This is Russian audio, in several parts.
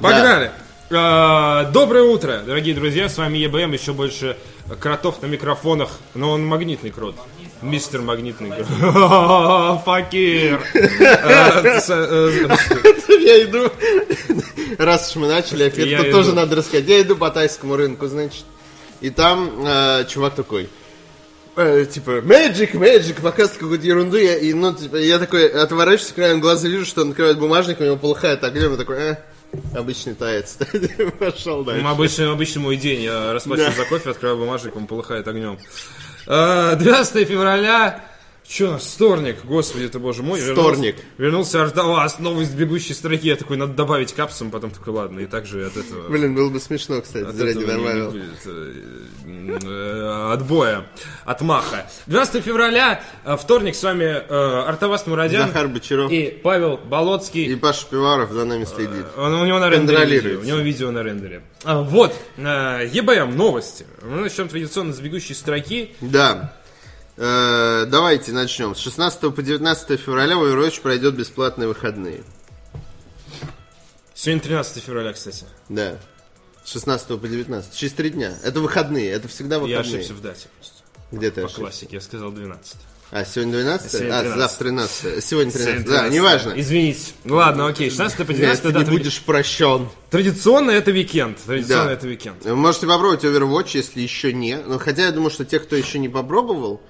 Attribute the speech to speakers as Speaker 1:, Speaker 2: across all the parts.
Speaker 1: погнали. А, Доброе утро, дорогие друзья, с вами ЕБМ, еще больше кротов на микрофонах, но он магнитный крот. Мистер магнитный крот. Факир. А, э,
Speaker 2: Я иду, раз уж мы начали эфир, то тоже надо рассказать. Я иду по тайскому рынку, значит, и там э, чувак такой, э, типа, Magic, Magic, показывает какую-то ерунду, я, и, ну, типа, я такой отворачиваюсь, краем глаза вижу, что он открывает бумажник, у него полыхает огнем, и такой, э, обычный таец. Пошел дальше.
Speaker 1: Ну, Обычный, обычный мой день. Я расплачиваюсь за кофе, открываю бумажник, он полыхает огнем. А, 12 февраля. Че у нас? Вторник. Господи ты, боже мой. Вернулся-
Speaker 2: Вторник.
Speaker 1: Вернулся Артавас, новость бегущей строки. Я такой, надо добавить капсом, потом такой, ладно, и так же от этого...
Speaker 2: Блин, было бы смешно, кстати,
Speaker 1: От
Speaker 2: зря не добавил.
Speaker 1: будет, э, э, отбоя, отмаха. 12 февраля, э, вторник, с вами Артавас Мурадян
Speaker 2: Захар Бочаров
Speaker 1: и Павел Болоцкий.
Speaker 2: и Паша Пиваров за нами следит.
Speaker 1: Он- у него на рендере видео. У него видео на рендере. А, вот, ЕБМ, новости. Мы начнем традиционно с бегущей строки.
Speaker 2: Да. Э, давайте начнем. С 16 по 19 февраля Overwatch пройдет бесплатные выходные.
Speaker 1: Сегодня 13 февраля, кстати.
Speaker 2: Да. С 16 по 19. Через три дня. Это выходные. Это всегда
Speaker 1: Я
Speaker 2: выходные.
Speaker 1: ошибся в дате просто.
Speaker 2: Где ты
Speaker 1: По
Speaker 2: ошибся?
Speaker 1: классике, я сказал 12.
Speaker 2: А, сегодня 12?
Speaker 1: Сегодня
Speaker 2: а,
Speaker 1: 13.
Speaker 2: завтра 13. Сегодня 13.
Speaker 1: Сегодня
Speaker 2: Да,
Speaker 1: 13.
Speaker 2: неважно.
Speaker 1: Извините. Ладно, окей. 16 по 19
Speaker 2: Ты не будешь прощен.
Speaker 1: Традиционно это уикенд. Традиционно
Speaker 2: Да.
Speaker 1: это уикенд.
Speaker 2: Вы Можете попробовать Overwatch, если еще не. Но хотя я думаю, что те, кто еще не попробовал,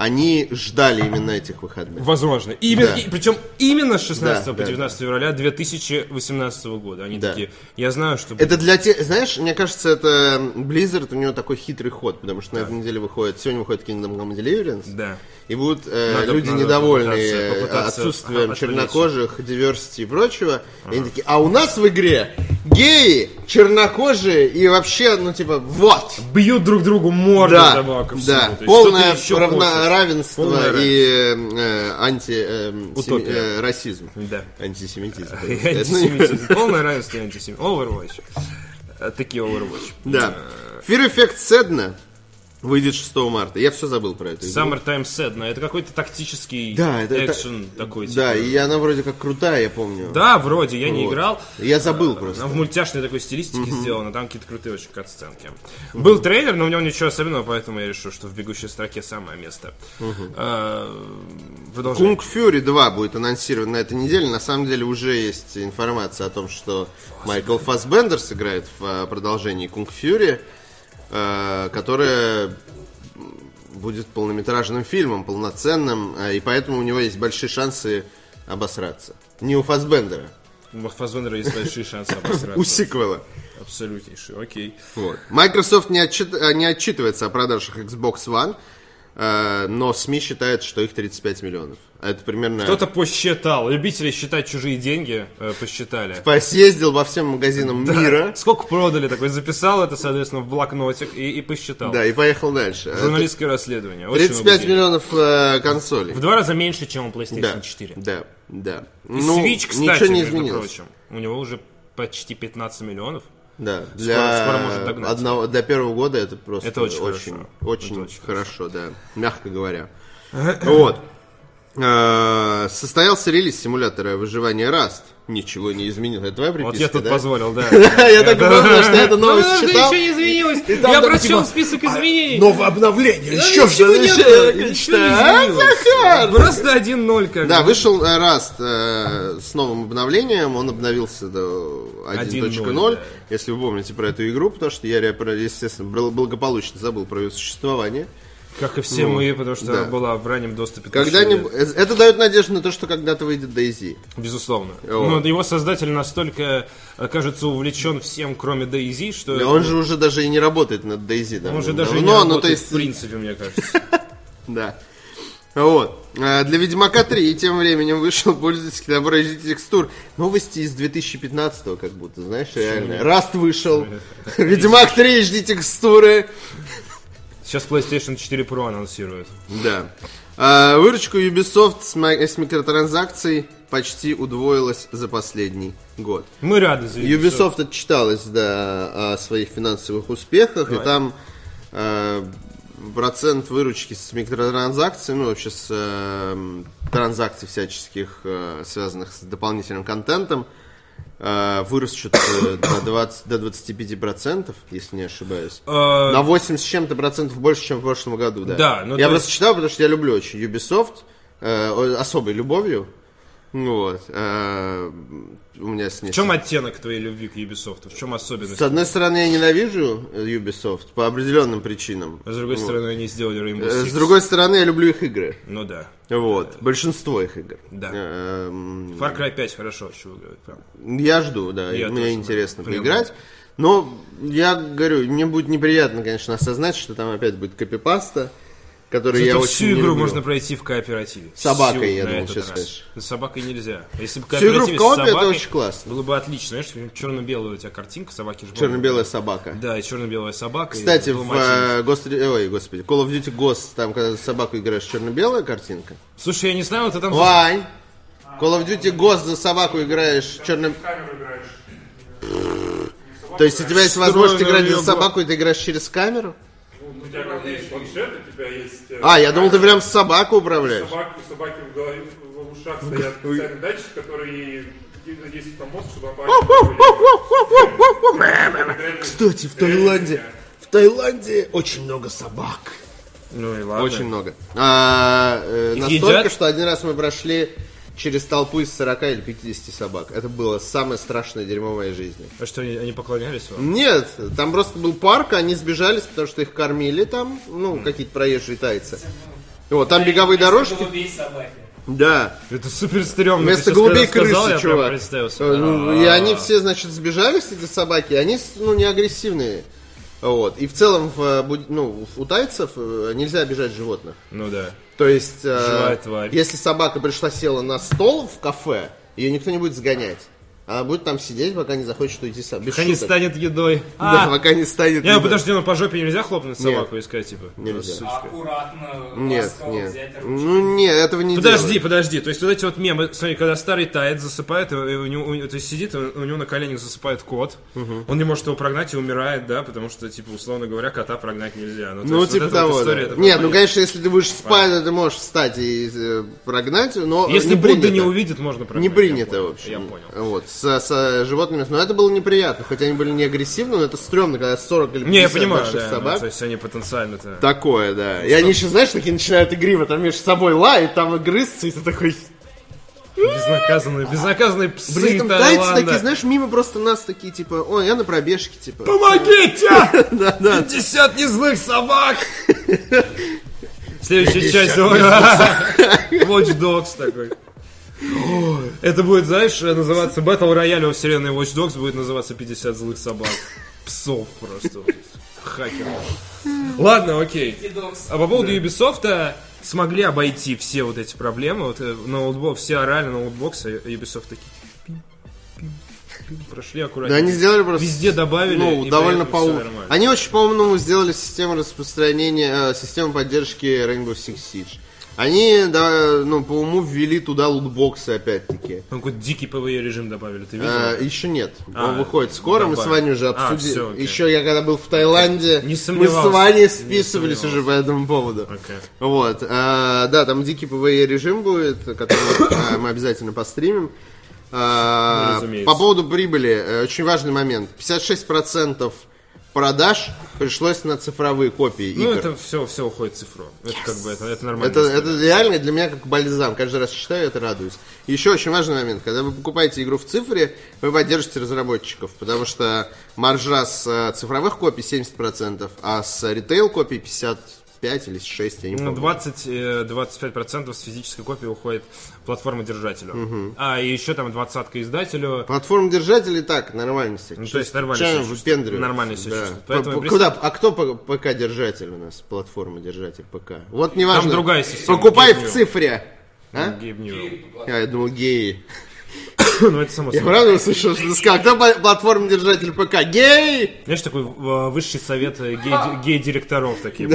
Speaker 2: они ждали именно этих выходных.
Speaker 1: Возможно. Именно,
Speaker 2: Да.
Speaker 1: и- причем именно с 16
Speaker 2: Да,
Speaker 1: по
Speaker 2: да,
Speaker 1: 19 февраля 2018 года. Они
Speaker 2: Да.
Speaker 1: такие, я знаю, что...
Speaker 2: Это для тех, знаешь, мне кажется, это Blizzard, у него такой хитрый ход, потому что на этой неделе выходит, сегодня выходит Kingdom Come Deliverance,
Speaker 1: Да.
Speaker 2: И будут э,
Speaker 1: Надо-
Speaker 2: люди
Speaker 1: надо
Speaker 2: недовольны
Speaker 1: попытаться-
Speaker 2: э,
Speaker 1: попытаться
Speaker 2: отсутствием чернокожих, диверсити и прочего. И они такие, а у нас в игре геи, чернокожие и вообще, ну типа, вот!
Speaker 1: Бьют друг другу морду
Speaker 2: Да,
Speaker 1: добавок
Speaker 2: да,
Speaker 1: есть,
Speaker 2: полное равно- равенство
Speaker 1: Полное
Speaker 2: и э, анти э, семи- э, расизм,
Speaker 1: Да.
Speaker 2: антисемитизм.
Speaker 1: Антисемитизм. Полное равенство и антисемитизм. Overwatch. Э, Такие Overwatch.
Speaker 2: Да. Fear Effect Sedna выйдет 6 марта. Я все забыл про это.
Speaker 1: Summertime Sedna. Это какой-то тактический
Speaker 2: Да, это- это-
Speaker 1: экшен такой.
Speaker 2: Да,
Speaker 1: типа.
Speaker 2: и она вроде как крутая, я помню.
Speaker 1: Да, вроде, я не
Speaker 2: Вот.
Speaker 1: играл.
Speaker 2: Я забыл
Speaker 1: Она
Speaker 2: просто.
Speaker 1: в мультяшной такой стилистике сделана, там какие-то крутые очень кат-сценки. Был трейлер, но в нем ничего особенного, поэтому я решил, что в бегущей строке самое место. А, Продолжай.
Speaker 2: Kung Fury 2 будет анонсирован на этой неделе. На самом деле уже есть информация о том, что Майкл Фассбендер сыграет в э, продолжении Kung Fury, э, которое будет полнометражным фильмом, полноценным, э, и поэтому у него есть большие шансы обосраться. Не у Фассбендера,
Speaker 1: У Фассбендера есть большие шансы
Speaker 2: у
Speaker 1: обосраться.
Speaker 2: сиквела.
Speaker 1: Абсолютнейший, окей.
Speaker 2: Вот. Microsoft не, отчит- э, не отчитывается о продажах Xbox One, но СМИ считают, что их 35 миллионов. Это примерно...
Speaker 1: Кто-то посчитал, любители считать чужие деньги э, посчитали.
Speaker 2: Съездил во всем магазинам мира,
Speaker 1: Сколько продали, такой записал это, соответственно, в блокнотик и, и посчитал.
Speaker 2: да, и поехал дальше.
Speaker 1: Журналистское расследование.
Speaker 2: Это
Speaker 1: Очень
Speaker 2: 35
Speaker 1: много денег.
Speaker 2: миллионов э, консолей.
Speaker 1: В два раза меньше, чем у PlayStation
Speaker 2: Да,
Speaker 1: 4.
Speaker 2: да, да.
Speaker 1: И
Speaker 2: Ну,
Speaker 1: Switch, кстати,
Speaker 2: ничего не
Speaker 1: между
Speaker 2: изменилось.
Speaker 1: прочим, у него уже почти 15 миллионов.
Speaker 2: Да, для,
Speaker 1: скоро может догнать.
Speaker 2: одного, для первого года это просто
Speaker 1: Это очень
Speaker 2: очень,
Speaker 1: хорошо.
Speaker 2: очень,
Speaker 1: Это очень
Speaker 2: хорошо, да, мягко говоря. Вот. Э, Состоялся релиз симулятора выживания Rust. Ничего не изменилось. Это твоя приписка,
Speaker 1: Вот я тут
Speaker 2: да?
Speaker 1: позволил, да.
Speaker 2: Я так понял, что я эту новость читал.
Speaker 1: Ничего не изменилось. Я прочел
Speaker 2: типа,
Speaker 1: список изменений.
Speaker 2: Новое обновление, еще. А. Захар!
Speaker 1: Просто 1-0 как
Speaker 2: Да, вышел э, Rust э, с новым обновлением, он обновился до 1.0,
Speaker 1: 1.0, да.
Speaker 2: если вы помните про эту игру, потому что я, естественно, бл- благополучно забыл про ее существование.
Speaker 1: Как и все
Speaker 2: Ну,
Speaker 1: мы, потому что
Speaker 2: да.
Speaker 1: была в раннем доступе. к
Speaker 2: Когда-нибудь...
Speaker 1: машине.
Speaker 2: э, Это дает надежду на то, что когда-то выйдет DayZ.
Speaker 1: Безусловно.
Speaker 2: Вот.
Speaker 1: Но его создатель настолько, э, кажется, увлечен всем, кроме DayZ, что...
Speaker 2: И Он же уже даже и не работает над DayZ.
Speaker 1: он уже
Speaker 2: давно,
Speaker 1: даже не
Speaker 2: ну,
Speaker 1: работает,
Speaker 2: то есть,
Speaker 1: в принципе, мне кажется.
Speaker 2: Да. Вот. А Для Ведьмака 3 тем временем вышел пользовательский набор HD текстур. Новости из 2015 как будто, знаешь, реально. Раст вышел. Ведьмак 3 HD текстуры.
Speaker 1: Сейчас PlayStation 4 Pro анонсируют.
Speaker 2: Да. А, Выручка Ubisoft с ма- с микротранзакций почти удвоилась за последний год.
Speaker 1: Мы рады за
Speaker 2: Ubisoft отчиталась, да, о своих финансовых успехах, и там э, процент выручки с микротранзакций, ну, вообще с э, транзакций всяческих, э, связанных с дополнительным контентом, э, вырос что-то до, 20, до 25%, если не ошибаюсь.
Speaker 1: Э,
Speaker 2: На 80 с чем-то процентов больше, чем в прошлом году, да.
Speaker 1: Да, ну,
Speaker 2: я
Speaker 1: то
Speaker 2: просто
Speaker 1: есть-
Speaker 2: читал, потому что я люблю очень Ubisoft, э, особой любовью. Вот. э, у меня с ней...
Speaker 1: В чем оттенок твоей любви к Ubisoft? В чем особенность?
Speaker 2: С одной стороны, я ненавижу э, Ubisoft по определенным причинам.
Speaker 1: А с другой
Speaker 2: Вот.
Speaker 1: стороны, они сделали Rainbow
Speaker 2: Э,
Speaker 1: Six.
Speaker 2: С другой стороны, я люблю их игры.
Speaker 1: Ну да.
Speaker 2: Вот. Большинство их игр.
Speaker 1: Да.
Speaker 2: Эм,
Speaker 1: Far Cry 5 хорошо, чего говорит. прям.
Speaker 2: Я жду, да,
Speaker 1: Я
Speaker 2: мне
Speaker 1: тоже,
Speaker 2: интересно
Speaker 1: прям.
Speaker 2: поиграть. Но я говорю, мне будет неприятно, конечно, осознать, что там опять будет копипаста, который я
Speaker 1: Зато
Speaker 2: очень
Speaker 1: всю игру
Speaker 2: люблю.
Speaker 1: можно пройти в кооперативе.
Speaker 2: С собакой,
Speaker 1: Всю
Speaker 2: я думал, сейчас скажешь.
Speaker 1: С собакой нельзя. Если бы
Speaker 2: Всю игру в
Speaker 1: кооперативе с
Speaker 2: коопе это
Speaker 1: собакой,
Speaker 2: очень классно.
Speaker 1: Было бы отлично. Знаешь, черно-белая у тебя картинка, собаки же
Speaker 2: Черно-белая собака.
Speaker 1: Да, и черно-белая собака.
Speaker 2: Кстати, в э, Ghost- ой, господи, Call of Duty Ghost, там, когда за собаку играешь, черно-белая картинка.
Speaker 1: Слушай, я не знаю, вот ты там...
Speaker 2: Вань! Call of Duty Ghost за собаку играешь
Speaker 3: играешь.
Speaker 2: То есть у тебя есть возможность играть за собаку, и ты играешь через камеру?
Speaker 3: Ну, у тебя как есть планшет, у тебя есть... э,
Speaker 2: А, я думал, ты прям собаку управляешь.
Speaker 3: Собаки, у собаки в голове, в ушах стоят специальный датчик, который действует на мозг, чтобы опаздывать.
Speaker 2: Кстати, в Таиланде, в Таиланде очень много собак.
Speaker 1: Ну и ладно.
Speaker 2: Очень много. А, э, настолько,
Speaker 1: едят?
Speaker 2: что один раз мы прошли через толпу из 40 или 50 собак. Это было самое страшное дерьмо в моей жизни.
Speaker 1: А что, они, они поклонялись вам?
Speaker 2: Нет, там просто был парк, они сбежались, потому что их кормили там, ну, какие-то проезжие тайцы. Вот, там беговые дорожки.
Speaker 4: Голубей собаки.
Speaker 2: Да.
Speaker 1: Это супер стрёмно.
Speaker 2: Вместо голубей
Speaker 1: сказал,
Speaker 2: крысы,
Speaker 1: я прям
Speaker 2: чувак.
Speaker 1: представился.
Speaker 2: Э, ну,
Speaker 1: А.
Speaker 2: И они все, значит, сбежались, эти собаки, они, ну, не агрессивные. Вот. И в целом, в, э, ну, у тайцев э, нельзя обижать животных.
Speaker 1: Ну да.
Speaker 2: То есть, э, если собака пришла, села на стол в кафе, ее никто не будет сгонять. Она будет там сидеть, пока не захочет уйти сам. Без
Speaker 1: Пока не
Speaker 2: шуток.
Speaker 1: станет едой.
Speaker 2: Да,
Speaker 1: А!
Speaker 2: пока не станет.
Speaker 1: Не, ну
Speaker 2: едой.
Speaker 1: подожди, ну по жопе нельзя хлопнуть
Speaker 2: Нет.
Speaker 1: собаку и сказать, типа,
Speaker 2: Нельзя.
Speaker 1: сучка.
Speaker 4: Аккуратно,
Speaker 2: Нет, нет.
Speaker 4: взять ручку.
Speaker 2: Ну, нет, этого не
Speaker 1: Подожди,
Speaker 2: делают.
Speaker 1: подожди. То есть вот эти вот мемы, смотри, когда старый тает, засыпает, и у него, у- то есть сидит, у него на коленях засыпает кот, он не может его прогнать и умирает, да, потому что, типа, условно говоря, кота прогнать нельзя. Ну, то
Speaker 2: Ну,
Speaker 1: есть
Speaker 2: типа
Speaker 1: вот эта вот
Speaker 2: того,
Speaker 1: история,
Speaker 2: да.
Speaker 1: это
Speaker 2: Нет, ну,
Speaker 1: понятно.
Speaker 2: конечно, если ты будешь спать, ты можешь встать и э, прогнать, но
Speaker 1: Если
Speaker 2: не
Speaker 1: Будда
Speaker 2: принято.
Speaker 1: не увидит, можно прогнать.
Speaker 2: Не принято
Speaker 1: понял,
Speaker 2: вообще.
Speaker 1: Я понял.
Speaker 2: Вот, с, с животными. Но это было неприятно, хотя они были не агрессивны, но это стрёмно, когда 40 или 50
Speaker 1: Не, я понимаю,
Speaker 2: больших
Speaker 1: да, ну,
Speaker 2: собак.
Speaker 1: то есть они потенциально-то...
Speaker 2: Такое, да. И они еще, знаешь, такие начинают игриво там между собой лаять, там и грызться, и ты такой...
Speaker 1: Безнаказанные, безнаказанные псы
Speaker 2: этом тайцы
Speaker 1: Таиланда.
Speaker 2: такие, знаешь, мимо просто нас такие, типа, о, я на пробежке, типа.
Speaker 1: Помогите!
Speaker 2: Да, да.
Speaker 1: 50 незлых собак! Следующая часть. Watch Dogs такой. Это будет, знаешь, называться Battle Royale во вселенной Watch Dogs будет называться 50 злых собак. Псов просто. Хакер. Ладно, окей. А по поводу Ubisoft смогли обойти все вот эти проблемы. Вот э, ноутбок, все орали на ноутбоксы, а Ubisoft такие прошли аккуратно.
Speaker 2: Да, они сделали просто...
Speaker 1: Везде добавили.
Speaker 2: Ну,
Speaker 1: и
Speaker 2: довольно по. Они очень по-умному сделали систему распространения, э, систему поддержки Rainbow Six Siege. Они, да, ну, по уму ввели туда лутбоксы опять-таки.
Speaker 1: Ну, какой-то дикий PvE режим добавили, ты видел?
Speaker 2: А, еще нет.
Speaker 1: А,
Speaker 2: Он выходит скоро. Мы с
Speaker 1: добавили.
Speaker 2: Ваней уже
Speaker 1: А,
Speaker 2: обсудили.
Speaker 1: всё, окей.
Speaker 2: еще я когда был в Таиланде,
Speaker 1: Не
Speaker 2: мы с. Ваней
Speaker 1: Не
Speaker 2: списывались уже по этому поводу.
Speaker 1: Окей.
Speaker 2: Вот. а, да, там дикий PvE режим будет, который а, мы обязательно постримим. А,
Speaker 1: Ну,
Speaker 2: по поводу прибыли, э, очень важный момент. 56% продаж пришлось на цифровые копии.
Speaker 1: Ну,
Speaker 2: игр.
Speaker 1: это все, все уходит в цифру. Yes. Это как бы это, это нормально.
Speaker 2: Это, это реально для меня как бальзам. Каждый раз читаю, это радуюсь. Еще очень важный момент. Когда вы покупаете игру в цифре, вы поддержите разработчиков, потому что маржа с э, цифровых копий 70%, а с ритейл-копий 50%. 25 или 6, я не
Speaker 1: ну,
Speaker 2: помню.
Speaker 1: 20-25% э, с физической копии уходит платформа держателю. Угу. А, и еще там двадцатка издателю.
Speaker 2: Платформа держателя так, нормально все.
Speaker 1: Ну, то есть нормально Чаем
Speaker 2: все
Speaker 1: Нормально все
Speaker 2: да.
Speaker 1: Поэтому,
Speaker 2: Куда? А кто ПК-держатель у нас? Платформа держатель ПК. Вот неважно. Там
Speaker 1: другая система.
Speaker 2: Покупай в цифре. А?
Speaker 1: Гейб Ньюэлл.
Speaker 2: А, я думал, геи.
Speaker 1: Ну, это само
Speaker 2: Я
Speaker 1: собой.
Speaker 2: правда услышал, что ты сказал, кто пла- платформа-держатель ПК? Гей!
Speaker 1: Знаешь, такой э, высший совет э, гей- гей-директоров такие.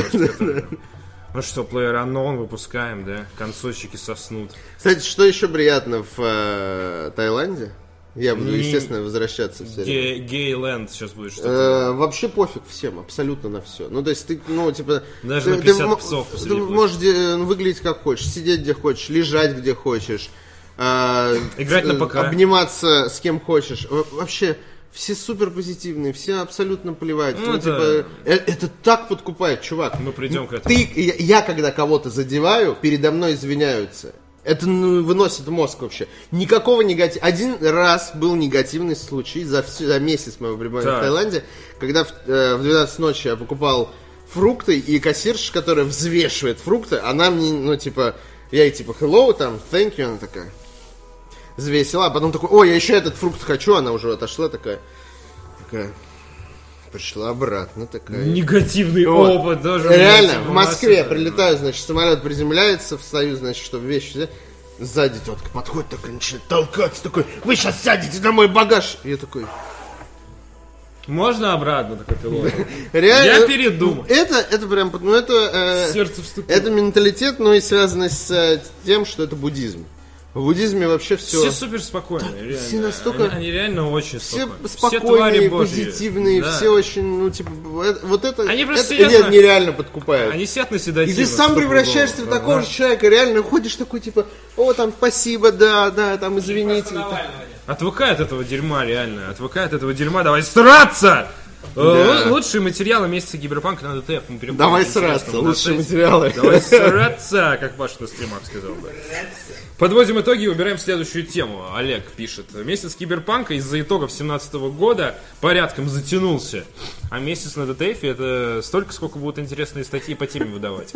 Speaker 1: Ну что, Player Unknown выпускаем, да? Консольщики соснут.
Speaker 2: Кстати, что еще приятно в э, Таиланде? Я буду, естественно, возвращаться все время.
Speaker 1: Ге- Гейленд сейчас будет что-то.
Speaker 2: Э, вообще пофиг всем, абсолютно на все. Ну, то есть ты, ну, типа...
Speaker 1: Даже
Speaker 2: ты,
Speaker 1: на 50
Speaker 2: мо-
Speaker 1: псов
Speaker 2: ты можешь де- выглядеть как хочешь, сидеть где хочешь, лежать где хочешь. Э,
Speaker 1: Играть на
Speaker 2: э,
Speaker 1: ПК.
Speaker 2: обниматься с кем хочешь. Во- Вообще, все супер позитивные, все абсолютно плевать.
Speaker 1: Ну,
Speaker 2: Ну,
Speaker 1: это-
Speaker 2: типа, э, это так подкупает, чувак.
Speaker 1: Мы придем к этому.
Speaker 2: Ты, я, я когда кого-то задеваю, передо мной извиняются. Это ну, выносит мозг вообще. Никакого негатива. Один раз был негативный случай за, всю- за месяц моего пребывания
Speaker 1: Так.
Speaker 2: в Таиланде, когда в, э, в 12 ночи я покупал фрукты, и кассирша, которая взвешивает фрукты, она мне, ну, типа, я ей типа, hello, там, thank you, она такая, взвесила, а потом такой, ой, я еще этот фрукт хочу, она уже отошла такая, такая, пришла обратно такая.
Speaker 1: Негативный
Speaker 2: Вот.
Speaker 1: опыт тоже.
Speaker 2: Реально,
Speaker 1: блядь,
Speaker 2: в Москве прилетаю, значит, самолет приземляется, встаю, значит, чтобы вещи взять. Сзади тетка подходит, такая начинает толкаться, такой, вы сейчас сядете на мой багаж. И я такой,
Speaker 1: Можно обратно такой пилот?
Speaker 2: реально.
Speaker 1: Я передумал.
Speaker 2: Это, это прям, ну это, э,
Speaker 1: Сердце вступило.
Speaker 2: это менталитет, но и связано с э, тем, что это буддизм. В буддизме вообще все,
Speaker 1: Все супер спокойные, реально.
Speaker 2: все настолько-
Speaker 1: Они, они реально очень
Speaker 2: все
Speaker 1: спокойные.
Speaker 2: Спокойные, позитивные,
Speaker 1: Да.
Speaker 2: все очень, ну типа, вот это,
Speaker 1: Они просто
Speaker 2: это
Speaker 1: сидят на-
Speaker 2: нереально подкупает.
Speaker 1: Они сидят на
Speaker 2: И
Speaker 1: седативе.
Speaker 2: ты сам превращаешься в такого же человека, реально ходишь такой, типа, о, там, спасибо, да, да, там, извините.
Speaker 1: Отвыкай от этого дерьма, реально. Отвыкай от этого дерьма, давай сраться! Э, лу- Лучшие материалы месяца Киберпанка на ДТФ мы
Speaker 2: Давай сраться, лучшие материалы.
Speaker 1: Давай сраться, как Паша на стримах сказал бы. Подводим итоги и выбираем следующую тему. Олег пишет. Месяц Киберпанка из-за итогов 2017 года порядком затянулся. А месяц на ДТФ это столько, сколько будут интересные статьи по теме выдавать.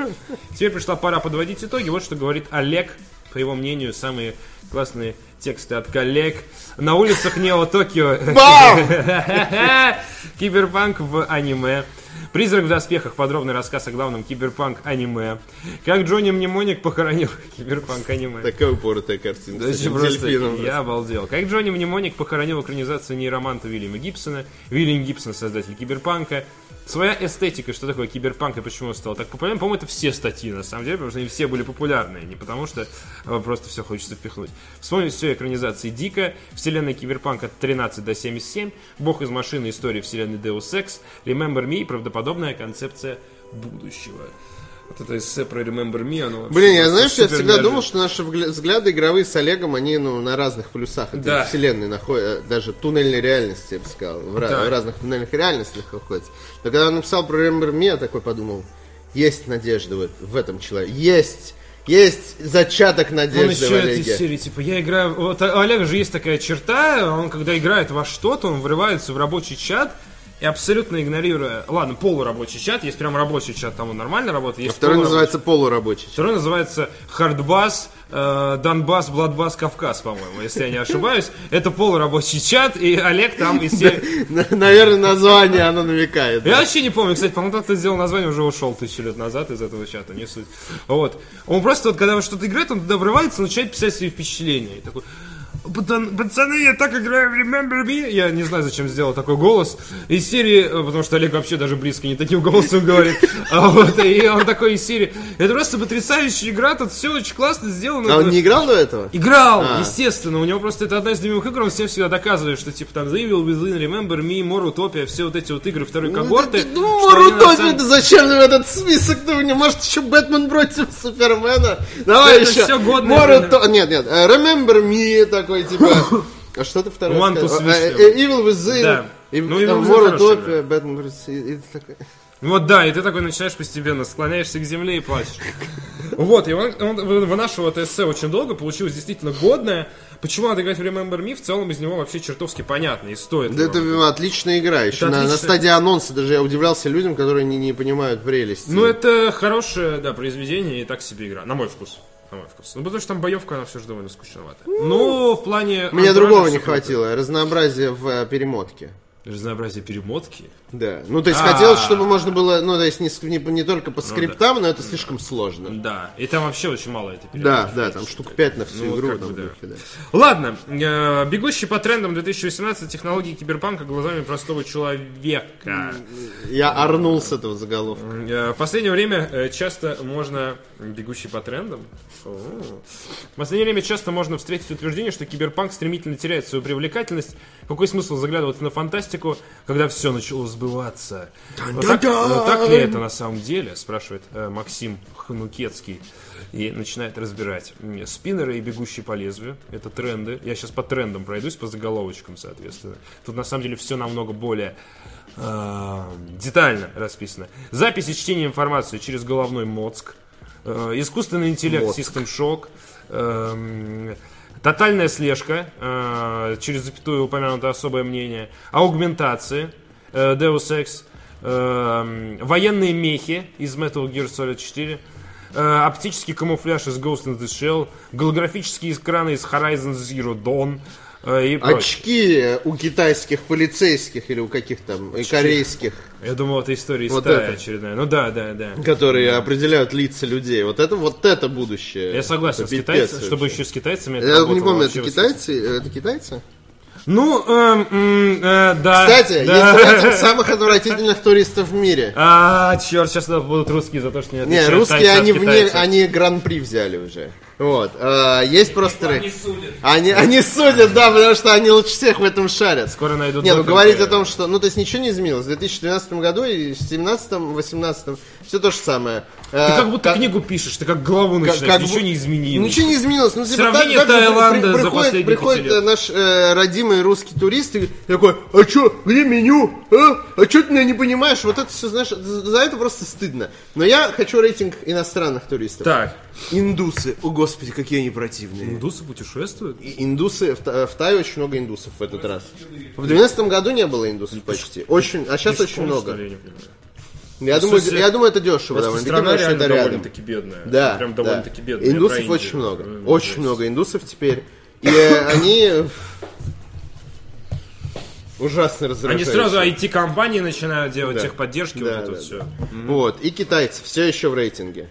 Speaker 1: Теперь пришла пора подводить итоги. Вот что говорит Олег. По его мнению, самые классные тексты от коллег. На улицах Нео Токио. Киберпанк в аниме. Призрак в доспехах. Подробный рассказ о главном киберпанк аниме. Как Джонни Мнемоник похоронил киберпанк аниме.
Speaker 2: Такая упоротая картина.
Speaker 1: Да, просто я обалдел. Как Джонни Мнемоник похоронил экранизацию нейроманта Вильяма Гибсона. Вильям Гибсон, создатель киберпанка. Своя эстетика, что такое киберпанк и почему он стал так популярным. По-моему, это все статьи, на самом деле, потому что они все были популярные. Не потому что э, просто все хочется впихнуть. Вспомнить все экранизации Дика, вселенная киберпанка от 13 до 77, Бог из машины, история вселенной Deus Ex, Remember Me и правдоподобная концепция будущего. Вот это эссе про Remember Me, оно
Speaker 2: Блин, я знаешь, я всегда
Speaker 1: неожиданно.
Speaker 2: думал, что наши взгляды игровые с Олегом, они ну, на разных полюсах этой
Speaker 1: Да.
Speaker 2: вселенной находят, даже туннельной реальности, я бы сказал, в,
Speaker 1: Так.
Speaker 2: в разных туннельных реальностях находятся. Но когда он написал про Remember Me, я такой подумал, есть надежда в, в этом человеке, есть, есть зачаток
Speaker 1: Он
Speaker 2: надежды в
Speaker 1: еще этой
Speaker 2: Олеге.
Speaker 1: серии, типа, я играю... Вот у Олега же есть такая черта, он когда играет во что-то, он врывается в рабочий чат и абсолютно игнорируя... Ладно, полурабочий чат, есть прям рабочий чат, там он нормально работает. Есть
Speaker 2: А Второй
Speaker 1: полурабочий.
Speaker 2: называется полурабочий.
Speaker 1: Второй называется Хардбас, э, Донбасс, Бладбас, Кавказ, по-моему, если я не ошибаюсь. Это полурабочий чат, и Олег там из.
Speaker 2: Наверное, название оно намекает.
Speaker 1: Я вообще не помню, кстати, по-моему, кто сделал название, уже ушел тысячу лет назад из этого чата, не суть. Вот. Он просто, вот, когда что-то играет, он туда врывается, начинает писать свои впечатления. И такой, «Пацан- пацаны, я так играю в Remember Me. Я не знаю, зачем сделал такой голос. Из серии, э, потому что Олег вообще даже близко не таким голосом говорит. А вот, и он такой из серии. Это просто потрясающая игра, тут все очень классно сделано.
Speaker 2: А он не играл до этого?
Speaker 1: Играл,
Speaker 2: А.
Speaker 1: естественно. У него просто это одна из любимых игр. Он всем всегда доказывает, что типа там The Evil Within, Remember Me, More Utopia, все вот эти вот игры второй когорты.
Speaker 2: Ну,
Speaker 1: они на
Speaker 2: Рутопия,
Speaker 1: самом-
Speaker 2: это зачем нам этот список? Ну, не может еще Бэтмен против Супермена? Давай
Speaker 1: Это
Speaker 2: еще. More Нет, нет, э, Remember Me такой, типа... А что ты второй
Speaker 1: One to
Speaker 2: сказал?
Speaker 1: Switch,
Speaker 2: Э,
Speaker 1: там.
Speaker 2: э, Evil Within,
Speaker 1: Да.
Speaker 2: и
Speaker 1: Ну,
Speaker 2: там
Speaker 1: Evil
Speaker 2: Utopia, Бэтмен против... и- и такой-
Speaker 1: Вот да, и ты такой начинаешь постепенно, склоняешься к земле и плачешь. Вот, и он, он вынашивал это эссе очень долго, получилось действительно годное. Почему надо играть в Remember Me, в целом из него вообще чертовски понятно и стоит.
Speaker 2: Да
Speaker 1: его.
Speaker 2: это отличная игра. Еще
Speaker 1: Это
Speaker 2: на, на
Speaker 1: отличная.
Speaker 2: стадии анонса даже я удивлялся людям, которые не, не понимают прелести.
Speaker 1: Ну, это хорошее, да, произведение и так себе игра, на мой вкус. На мой вкус. Ну, потому что там боевка, она все же довольно скучноватая. Ну, в плане...
Speaker 2: Мне другого не хватило. Разнообразия в э, перемотке.
Speaker 1: Разнообразие перемотки.
Speaker 2: Да. Ну, то есть
Speaker 1: А.
Speaker 2: хотелось, чтобы можно было, ну, то есть не, не, не только по скриптам, но это слишком сложно.
Speaker 1: Да, и там вообще очень мало этой
Speaker 2: Да, да, там штук 5 на всю
Speaker 1: Ну,
Speaker 2: игру. там
Speaker 1: да.
Speaker 2: духе, да.
Speaker 1: Ладно, э, бегущий по трендам 2018 технологии киберпанка глазами простого человека.
Speaker 2: Я орнул с этого заголовка.
Speaker 1: Э, В последнее время э, часто можно... Бегущий по трендам? В последнее время часто можно встретить утверждение, что киберпанк стремительно теряет свою привлекательность. Какой смысл заглядываться на фантастику, когда все начало сбываться. Но так, но так ли это на самом деле, спрашивает э, Максим Хнукецкий. И начинает разбирать спиннеры и бегущие по лезвию. Это тренды. Я сейчас по трендам пройдусь, по заголовочкам, соответственно. Тут на самом деле все намного более э, детально расписано. Запись и чтение информации через головной мозг. Э, искусственный интеллект,
Speaker 2: Мозг.
Speaker 1: System Shock. эм, Тотальная слежка, э, через запятую упомянуто особое мнение, аугментации, э, Deus Ex, э, военные мехи из Metal Gear Solid 4, э, оптический камуфляж из Ghost in the Shell, голографические экраны из Horizon Zero Dawn э, и.
Speaker 2: Очки у китайских полицейских или у каких там, и корейских,
Speaker 1: Я думал, это история из
Speaker 2: Вот
Speaker 1: Тая
Speaker 2: это.
Speaker 1: очередная. Ну да, да, да.
Speaker 2: которые определяют лица людей. Вот это, вот это будущее.
Speaker 1: Я согласен
Speaker 2: Это
Speaker 1: с китайцами, чтобы еще с китайцами это
Speaker 2: Я не помню, это китайцы? Это китайцы?
Speaker 1: Ну, эм, э, да.
Speaker 2: Кстати,
Speaker 1: да.
Speaker 2: есть рейтинг самых отвратительных туристов в мире.
Speaker 1: А, черт, сейчас будут русские за то, что не
Speaker 2: Не,
Speaker 1: отличают
Speaker 2: русские, они, вне, они гран-при взяли уже. Вот. А, есть просто...
Speaker 3: Они судят.
Speaker 2: Они, они судят, да, потому что они лучше всех в этом шарят.
Speaker 1: Скоро найдут
Speaker 2: Не, ну говорить
Speaker 1: э,
Speaker 2: о том, что... Ну, то есть ничего не изменилось. В 2012 году и в 2017, 2018 все то же самое.
Speaker 1: Ты как будто книгу пишешь, ты как главу начинаешь, ничего
Speaker 2: бу-
Speaker 1: не изменилось.
Speaker 2: Ничего не изменилось. Ну, типа,
Speaker 1: Сравнение
Speaker 2: так-
Speaker 1: Таиланда
Speaker 2: при-
Speaker 1: за
Speaker 2: приходит,
Speaker 1: последние
Speaker 2: приходит
Speaker 1: лет.
Speaker 2: э, наш э, родимый русский турист и такой, а чё, где меню? А, а чё ты меня не понимаешь? Вот это все, знаешь, за за это просто стыдно. Но я хочу рейтинг иностранных туристов.
Speaker 1: Так,
Speaker 2: Индусы. О, господи, какие они противные.
Speaker 1: индусы путешествуют?
Speaker 2: И Индусы, в, в Тае очень много индусов в этот раз. В 2012 году не было индусов почти. Очень, а сейчас очень много.
Speaker 1: Я В
Speaker 2: думаю,
Speaker 1: смысле,
Speaker 2: я думаю, это дешево довольно-таки,
Speaker 1: страна
Speaker 2: потому
Speaker 1: реально
Speaker 2: это рядом.
Speaker 1: довольно-таки бедная.
Speaker 2: Да,
Speaker 1: Прям
Speaker 2: да.
Speaker 1: довольно-таки бедная. Я
Speaker 2: Индусов
Speaker 1: Индию.
Speaker 2: очень много.
Speaker 1: Ну,
Speaker 2: Очень
Speaker 1: жесть.
Speaker 2: много индусов теперь. И э, они ужасно
Speaker 1: Они
Speaker 2: раздражающие.
Speaker 1: сразу IT-компании начинают делать
Speaker 2: Да.
Speaker 1: техподдержки,
Speaker 2: Да,
Speaker 1: вот это
Speaker 2: да,
Speaker 1: все.
Speaker 2: Вот. И китайцы все еще в рейтинге.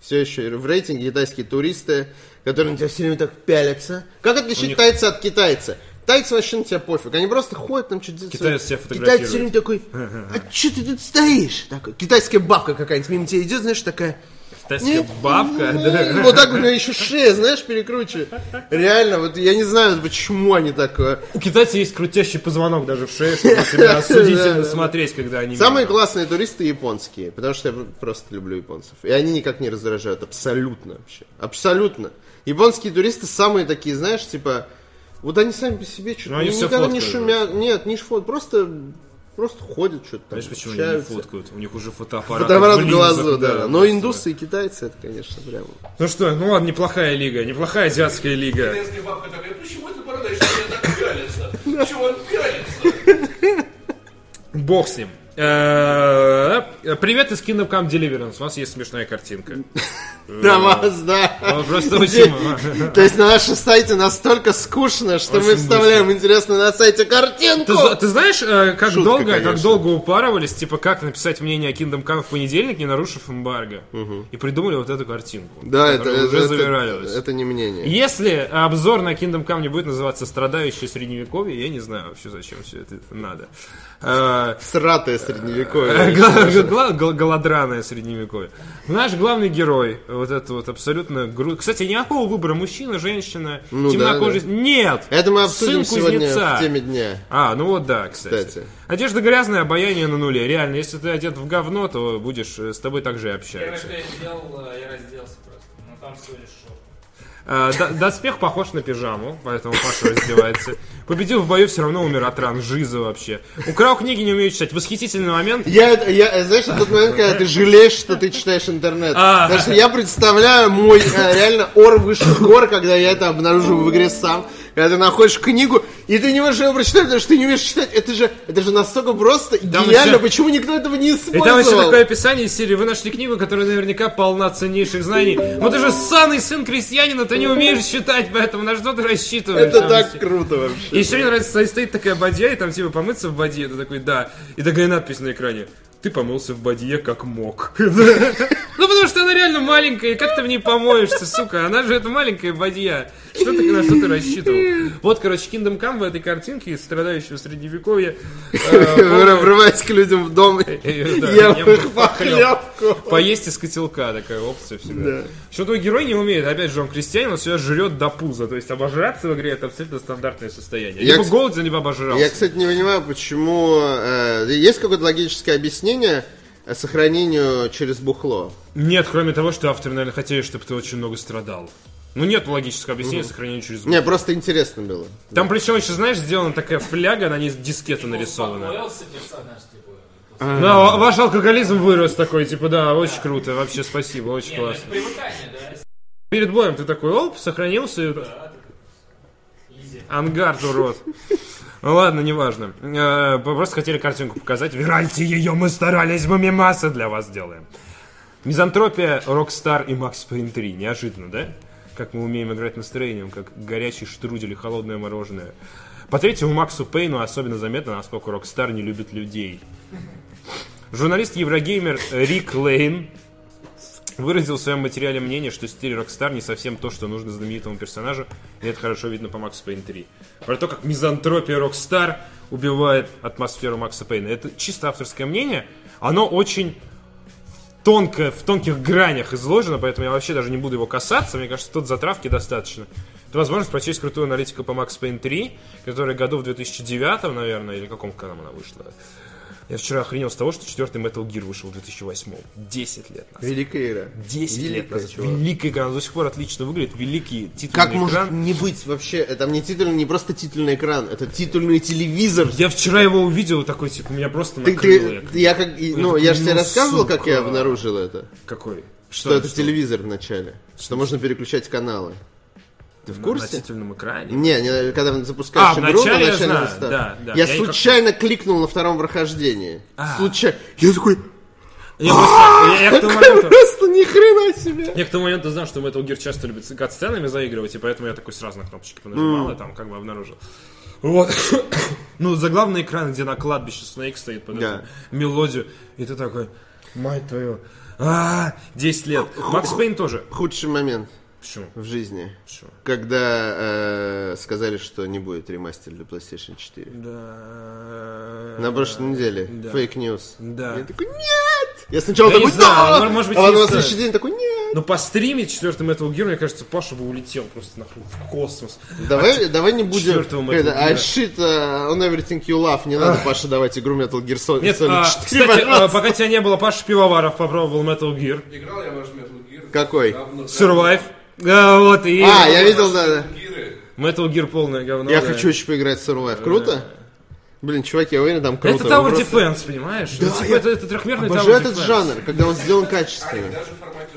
Speaker 2: Все еще в рейтинге китайские туристы, которые на тебя все время так пялятся. Как отличить
Speaker 1: них-
Speaker 2: тайца от китайца? Тайцы вообще на тебя пофиг. Они просто ходят там что-то...
Speaker 1: Китаец тебя
Speaker 2: Китаец все время такой, а что ты тут стоишь? Такой, китайская бабка какая-нибудь мимо тебя идет, знаешь, такая...
Speaker 1: Китайская
Speaker 2: «Нет,
Speaker 1: бабка,
Speaker 2: нет».
Speaker 1: да.
Speaker 2: Вот так у меня еще шея, знаешь, перекручивает. Реально, вот я не знаю, почему они так... э,
Speaker 1: У китайцев есть крутящий позвонок даже в шее, чтобы себя осудительно смотреть, когда они...
Speaker 2: Самые классные туристы японские, потому что я просто люблю японцев. И они никак не раздражают, абсолютно вообще. Абсолютно. Японские туристы самые такие, знаешь, типа... Вот они сами по себе что-то
Speaker 1: Ну, они все
Speaker 2: никогда не
Speaker 1: фоткают
Speaker 2: шумят. Нет, не фот, просто, просто ходят что-то там,
Speaker 1: Знаешь, почему они не
Speaker 2: общаются.
Speaker 1: фоткают? У них уже фотоаппарат.
Speaker 2: Фотоаппарат
Speaker 1: в
Speaker 2: глазу, да.
Speaker 1: да,
Speaker 2: Но индусы и китайцы, это, конечно, прям...
Speaker 1: Ну что, ну ладно, неплохая лига, неплохая азиатская лига.
Speaker 4: Китайская бабка такая, почему это бородач меня так пялится? Чего он пялится?
Speaker 1: Бог с ним. Э, Привет из Kingdom Deliverance. У вас есть смешная картинка.
Speaker 2: На вас, да.
Speaker 1: Ну, Просто очень...
Speaker 2: То есть на нашем сайте настолько скучно, что мы вставляем интересно на сайте картинку.
Speaker 1: ты знаешь, э, как долго, как долго упарывались, типа, как написать мнение о Kingdom Come в понедельник, не нарушив эмбарго. И придумали вот эту картинку.
Speaker 2: Да, это,
Speaker 1: уже
Speaker 2: это,
Speaker 1: завиралилась.
Speaker 2: это, не мнение.
Speaker 1: Если обзор на Kingdom Come не будет называться «Страдающее средневековье», я не знаю вообще, зачем все это надо. Э,
Speaker 2: Сратое средневековье.
Speaker 1: Гла- Голодраное средневековье. Наш главный герой, вот это вот абсолютно гру... Кстати, никакого выбора мужчина, женщина,
Speaker 2: Ну
Speaker 1: темнокожий. Нет!
Speaker 2: Это мы обсудим
Speaker 1: Сын
Speaker 2: сегодня
Speaker 1: кузнеца.
Speaker 2: в теме дня.
Speaker 1: А, ну вот да, кстати.
Speaker 2: Кстати.
Speaker 1: Одежда грязная, обаяние на нуле. Реально, если ты одет в говно, то будешь э, с тобой также и
Speaker 3: Я
Speaker 1: общаются.
Speaker 3: когда сделал, я разделся просто. Но там всего лишь шоу.
Speaker 1: Д- Доспех похож на пижаму, поэтому Паша раздевается. Победил в бою, все равно умер от ран. Жиза вообще. Украл книги, не умею читать. Восхитительный момент.
Speaker 2: Я, я, знаешь, тот момент, когда ты жалеешь, что ты читаешь интернет.
Speaker 1: А.
Speaker 2: Потому что я представляю мой э, реально ор выше гор, когда я это обнаружил в игре сам. Когда ты находишь книгу, и ты не можешь ее прочитать, потому что ты не умеешь читать. Это же, это же настолько просто и
Speaker 1: Там
Speaker 2: гениально.
Speaker 1: еще-
Speaker 2: Почему никто этого не
Speaker 1: И
Speaker 2: использовал?
Speaker 1: там еще такое описание из серии. Вы нашли книгу, которая наверняка полна ценнейших знаний. Но ты же ссаный сын крестьянина, ты не умеешь читать, поэтому на что ты рассчитываешь?
Speaker 2: Это
Speaker 1: Там
Speaker 2: так
Speaker 1: все-
Speaker 2: круто вообще.
Speaker 1: И еще мне нравится, стоит- такая бадья, и там типа помыться в бадье, ты такой, да. И такая надпись на экране. Ты помылся в бадье как мог. Ну потому что она реально маленькая, и как ты в ней помоешься, сука? Она же это маленькая бадья. Что ты, на что ты рассчитывал? Вот, короче, Kingdom Come в этой картинке, страдающего средневековья. э,
Speaker 2: Врываясь к людям в дом,
Speaker 1: Э,
Speaker 2: ем
Speaker 1: ем
Speaker 2: их похлебку.
Speaker 1: Поесть из котелка, такая опция всегда. Что твой герой не умеет, опять же, он крестьянин, он себя жрет до пуза. То есть обожраться в игре это абсолютно стандартное состояние.
Speaker 2: Я,
Speaker 1: Либо голоден, либо обожрался.
Speaker 2: Я, кстати, не понимаю, почему... э, есть какое-то логическое объяснение э, сохранению через бухло?
Speaker 1: Нет, кроме того, что авторы, наверное, хотели, чтобы ты очень много страдал. Ну нет логического объяснения сохранения через звук.
Speaker 2: Не, просто интересно было.
Speaker 1: Там причем еще, знаешь, сделана такая фляга, на ней дискета нарисована.
Speaker 5: Типа.
Speaker 1: Да, ваш алкоголизм вырос такой, типа, да, очень круто, вообще спасибо, очень
Speaker 5: ну
Speaker 1: классно.
Speaker 5: да?
Speaker 1: Перед боем ты такой, оп, сохранился,
Speaker 5: en
Speaker 1: garde, урод. Ну ладно, неважно. Э, Просто хотели картинку показать. Виральте ее, мы старались, мы мемасы для вас делаем. Мизантропия, Rockstar и Max Payne 3. Неожиданно, да? Как мы умеем играть настроением, как горячий штрудель и холодное мороженое. По третьему Максу Пейну особенно заметно, насколько Rockstar не любит людей. Журналист Eurogamer Рик Лейн выразил в своем материале мнение, что стиль Rockstar не совсем то, что нужно знаменитому персонажу, и это хорошо видно по Максу Пейн 3. Про то, как мизантропия Rockstar убивает атмосферу Макса Пейна. Это чисто авторское мнение, оно очень тонко, в тонких гранях изложено, поэтому я вообще даже не буду его касаться, мне кажется, тут затравки достаточно. Это возможность прочесть крутую аналитику по Макс Пейн 3, которая году в 2009, наверное, или каком году она вышла. Я вчера охренел с того, что четвертый Metal Gear вышел в 2008. 10 лет назад.
Speaker 2: Великая игра.
Speaker 1: 10 лет назад.
Speaker 2: чувак.
Speaker 1: Великая игра, она до сих пор отлично выглядит. Великий титульный
Speaker 2: Как может
Speaker 1: экран.
Speaker 2: не быть вообще? Это не титульный, не просто титульный экран, это титульный телевизор.
Speaker 1: Я вчера его увидел, такой, типа, меня просто
Speaker 2: Ты,
Speaker 1: накрыло.
Speaker 2: ты- я как, и- ну,
Speaker 1: такой,
Speaker 2: я же тебе
Speaker 1: ну,
Speaker 2: рассказывал, как я
Speaker 1: сука.
Speaker 2: обнаружил это.
Speaker 1: Какой?
Speaker 2: Что, это телевизор вначале. Что можно переключать каналы. Ты в
Speaker 1: На
Speaker 2: курсе?
Speaker 1: титульном экране?
Speaker 2: Не, не, когда запускаешь
Speaker 1: А,
Speaker 2: игру,
Speaker 1: вначале
Speaker 2: на
Speaker 1: я знаю, да, да.
Speaker 2: Я
Speaker 1: Я
Speaker 2: случайно кликнул на втором прохождении.
Speaker 1: А.
Speaker 2: Случайно. Я такой,
Speaker 1: Я, просто,
Speaker 2: ни хрена себе.
Speaker 1: я к тому моменту знал, что Metal Gear часто любит кат-сценами заигрывать, и поэтому я такой сразу на кнопочки понажимал, и там как бы обнаружил. Вот. ну, заглавный экран, где на кладбище Снейк стоит под эту мелодию, и ты такой, мать твою, а, 10 лет. Макс Пейн тоже.
Speaker 2: Худший момент
Speaker 1: Почему?
Speaker 2: в жизни.
Speaker 1: Почему?
Speaker 2: Когда э, сказали, что не будет ремастер для PlayStation 4.
Speaker 1: Да.
Speaker 2: На прошлой неделе.
Speaker 1: Да.
Speaker 2: Фейк ньюс.
Speaker 1: Да.
Speaker 2: Я такой, нет! Я сначала
Speaker 1: Я не
Speaker 2: такой,
Speaker 1: знаю,
Speaker 2: да!
Speaker 1: ну, может быть,
Speaker 2: а на следующий день такой, нет!
Speaker 1: Но по стриме четвертым Metal Gear, мне кажется, Паша бы улетел просто нахуй в космос.
Speaker 2: Давай, давай не будем...
Speaker 1: четвертого Metal
Speaker 2: Это,
Speaker 1: Gear.
Speaker 2: I shit uh, on everything you love. Не надо, Паша, давать игру Metal Gear Solid,
Speaker 1: Нет,
Speaker 2: Solid
Speaker 1: а,
Speaker 2: 4,
Speaker 1: кстати, а, пока тебя не было, Паша Пивоваров попробовал Metal Gear.
Speaker 4: Играл я в ваш Metal Gear.
Speaker 2: Какой?
Speaker 4: Говно.
Speaker 1: Survive. А, вот, и
Speaker 2: А, я видел, да, да.
Speaker 1: Metal Gear полное говно.
Speaker 2: Я
Speaker 1: да.
Speaker 2: хочу очень поиграть в Survive. Круто? Блин, чуваки, я уверен, там круто.
Speaker 1: Это Tower
Speaker 2: просто-
Speaker 1: Defense, понимаешь? Ну, типа,
Speaker 2: я
Speaker 1: это, это трехмерный Tower
Speaker 2: Обожаю этот
Speaker 1: Defense.
Speaker 2: жанр, когда он сделан качественно.
Speaker 4: Даже в формате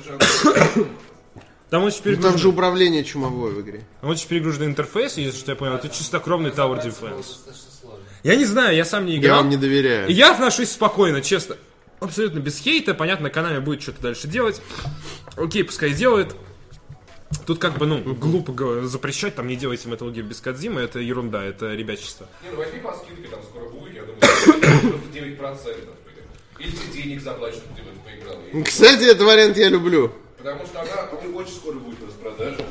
Speaker 4: жанра.
Speaker 1: Там очень
Speaker 2: Ну, Там же управление чумовое в игре.
Speaker 1: там очень перегруженный интерфейс, если что я понял. Это чистокровный Tower Defense. Я не знаю, я сам не
Speaker 2: Я
Speaker 1: играл.
Speaker 2: вам не доверяю.
Speaker 1: И я отношусь спокойно, честно. Абсолютно без хейта. Понятно, Канами будет что-то дальше делать. Окей, пускай делает. Тут как бы, ну, глупо запрещать, там не делайте Metal Gear без Кадзимы, это ерунда, это ребячество.
Speaker 4: Не, ну возьми по скидке, там скоро будет, я думаю, просто 9%. Или тебе денег чтобы ты в это поиграл.
Speaker 2: Кстати, этот вариант я люблю.
Speaker 4: Потому что она очень скоро будет в распродаже.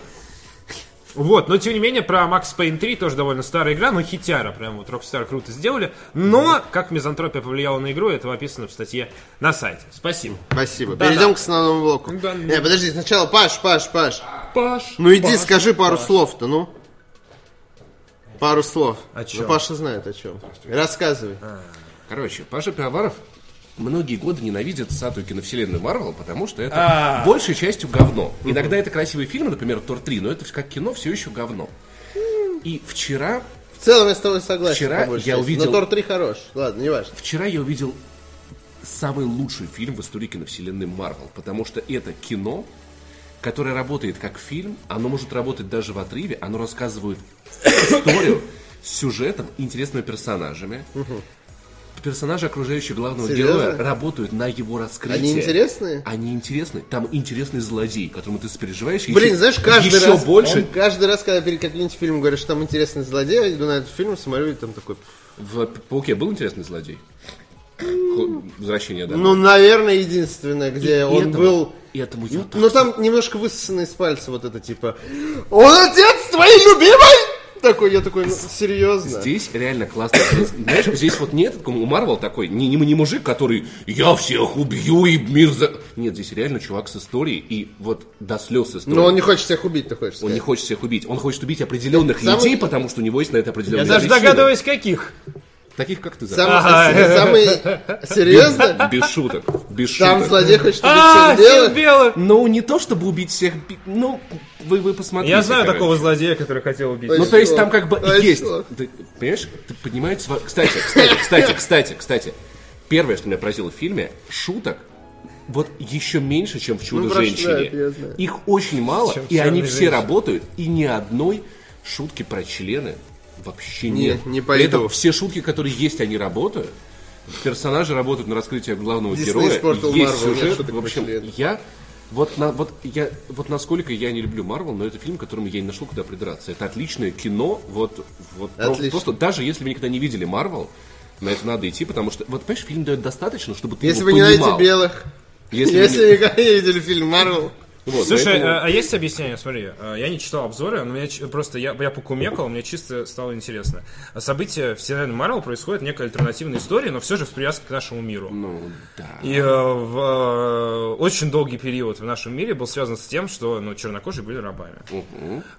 Speaker 1: Вот, но тем не менее, про Max Payne 3 тоже довольно старая игра, но хитяра, прям вот Rockstar круто сделали. Но, как мизантропия повлияла на игру, это описано в статье на сайте. Спасибо.
Speaker 2: Спасибо.
Speaker 1: Да,
Speaker 2: Перейдем
Speaker 1: да.
Speaker 2: к основному блоку.
Speaker 1: Да,
Speaker 2: Не, подожди, сначала Паш, Паш, Паш.
Speaker 1: Паш.
Speaker 2: Ну иди, скажи пару слов-то, ну. Пару слов.
Speaker 1: О чем?
Speaker 2: Ну, Паша знает о чем. Рассказывай.
Speaker 6: Короче, Паша Пиаваров многие годы ненавидит сатую киновселенную Марвел, потому что это
Speaker 1: А.
Speaker 6: большей частью говно. Иногда это красивые фильмы, например, Тор 3, но это как кино все еще говно. И вчера,
Speaker 2: В целом я с тобой согласен.
Speaker 6: Вчера я
Speaker 2: части.
Speaker 6: увидел-
Speaker 2: Но Тор 3 хорош. Ладно, не важно.
Speaker 6: вчера я увидел самый лучший фильм в истории киновселенной Марвел, потому что это кино, которое работает как фильм, оно может работать даже в отрыве, оно рассказывает историю с сюжетом, интересными персонажами. Персонажи, окружающие главного
Speaker 2: Серьезно?
Speaker 6: героя, работают на его раскрытие.
Speaker 2: Они интересные?
Speaker 6: Они интересны. Там интересный злодей, которому ты сопереживаешь.
Speaker 2: Блин,
Speaker 6: еще,
Speaker 2: знаешь, каждый
Speaker 6: еще
Speaker 2: раз,
Speaker 6: больше.
Speaker 2: каждый раз, когда перед каким-нибудь фильмом говоришь, что там интересный злодей, я иду на этот фильм, смотрю, и там такой...
Speaker 6: В Пауке был интересный злодей? возвращение домой.
Speaker 2: Ну, наверное, единственное, где
Speaker 6: И
Speaker 2: он
Speaker 6: этому-
Speaker 2: был...
Speaker 6: Этому я
Speaker 2: Но там немножко высосано из пальца вот это, типа... Он отец твоей любимой! Такой, я такой, ну, серьезно?
Speaker 6: Здесь реально классно. Знаешь, здесь вот нет, у Марвел такой, не, не, не мужик, который «я всех убью и мир за...» Нет, здесь реально чувак с историей, и вот до слез историей.
Speaker 2: Но он не хочет всех убить, ты хочешь
Speaker 6: Он не
Speaker 2: сказать.
Speaker 6: хочет всех убить. Он хочет убить определенных
Speaker 2: Самый-
Speaker 6: людей, потому что у него есть на это
Speaker 1: Я
Speaker 6: определенные
Speaker 1: даже
Speaker 6: причины.
Speaker 1: догадываюсь, каких.
Speaker 6: Таких, как ты,
Speaker 2: Сам-
Speaker 1: Ага.
Speaker 2: Самый... Серьезно?
Speaker 6: Без шуток. Без
Speaker 2: Там
Speaker 6: шуток.
Speaker 2: злодей хочет убить
Speaker 1: А,
Speaker 2: всех белых?
Speaker 1: всех белых!
Speaker 6: Ну, не то, чтобы убить всех... Ну, вы, вы посмотрите.
Speaker 1: Я знаю
Speaker 6: короче.
Speaker 1: такого злодея, который хотел убить.
Speaker 6: Ну, то есть там как бы
Speaker 2: А
Speaker 6: есть.
Speaker 2: что?
Speaker 6: Ты понимаешь, ты понимаешь... Кстати, кстати, кстати, кстати, кстати. Первое, что меня поразило в фильме, шуток вот еще меньше, чем в
Speaker 2: Ну,
Speaker 6: «Чудо-женщине».
Speaker 2: знаю.
Speaker 6: Их очень мало,
Speaker 1: Чем
Speaker 6: и они
Speaker 1: «Черной
Speaker 6: все
Speaker 1: женщине».
Speaker 6: работают, и ни одной шутки про члены вообще
Speaker 2: Не,
Speaker 6: нет.
Speaker 2: не
Speaker 6: При этом
Speaker 2: пойду.
Speaker 6: все шутки, которые есть, они работают. Персонажи работают на раскрытие главного
Speaker 2: Disney
Speaker 6: героя.
Speaker 2: испортил
Speaker 6: есть
Speaker 2: Marvel,
Speaker 6: сюжет. В общем, я вот, на, вот, я, вот насколько я не люблю Марвел, но это фильм, которому я не нашел куда придраться. Это отличное кино, вот, вот
Speaker 2: Отлично.
Speaker 6: просто даже если вы никогда не видели Марвел, на это надо идти, потому что, вот понимаешь, фильм дает достаточно, чтобы ты
Speaker 2: Если
Speaker 6: его
Speaker 2: вы не
Speaker 6: понимал.
Speaker 2: знаете белых,
Speaker 6: Если
Speaker 2: если,
Speaker 6: вы не-
Speaker 2: никогда не видели фильм Марвел,
Speaker 6: Вот,
Speaker 1: Слушай,
Speaker 6: поэтому-
Speaker 1: а, а есть объяснение? Смотри, а, я не читал обзоры, но мне просто я, я покумекал, мне чисто стало интересно. События вселенной Марвел происходят в некой альтернативной истории, но все же с привязкой к нашему миру.
Speaker 6: Ну, да.
Speaker 1: И э, в, э, очень долгий период в нашем мире был связан с тем, что ну, чернокожие были рабами.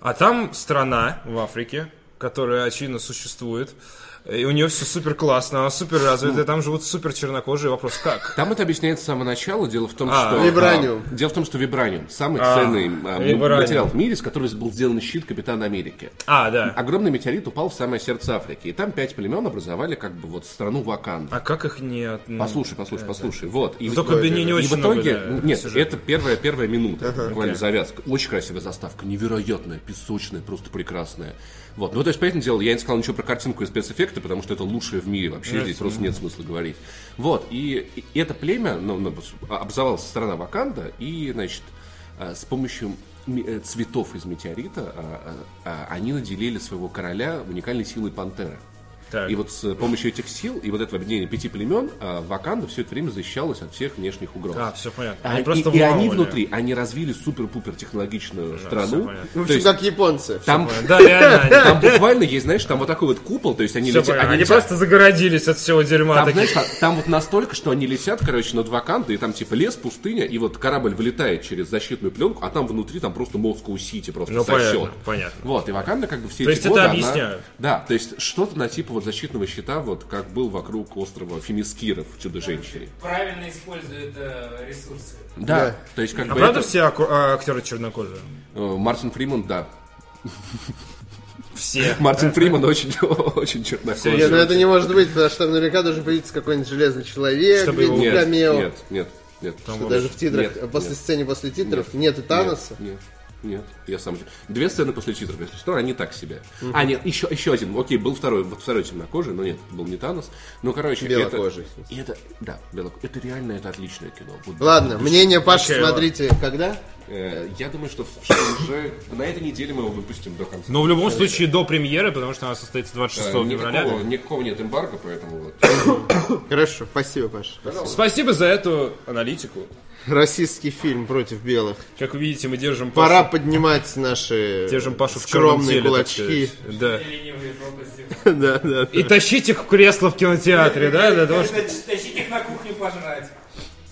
Speaker 1: А там страна в Африке, которая, очевидно, существует, и у нее все супер классно, она супер развитая, там живут супер чернокожие. Вопрос, как?
Speaker 6: Там это объясняется с самого начала. Дело в том,
Speaker 1: А,
Speaker 6: что...
Speaker 2: Вибраниум.
Speaker 6: а, дело в том, что Вибраниум самый
Speaker 1: А,
Speaker 6: ценный а,
Speaker 1: Вибраниум.
Speaker 6: материал в мире, с которого был сделан щит Капитана Америки.
Speaker 1: А, да.
Speaker 6: Огромный метеорит упал в самое сердце Африки. И там пять племен образовали как бы вот страну Ваканду.
Speaker 1: А как их не...
Speaker 6: Послушай, послушай, послушай. Вот. И,
Speaker 1: Только не, не
Speaker 6: и
Speaker 1: очень
Speaker 6: в итоге,
Speaker 1: много, да,
Speaker 6: нет,
Speaker 1: сюжета.
Speaker 6: это первая, первая минута, буквально
Speaker 1: Окей.
Speaker 6: завязка. Очень красивая заставка, невероятная, песочная, просто прекрасная. Вот, ну то есть, понятное дело, я не сказал ничего про картинку и спецэффекты, потому что это лучшее в мире вообще, здесь просто нет смысла говорить. Вот, и, это племя, ну, ну, образовалась страна Ваканда, и, значит, а, с помощью э, цветов из метеорита а, а, а, они наделили своего короля уникальной силой пантеры.
Speaker 1: Так.
Speaker 6: И вот с помощью этих сил и вот этого объединения пяти племен а, Ваканда все это время защищалась от всех внешних угроз.
Speaker 1: А, все понятно.
Speaker 6: А,
Speaker 1: Они
Speaker 6: и,
Speaker 1: просто
Speaker 6: и они
Speaker 1: вламывали.
Speaker 6: внутри, они развили супер-пупер технологичную
Speaker 1: всё
Speaker 6: страну.
Speaker 1: понятно.
Speaker 2: в
Speaker 6: То
Speaker 2: общем,
Speaker 6: есть
Speaker 2: как японцы.
Speaker 6: там,
Speaker 1: Да, реально. они-
Speaker 6: там буквально есть, знаешь, там вот такой вот купол, то есть они летят, они
Speaker 1: Они
Speaker 6: летят-
Speaker 1: просто загородились от всего дерьма.
Speaker 6: там,
Speaker 1: таких.
Speaker 6: знаешь, там, вот настолько, что они летят, короче, над Вакандой, и там типа лес, пустыня, и вот корабль вылетает через защитную пленку, а там внутри там просто Москва Сити просто
Speaker 1: Ну,
Speaker 6: сосет.
Speaker 1: понятно, понятно.
Speaker 6: Вот, и Ваканда как бы все
Speaker 1: То
Speaker 6: эти
Speaker 1: есть это
Speaker 6: годы, она-
Speaker 1: объясняют?
Speaker 6: Да, то есть что-то на типа вот защитного щита, вот как был вокруг острова Фемискиров в Чудо-женщине.
Speaker 5: Правильно используют э, ресурсы.
Speaker 6: Да, то есть как
Speaker 1: А
Speaker 6: бы
Speaker 1: правда
Speaker 6: это-
Speaker 1: все а, актеры чернокожие?
Speaker 6: э, Мартин Фриман, да.
Speaker 1: Все.
Speaker 6: Мартин Фриман очень, очень чернокожий.
Speaker 2: ну это не может быть, потому что там наверняка должен появиться какой-нибудь железный человек,
Speaker 1: Чтобы его-
Speaker 2: где-нибудь
Speaker 6: Нет, нет, нет, нет.
Speaker 2: Что даже в титрах,
Speaker 6: Нет,
Speaker 2: после
Speaker 6: нет.
Speaker 2: сцены после титров нет и Таноса.
Speaker 6: Нет, нет, я сам... Две сцены после титров, если что, они так себе. А, нет, еще, еще один. Окей, был второй, вот второй темнокожий, но нет, был не Танос. Ну, короче,
Speaker 2: Белокожий.
Speaker 6: Это, и это, да, белокожий. Это реально, это отличное кино. Вот,
Speaker 2: Ладно, мнение Паши
Speaker 1: Окей,
Speaker 2: смотрите когда?
Speaker 6: э, я думаю, что, что уже на этой неделе мы его выпустим до конца.
Speaker 1: Но в любом случае до премьеры, потому что она состоится 26
Speaker 6: Э,
Speaker 1: февраля.
Speaker 6: никакого, никакого нет эмбарго, поэтому вот.
Speaker 2: Хорошо, спасибо, Паша.
Speaker 1: Спасибо за эту аналитику.
Speaker 2: Российский фильм против белых.
Speaker 1: Как вы видите, мы держим
Speaker 2: Пора
Speaker 1: Пашу,
Speaker 2: поднимать наши
Speaker 1: держим Пашу в
Speaker 2: скромные
Speaker 1: теле, так
Speaker 2: кулачки.
Speaker 1: сказать. Да.
Speaker 2: Да, да.
Speaker 1: И тащить их в кресло в кинотеатре, да, для того, чтобы...
Speaker 5: Тащить их на кухню пожрать.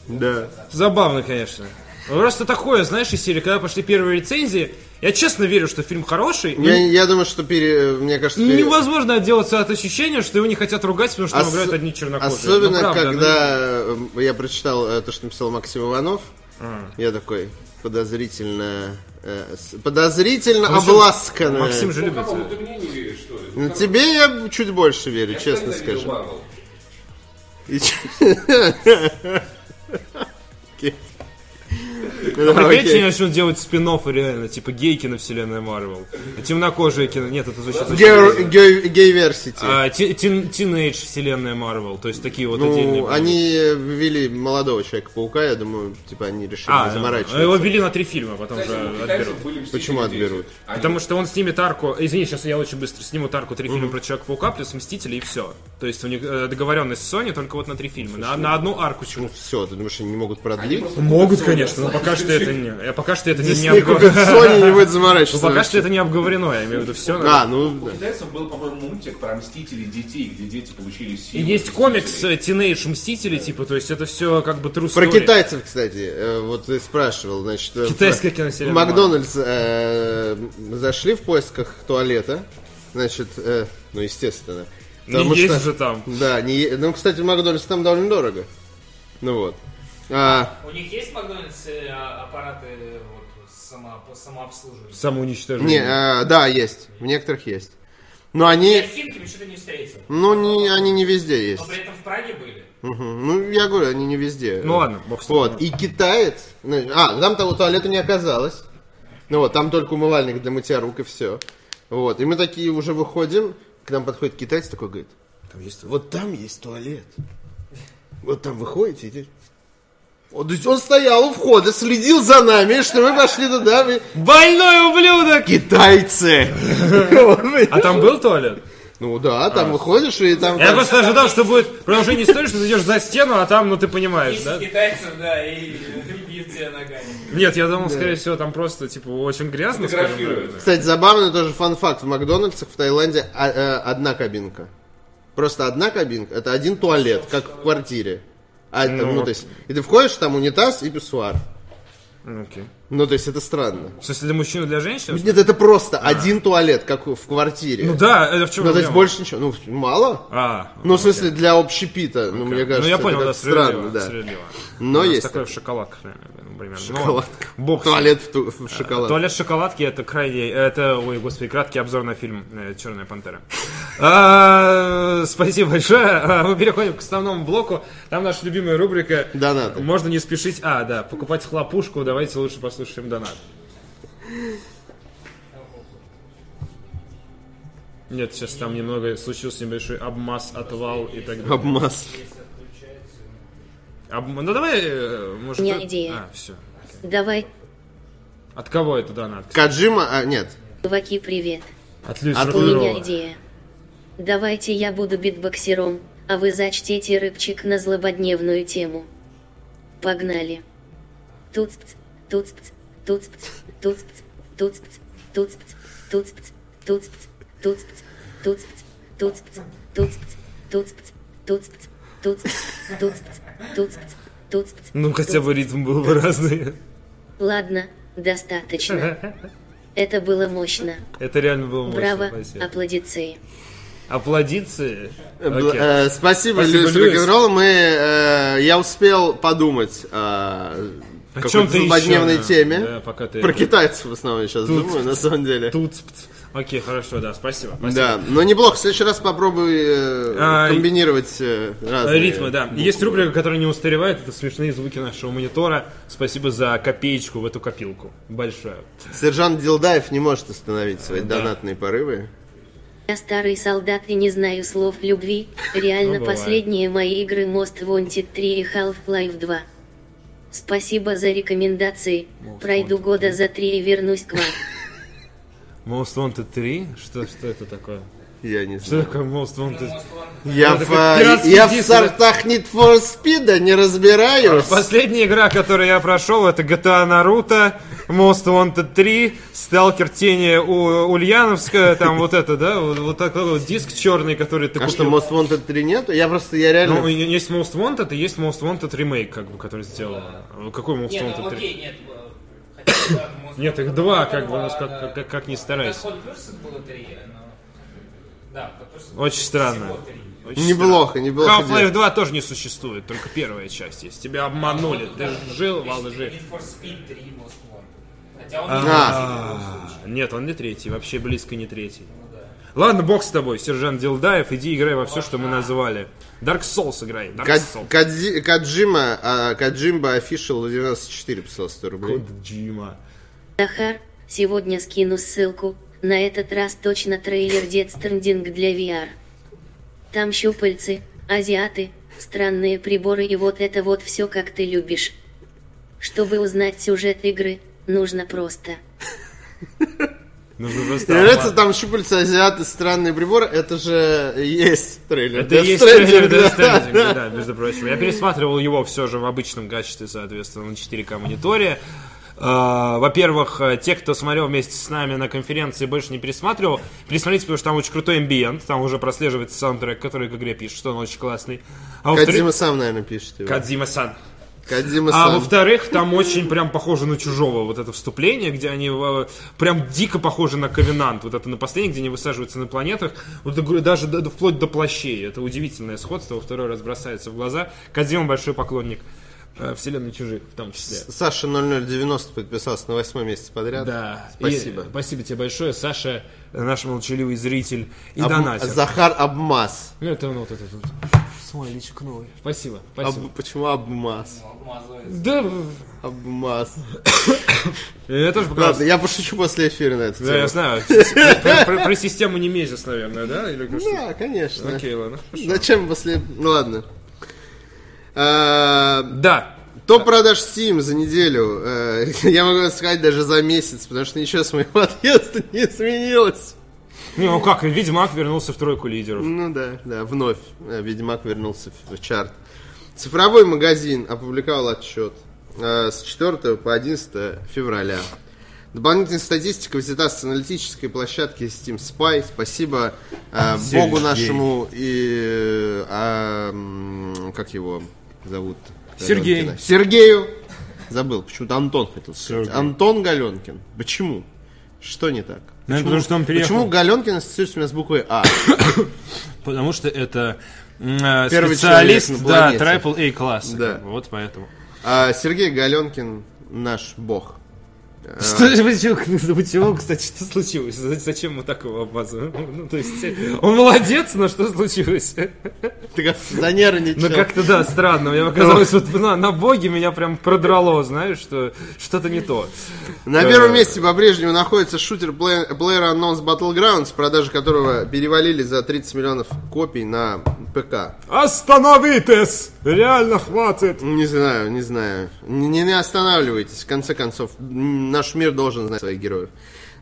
Speaker 2: да.
Speaker 1: Забавно, конечно. Ну, Просто такое, знаешь, из серии, когда пошли первые рецензии, я честно верю, что фильм хороший,
Speaker 2: Я, я думаю, что пере, мне кажется, пере-
Speaker 1: невозможно отделаться от ощущения, что его не хотят ругать, потому что там
Speaker 2: Ос-
Speaker 1: играют одни чернокожие.
Speaker 2: Особенно,
Speaker 1: Ну, правда,
Speaker 2: когда э, я прочитал э, то, что написал Максим Иванов,
Speaker 1: А.
Speaker 2: я такой подозрительно э, подозрительно
Speaker 1: Максим-
Speaker 2: обласканный.
Speaker 1: ну, Максим же любит...
Speaker 6: Какому ты мне не веришь, что ли?
Speaker 2: Ну, тебе я чуть больше верю, честно
Speaker 6: Я
Speaker 2: скажу.
Speaker 6: Марвел.
Speaker 2: И ч- Окей. Да,
Speaker 1: Прикиньте,
Speaker 2: окей.
Speaker 1: они начнут делать спин реально, типа гейки на вселенной Марвел. Темнокожие кино. Нет, это звучит
Speaker 2: Гей-версити.
Speaker 1: А, ти- тин- Тинейдж вселенная Марвел. То есть такие вот отдельные.
Speaker 2: Ну, они ввели молодого Человека-паука, я думаю, типа, они решили
Speaker 1: А,
Speaker 2: не
Speaker 1: ну,
Speaker 2: заморачиваться.
Speaker 1: его ввели на три фильма, потом же отберут.
Speaker 4: китайцев были «Мстители.
Speaker 2: Почему
Speaker 4: дети».
Speaker 2: отберут?
Speaker 1: Потому что он снимет арку. Извини, сейчас я очень быстро снимут арку три фильма про Человека-паука плюс Мстители и все. То есть у них э, договоренность с Sony только вот на три фильма. На, на одну арку чего.
Speaker 2: Все, ты думаешь, они не могут продлить?
Speaker 1: Могут, конечно, но пока что это не. э, Пока что это не, обговорено.
Speaker 2: Sony, не будет
Speaker 1: Ну,
Speaker 2: заморачиваться.
Speaker 1: пока что это не обговорено, я имею в виду все.
Speaker 2: А, ну,
Speaker 4: У китайцев был, по-моему, мультик про мстителей детей, где дети получили
Speaker 1: И
Speaker 4: силу.
Speaker 1: есть комикс Teenage Мстители, типа, то есть это все как бы true
Speaker 2: Про китайцев, кстати, э, вот ты спрашивал, значит, э,
Speaker 1: Китайская
Speaker 2: в Макдональдс э, зашли в поисках туалета, значит, ну, естественно.
Speaker 1: Не есть же там.
Speaker 2: Да, не, ну, кстати, в Макдональдс там довольно дорого. Ну вот. А,
Speaker 5: У них есть в Макдональдс аппараты вот, само, по самообслуживанию?
Speaker 1: Самоуничтожение.
Speaker 2: не, а, да, есть. В некоторых есть. Но
Speaker 5: Я
Speaker 2: они,
Speaker 5: в Химками что-то не встретил.
Speaker 2: ну, не, они не везде есть.
Speaker 5: Но при этом в Праге были.
Speaker 2: Мгм. Ну, я говорю, они не везде.
Speaker 1: Ну ладно, бог с ним.
Speaker 2: Вот, и китаец... ну, А, там того туалета не оказалось. Ну вот, там только умывальник для мытья рук и все. Вот, и мы такие уже выходим, к нам подходит китаец такой, говорит, вот там есть туалет. Вот там выходите, идете. Вот, то есть он стоял у входа, следил за нами, что мы пошли туда. мы-
Speaker 1: Больной ублюдок!
Speaker 2: Китайцы!
Speaker 1: А там был туалет?
Speaker 2: Ну да, там выходишь, и там...
Speaker 1: Я просто ожидал, что будет продолжение истории, что ты идешь за стену, а там, ну ты понимаешь, да?
Speaker 5: Китайцев, да, и бьют тебя ногами.
Speaker 1: Нет, я думал, скорее всего, там просто, типа, очень грязно.
Speaker 2: Кстати, забавный тоже фан-факт. В Макдональдсах в Таиланде а, э, одна кабинка. Просто одна кабинка. Это один туалет, как в квартире. А, это, ну, то есть, и ты входишь, там унитаз и писсуар.
Speaker 1: Ну, окей.
Speaker 2: Ну, то есть, это странно.
Speaker 1: В смысле, для мужчин и для женщин?
Speaker 2: Нет, это просто один туалет, как в квартире.
Speaker 1: Ну да, это в чем
Speaker 2: Ну, то есть, больше ничего. Ну, мало.
Speaker 1: А,
Speaker 2: Ну, в смысле, для общепита. Ну, мне кажется,
Speaker 1: ну я понял,
Speaker 2: это
Speaker 1: да,
Speaker 2: странно, да.
Speaker 1: справедливо.
Speaker 2: Но
Speaker 1: У нас
Speaker 2: есть
Speaker 1: такое в шоколадках, наверное, примерно. Ну. Бог с ним.
Speaker 2: туалет в, ту- в шоколад.
Speaker 1: Туалет шоколадки это крайне, это, ой, господи, краткий обзор на фильм э, Черная пантера. А, Спасибо большое. А, Мы переходим к основному блоку. Там наша любимая рубрика.
Speaker 2: Донаты.
Speaker 1: Можно не спешить. А, да, покупать хлопушку. Давайте лучше послушаем донат. Нет, сейчас там немного случился небольшой обмаз, отвал и так далее.
Speaker 2: Обмаз.
Speaker 1: Об- Ну давай, э, может...
Speaker 7: У меня
Speaker 1: ты-
Speaker 7: идея.
Speaker 1: А, все.
Speaker 7: Давай,
Speaker 1: От кого это донат?
Speaker 2: Каджима, а, нет.
Speaker 7: чуваки, привет.
Speaker 1: От Люси
Speaker 2: От
Speaker 7: У меня идея. Давайте я буду битбоксером, а вы зачтите рыбчик на злободневную тему. Погнали. Туцпц, туцпц, туцпц, туцпц, туцпц, туцпц, туцпц, туцпц, туцпц, туцпц, туцпц, туцпц, туцпц, туцпц, туцпц, туцпц, туцпц, туцпц.
Speaker 1: Ну, хотя бы ритм был бы разный.
Speaker 7: Ладно, достаточно. Это было мощно.
Speaker 1: Это реально было мощно.
Speaker 7: Браво,
Speaker 1: спасибо.
Speaker 7: аплодиции.
Speaker 1: Аплодиции?
Speaker 2: Бл-
Speaker 1: Окей.
Speaker 2: э, спасибо,
Speaker 1: Спасибо,
Speaker 2: Льюис. Рок-н-ролл. Мы, э, я успел подумать о
Speaker 1: О
Speaker 2: какой-то
Speaker 1: чем-то
Speaker 2: злободневной
Speaker 1: еще,
Speaker 2: теме.
Speaker 1: Да, пока ты...
Speaker 2: Про китайцев в основном сейчас
Speaker 1: Тут-
Speaker 2: думаю, на самом деле.
Speaker 1: Тут... Окей, хорошо, да, спасибо. спасибо.
Speaker 2: Да, но неплохо. В следующий раз попробуй э,
Speaker 1: А,
Speaker 2: комбинировать э, разные
Speaker 1: Ритмы, да. Есть рубрика, которая не устаревает, это смешные звуки нашего монитора. Спасибо за копеечку в эту копилку. Большое.
Speaker 2: Сержант Дилдаев не может остановить свои
Speaker 1: Да.
Speaker 2: донатные порывы.
Speaker 7: Я старый солдат и не знаю слов любви. Реально
Speaker 1: Ну,
Speaker 7: последние мои игры Most Wanted 3 и Half-Life 2. Спасибо за рекомендации. Пройду года за три и вернусь к вам.
Speaker 1: Most Wanted 3? Что, что это такое?
Speaker 2: Я не
Speaker 1: Что
Speaker 2: знаю.
Speaker 1: такое Most Wanted?
Speaker 2: Я, в,
Speaker 1: как
Speaker 2: я в сортах Need for Speed не разбираюсь.
Speaker 1: Последняя игра, которую я прошел, это GTA Naruto, Most Wanted 3, Stalker Тени у Ульяновска, там вот это, да, вот, вот такой вот диск черный, который ты
Speaker 2: А что,
Speaker 1: купил.
Speaker 2: Most Wanted 3 нету? Я просто, я реально...
Speaker 1: Ну, есть Most Wanted и есть Most Wanted ремейк, как бы, который сделал. Какой Most
Speaker 5: Нет, ну
Speaker 1: Wanted 3?
Speaker 5: окей, нет.
Speaker 1: Нет, их два, как бы,
Speaker 5: а,
Speaker 1: ну, как, как, как ни старайся.
Speaker 5: Hot Pursuit было три. Да,
Speaker 1: Очень странно.
Speaker 5: всего три.
Speaker 1: Очень
Speaker 2: Неплохо, неплохо.
Speaker 1: Half-Life 2 тоже не существует, только первая часть есть. Тебя обманули, ты жил во лжи.
Speaker 5: Need for Speed 3 Most Wanted. Хотя он не третий в любом случае.
Speaker 1: Нет, он не третий, вообще близко не третий. Ладно, бог с тобой, сержант Дилдаев, иди играй во все, что мы назвали. Dark Souls играй, Dark
Speaker 2: Кад-
Speaker 1: Souls.
Speaker 2: Кадзи- Каджима, а, Каджимба Official 94 писал 100 рублей.
Speaker 1: Джима.
Speaker 7: Захар, сегодня скину ссылку, на этот раз точно трейлер Stranding для VR. Там щупальцы, азиаты, странные приборы и вот это вот все как ты любишь. Чтобы узнать сюжет игры, нужно просто.
Speaker 1: Нужно просто...
Speaker 2: нравится, там щупальца азиаты, странные приборы. Это же есть трейлер.
Speaker 1: Это
Speaker 2: Death
Speaker 1: есть
Speaker 2: Stranding,
Speaker 1: трейлер Death
Speaker 2: да.
Speaker 1: Stranding, да, между прочим. Я пересматривал его все же в обычном качестве, соответственно, на 4К мониторе. А, Во-первых, э, те, кто смотрел вместе с нами на конференции, больше не пересматривал. Пересмотрите, потому что там очень крутой амбиент. Там уже прослеживается саундтрек, который к игре пишет, что он очень классный. А.
Speaker 2: Кадзима сам, наверное, пишет его.
Speaker 1: Кадзима-сан.
Speaker 2: Кадзима
Speaker 1: А
Speaker 2: сам.
Speaker 1: во-вторых, там очень прям похоже на чужого вот это вступление, где они э, прям дико похожи на Ковенант. Вот это на последнем, где они высаживаются на планетах. Вот даже вплоть до плащей. Это удивительное сходство. Во второй раз бросается в глаза. Кадзима большой поклонник вселенной чужих в том числе.
Speaker 2: Саша 0090 подписался на восьмой месяц подряд.
Speaker 1: Да.
Speaker 2: Спасибо.
Speaker 1: И спасибо тебе большое, Саша, наш молчаливый зритель и
Speaker 2: Об-
Speaker 1: донатер.
Speaker 2: Захар Абмаз.
Speaker 1: Ну, это ну, вот этот вот. Смайличек новый. Спасибо, спасибо.
Speaker 2: Почему Абмаз?
Speaker 1: Да,
Speaker 2: Абмаз.
Speaker 1: я тоже показал.
Speaker 2: Ладно, я пошучу после эфира на эту
Speaker 1: Да, я знаю. Про, систему Немезис, наверное, да?
Speaker 2: Да, конечно.
Speaker 1: Окей, ладно.
Speaker 2: Зачем после... Ну ладно. А,
Speaker 1: Да.
Speaker 2: Топ продаж Steam за неделю. Э, Я могу сказать даже за месяц, потому что ничего с моего отъезда не изменилось.
Speaker 1: Не, ну как, Ведьмак вернулся в тройку лидеров.
Speaker 2: Ну да, да, вновь э, Ведьмак вернулся в чарт. Цифровой магазин опубликовал отчет э, с 4 по 11 февраля. Дополнительная статистика взята с аналитической площадки Steam Spy. Спасибо э, богу нашему и... э, м, как его зовут?
Speaker 1: Сергей.
Speaker 2: Галенкина. Сергею. Забыл, почему-то Антон хотел сказать.
Speaker 1: Сергей.
Speaker 2: Антон Галенкин. Почему? Что не так?
Speaker 1: Ну, потому что он переехал.
Speaker 2: Почему Галенкин ассоциируется у меня с буквой А?
Speaker 1: Потому что это э,
Speaker 2: Первый
Speaker 1: специалист, да. Triple A класса.
Speaker 2: Да.
Speaker 1: как бы, Вот поэтому.
Speaker 2: А Сергей Галенкин наш бог.
Speaker 1: Что, почему, почему, кстати, что случилось? Зачем мы так его обмазываем? Ну, то есть, он молодец, но что случилось?
Speaker 2: Ты занервничал.
Speaker 1: Ну, как-то, да, странно. Мне показалось, вот на, на боге меня прям продрало, знаешь, что что-то не то.
Speaker 2: На первом месте по-прежнему находится шутер Play- PlayerUnknown's Battlegrounds, продажи которого перевалили за 30 миллионов копий на ПК.
Speaker 1: Остановитесь! Реально хватит!
Speaker 2: Не знаю, не знаю. Не, не останавливайтесь. В конце концов, наш мир должен знать своих героев.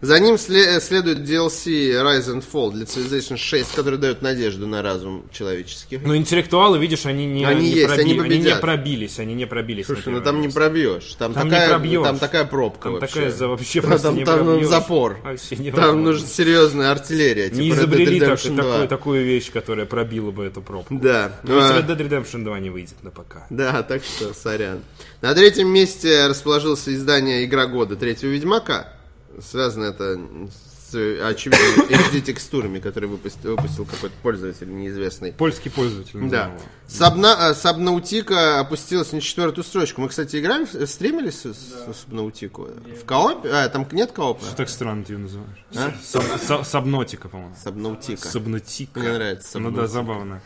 Speaker 2: За ним сле- следует DLC Rise and Fall для Civilization 6, который дает надежду на разум человеческий.
Speaker 1: Ну, интеллектуалы, видишь, они не,
Speaker 2: Они
Speaker 1: не
Speaker 2: есть,
Speaker 1: проби-
Speaker 2: они
Speaker 1: не
Speaker 2: победят.
Speaker 1: пробились, они не пробились.
Speaker 2: Слушай, ну там не пробьешь. Там,
Speaker 1: Там не
Speaker 2: такая,
Speaker 1: пробьешь.
Speaker 2: там такая пробка
Speaker 1: Там
Speaker 2: вообще.
Speaker 1: такая за вообще
Speaker 2: Там, там,
Speaker 1: не
Speaker 2: там
Speaker 1: пробьешь.
Speaker 2: запор.
Speaker 1: Вообще
Speaker 2: Там
Speaker 1: невозможно.
Speaker 2: нужна серьезная артиллерия.
Speaker 1: Не
Speaker 2: типа Dead
Speaker 1: изобрели так-
Speaker 2: Redemption 2.
Speaker 1: такую, такую вещь, которая пробила бы эту пробку.
Speaker 2: Да.
Speaker 1: Ну,
Speaker 2: А,
Speaker 1: Red Dead Redemption 2 не выйдет на ПК.
Speaker 2: Да, так что, сорян. На третьем месте расположился издание «Игра года» третьего Ведьмака. Связано это с, очевидно, HD-текстурами, которые выпустил, выпустил какой-то пользователь неизвестный.
Speaker 1: Польский пользователь.
Speaker 2: Да. Сабна, э, Сабнаутика опустилась на четвертую строчку. Мы, кстати, играли, стримили с, с Сабнаутику? В коопе? А, там нет коопа?
Speaker 1: Что так странно ты ее называешь?
Speaker 2: А?
Speaker 1: Саб- са- Сабнотика, по-моему.
Speaker 2: Сабнаутика.
Speaker 1: Сабнотика.
Speaker 2: Мне нравится
Speaker 1: Ну да,
Speaker 2: Сабнотика.
Speaker 1: забавно.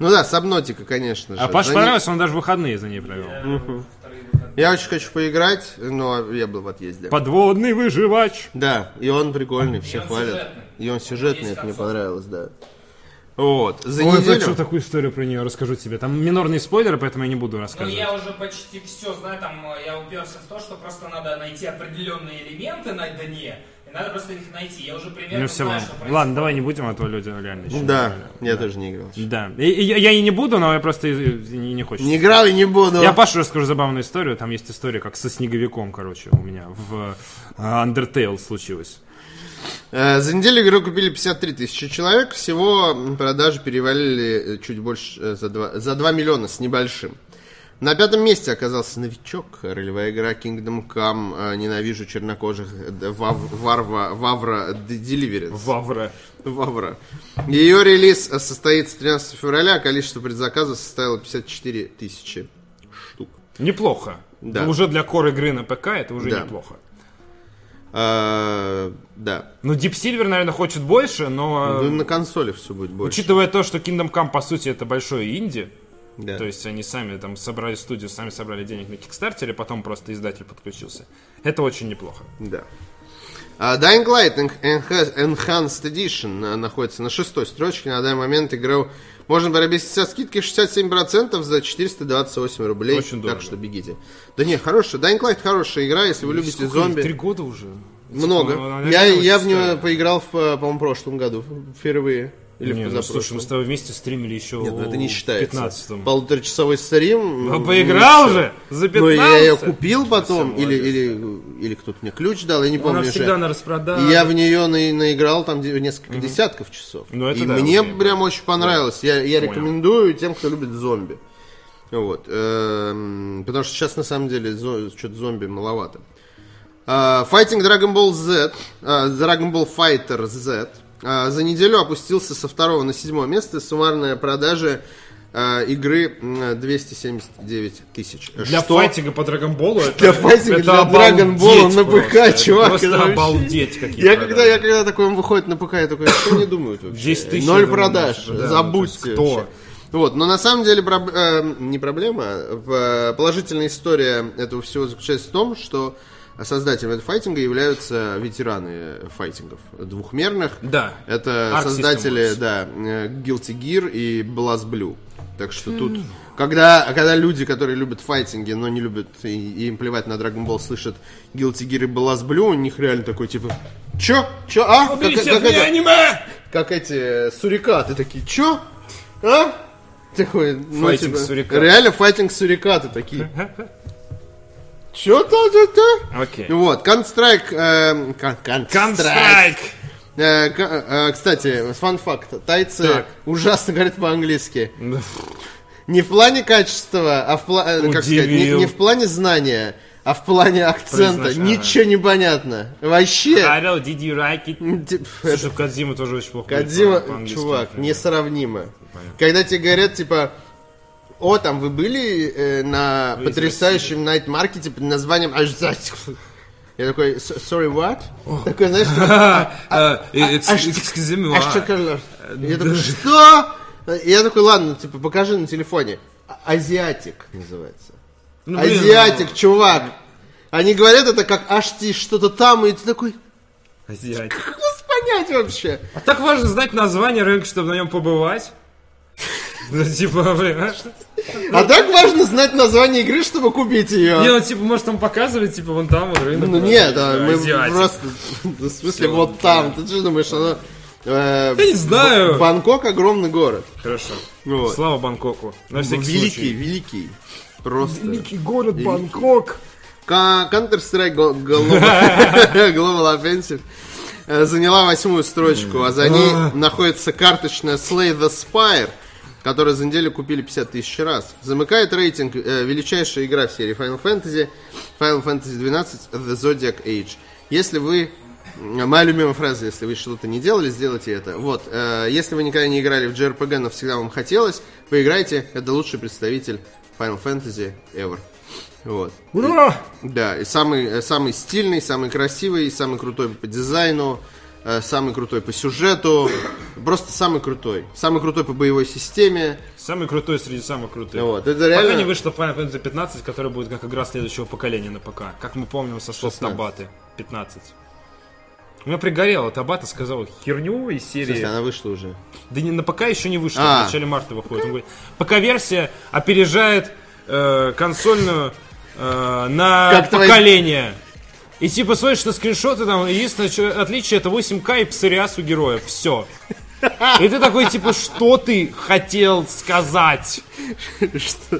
Speaker 2: Ну да, Сабнотика, конечно же.
Speaker 1: А Паш
Speaker 2: За ней-
Speaker 1: понравилось, он даже выходные за ней провел.
Speaker 2: Я очень хочу поиграть, но я был в отъезде.
Speaker 1: Подводный выживач.
Speaker 2: Да, и он прикольный, все
Speaker 5: он
Speaker 2: хвалят.
Speaker 5: сюжетный.
Speaker 2: И он сюжетный, это мне понравилось, да. Вот, за
Speaker 1: Ой,
Speaker 2: неделю...
Speaker 1: хочу такую историю про нее расскажу тебе. Там минорные спойлеры, поэтому я не буду
Speaker 5: Ну,
Speaker 1: рассказывать.
Speaker 5: я уже почти все знаю, там э, я уперся в то, что просто надо найти определенные элементы на дне, и надо просто их найти. Я уже примерно
Speaker 1: Ну все,
Speaker 5: знаю,
Speaker 1: ладно.
Speaker 5: что происходит.
Speaker 1: Ладно, давай не будем, а то люди реально еще не
Speaker 2: Да,
Speaker 1: играли.
Speaker 2: я тоже не играл.
Speaker 1: Да. И- и я, я и не буду, но я просто и- и не, не хочется.
Speaker 2: Не играл и не буду.
Speaker 1: Я Пашу расскажу забавную историю. Там есть история, как со снеговиком, короче, у меня в э, Undertale случилось.
Speaker 2: Э, За неделю игру купили 53 тысячи человек. Всего продажи перевалили э, чуть больше за 2, за 2 миллиона с небольшим. На пятом месте оказался новичок, ролевая игра Kingdom Come, э, ненавижу чернокожих, э, Вав- Варва, Вавра Deliverance.
Speaker 1: Вавра.
Speaker 2: Вавра. Ее релиз состоится 13 февраля, а количество предзаказов составило 54 тысячи штук.
Speaker 1: Неплохо.
Speaker 2: Да.
Speaker 1: Уже для кор игры на ПК это уже
Speaker 2: Да.
Speaker 1: неплохо.
Speaker 2: А, да.
Speaker 1: Ну, Deep Silver, наверное, хочет больше, но...
Speaker 2: Ну, на консоли все будет больше.
Speaker 1: Учитывая то, что Kingdom Come, по сути, это большое инди,
Speaker 2: Да.
Speaker 1: то есть они сами там собрали студию, сами собрали денег на Кикстартере, потом просто издатель подключился. Это очень неплохо.
Speaker 2: Да. А Dying Light En- Enha- Enhanced Edition а, находится на шестой строчке. На данный момент игру можно приобрести со скидкой 67% за 428 рублей.
Speaker 1: Очень дорого.
Speaker 2: так что бегите. Да не, хорошая. Dying Light хорошая игра, если вы любите
Speaker 1: Сколько
Speaker 2: зомби.
Speaker 1: Три года уже?
Speaker 2: Много.
Speaker 1: Типа, она
Speaker 2: я, я в нее поиграл, в, э, по-моему, прошлом году. Впервые. Или
Speaker 1: Не,
Speaker 2: в
Speaker 1: ну, слушай, мы с тобой вместе стримили еще
Speaker 2: Нет, ну это не
Speaker 1: в
Speaker 2: считается.
Speaker 1: 15-м.
Speaker 2: Полуторачасовой стрим.
Speaker 1: Ну,
Speaker 2: ну,
Speaker 1: поиграл же! За 15
Speaker 2: Ну, я ее купил потом, или, или, или кто-то мне ключ дал, я не помню
Speaker 1: Она
Speaker 2: уже.
Speaker 1: всегда на распродаже.
Speaker 2: И я в нее на- наиграл там несколько десятков часов.
Speaker 1: Ну, это
Speaker 2: и
Speaker 1: да,
Speaker 2: мне
Speaker 1: окей.
Speaker 2: прям очень понравилось. Я, я
Speaker 1: Понял.
Speaker 2: рекомендую тем, кто любит зомби. Вот. эм, потому что сейчас на самом деле зо- что-то зомби маловато. А, Fighting Dragon Ball Z, а, Dragon Ball Fighter Z за неделю опустился со второго на седьмое место. Суммарная продажа а, игры м, 279 тысяч.
Speaker 1: Для
Speaker 2: Что-
Speaker 1: файтинга по Драгонболу это,
Speaker 2: Для файтинга,
Speaker 1: это
Speaker 2: для Драгонбола на. ПК, чувак,
Speaker 1: Просто
Speaker 2: это вообще-
Speaker 1: обалдеть какие
Speaker 2: Я когда, я когда такой выходит на ПК, я такой, что они думают вообще?
Speaker 1: 10 тысяч,
Speaker 2: Ноль продаж,
Speaker 1: да,
Speaker 2: забудьте.
Speaker 1: кто?
Speaker 2: вообще. Вот, но на самом деле проб- э, не проблема, а положительная история этого всего заключается в том, что создателями этого файтинга являются ветераны файтингов двухмерных.
Speaker 1: Да.
Speaker 2: Это
Speaker 1: System
Speaker 2: создатели, да, Guilty Gear и Blast Blue. Так что тут, когда, когда люди, которые любят файтинги, но не любят и, и им плевать на Dragon Ball, слышат Guilty Gear и Blast Blue, у них реально такой типа, чё? Чё? А? Как,
Speaker 1: Уберите
Speaker 2: как
Speaker 1: меня
Speaker 2: это?
Speaker 1: аниме!
Speaker 2: как эти сурикаты такие, чё? А? Такой, ну,
Speaker 1: Файтинг
Speaker 2: типа,
Speaker 1: сурикат.
Speaker 2: Реально файтинг сурикаты такие. Чё то
Speaker 1: Окей.
Speaker 2: Вот, Counter-Strike... э, Counter-Strike. Э, к- э, Кстати, фан-факт. Тайцы
Speaker 1: Так.
Speaker 2: ужасно говорят по-английски. Не в плане качества, а в плане, как сказать, не, не в плане знания, а в плане акцента. Ничего не понятно. Вообще.
Speaker 1: Hello, did you like it? Слушай, Кадзима тоже очень плохо
Speaker 2: Кадзима, чувак, несравнимо. Когда тебе говорят, типа, о, там вы были э, на
Speaker 1: Вы
Speaker 2: потрясающем найт-маркете под названием Ажзать? Я такой, «S- sorry, what? Такой, знаешь,
Speaker 1: А, it's-
Speaker 2: а что-
Speaker 1: excuse me,
Speaker 2: а что, Карлош? Я такой, что? Я такой, ладно, типа, покажи на телефоне. А- Азиатик называется.
Speaker 1: Ну, блин,
Speaker 2: Азиатик, чувак. Они говорят это как ты что-то там, и ты такой,
Speaker 1: ну, азиатик.
Speaker 2: как вас понять вообще?
Speaker 1: А так важно знать название рынка, чтобы на нем побывать. Ну, типа, блин, а?
Speaker 2: А так важно знать название игры, чтобы купить ее.
Speaker 1: Не, ну, типа, может, там показывать, типа, вон там вот рынок.
Speaker 2: Ну нет,
Speaker 1: типа,
Speaker 2: а мы просто... В смысле, вот там. Ты что думаешь, оно... э,
Speaker 1: Я не знаю.
Speaker 2: Бангкок огромный город.
Speaker 1: Хорошо.
Speaker 2: Вот.
Speaker 1: Слава Бангкоку. На всякий
Speaker 2: Великий,
Speaker 1: случай.
Speaker 2: великий. Просто.
Speaker 1: город Бангкок.
Speaker 2: Ка- Counter-Strike Glo- Global Offensive э, заняла восьмую строчку, а за ней находится карточная Slay the Spire, которую за неделю купили 50 тысяч раз. Замыкает рейтинг э, величайшая игра в серии Final Fantasy, Final Fantasy 12 The Zodiac Age. Если вы Моя любимая фраза, если вы что-то не делали, сделайте это. Вот, э, если вы никогда не играли в JRPG, но всегда вам хотелось, поиграйте, это лучший представитель Final Fantasy ever. Вот.
Speaker 1: Ура!
Speaker 2: Да, и самый, э, самый стильный, самый красивый, самый крутой по дизайну, самый крутой по сюжету, просто самый крутой. Самый крутой по боевой системе.
Speaker 1: Самый крутой среди самых крутых.
Speaker 2: Вот, это
Speaker 1: Пока
Speaker 2: реально...
Speaker 1: не вышла Final Fantasy 15, которая будет как игра следующего поколения на ПК. Как мы помним со слов
Speaker 2: 16.
Speaker 1: Табаты. 15. У меня пригорело. Табата сказал херню из серии.
Speaker 2: она вышла уже.
Speaker 1: Да не, на ПК еще не вышла,
Speaker 2: А.
Speaker 1: в начале марта выходит. Он говорит, ПК-версия опережает э, консольную э, на
Speaker 2: Как твои-
Speaker 1: поколение. И типа смотришь на скриншоты, там единственное чё- отличие это 8К и псориаз у героев. Все. И ты такой, типа, что ты хотел сказать?
Speaker 2: Что?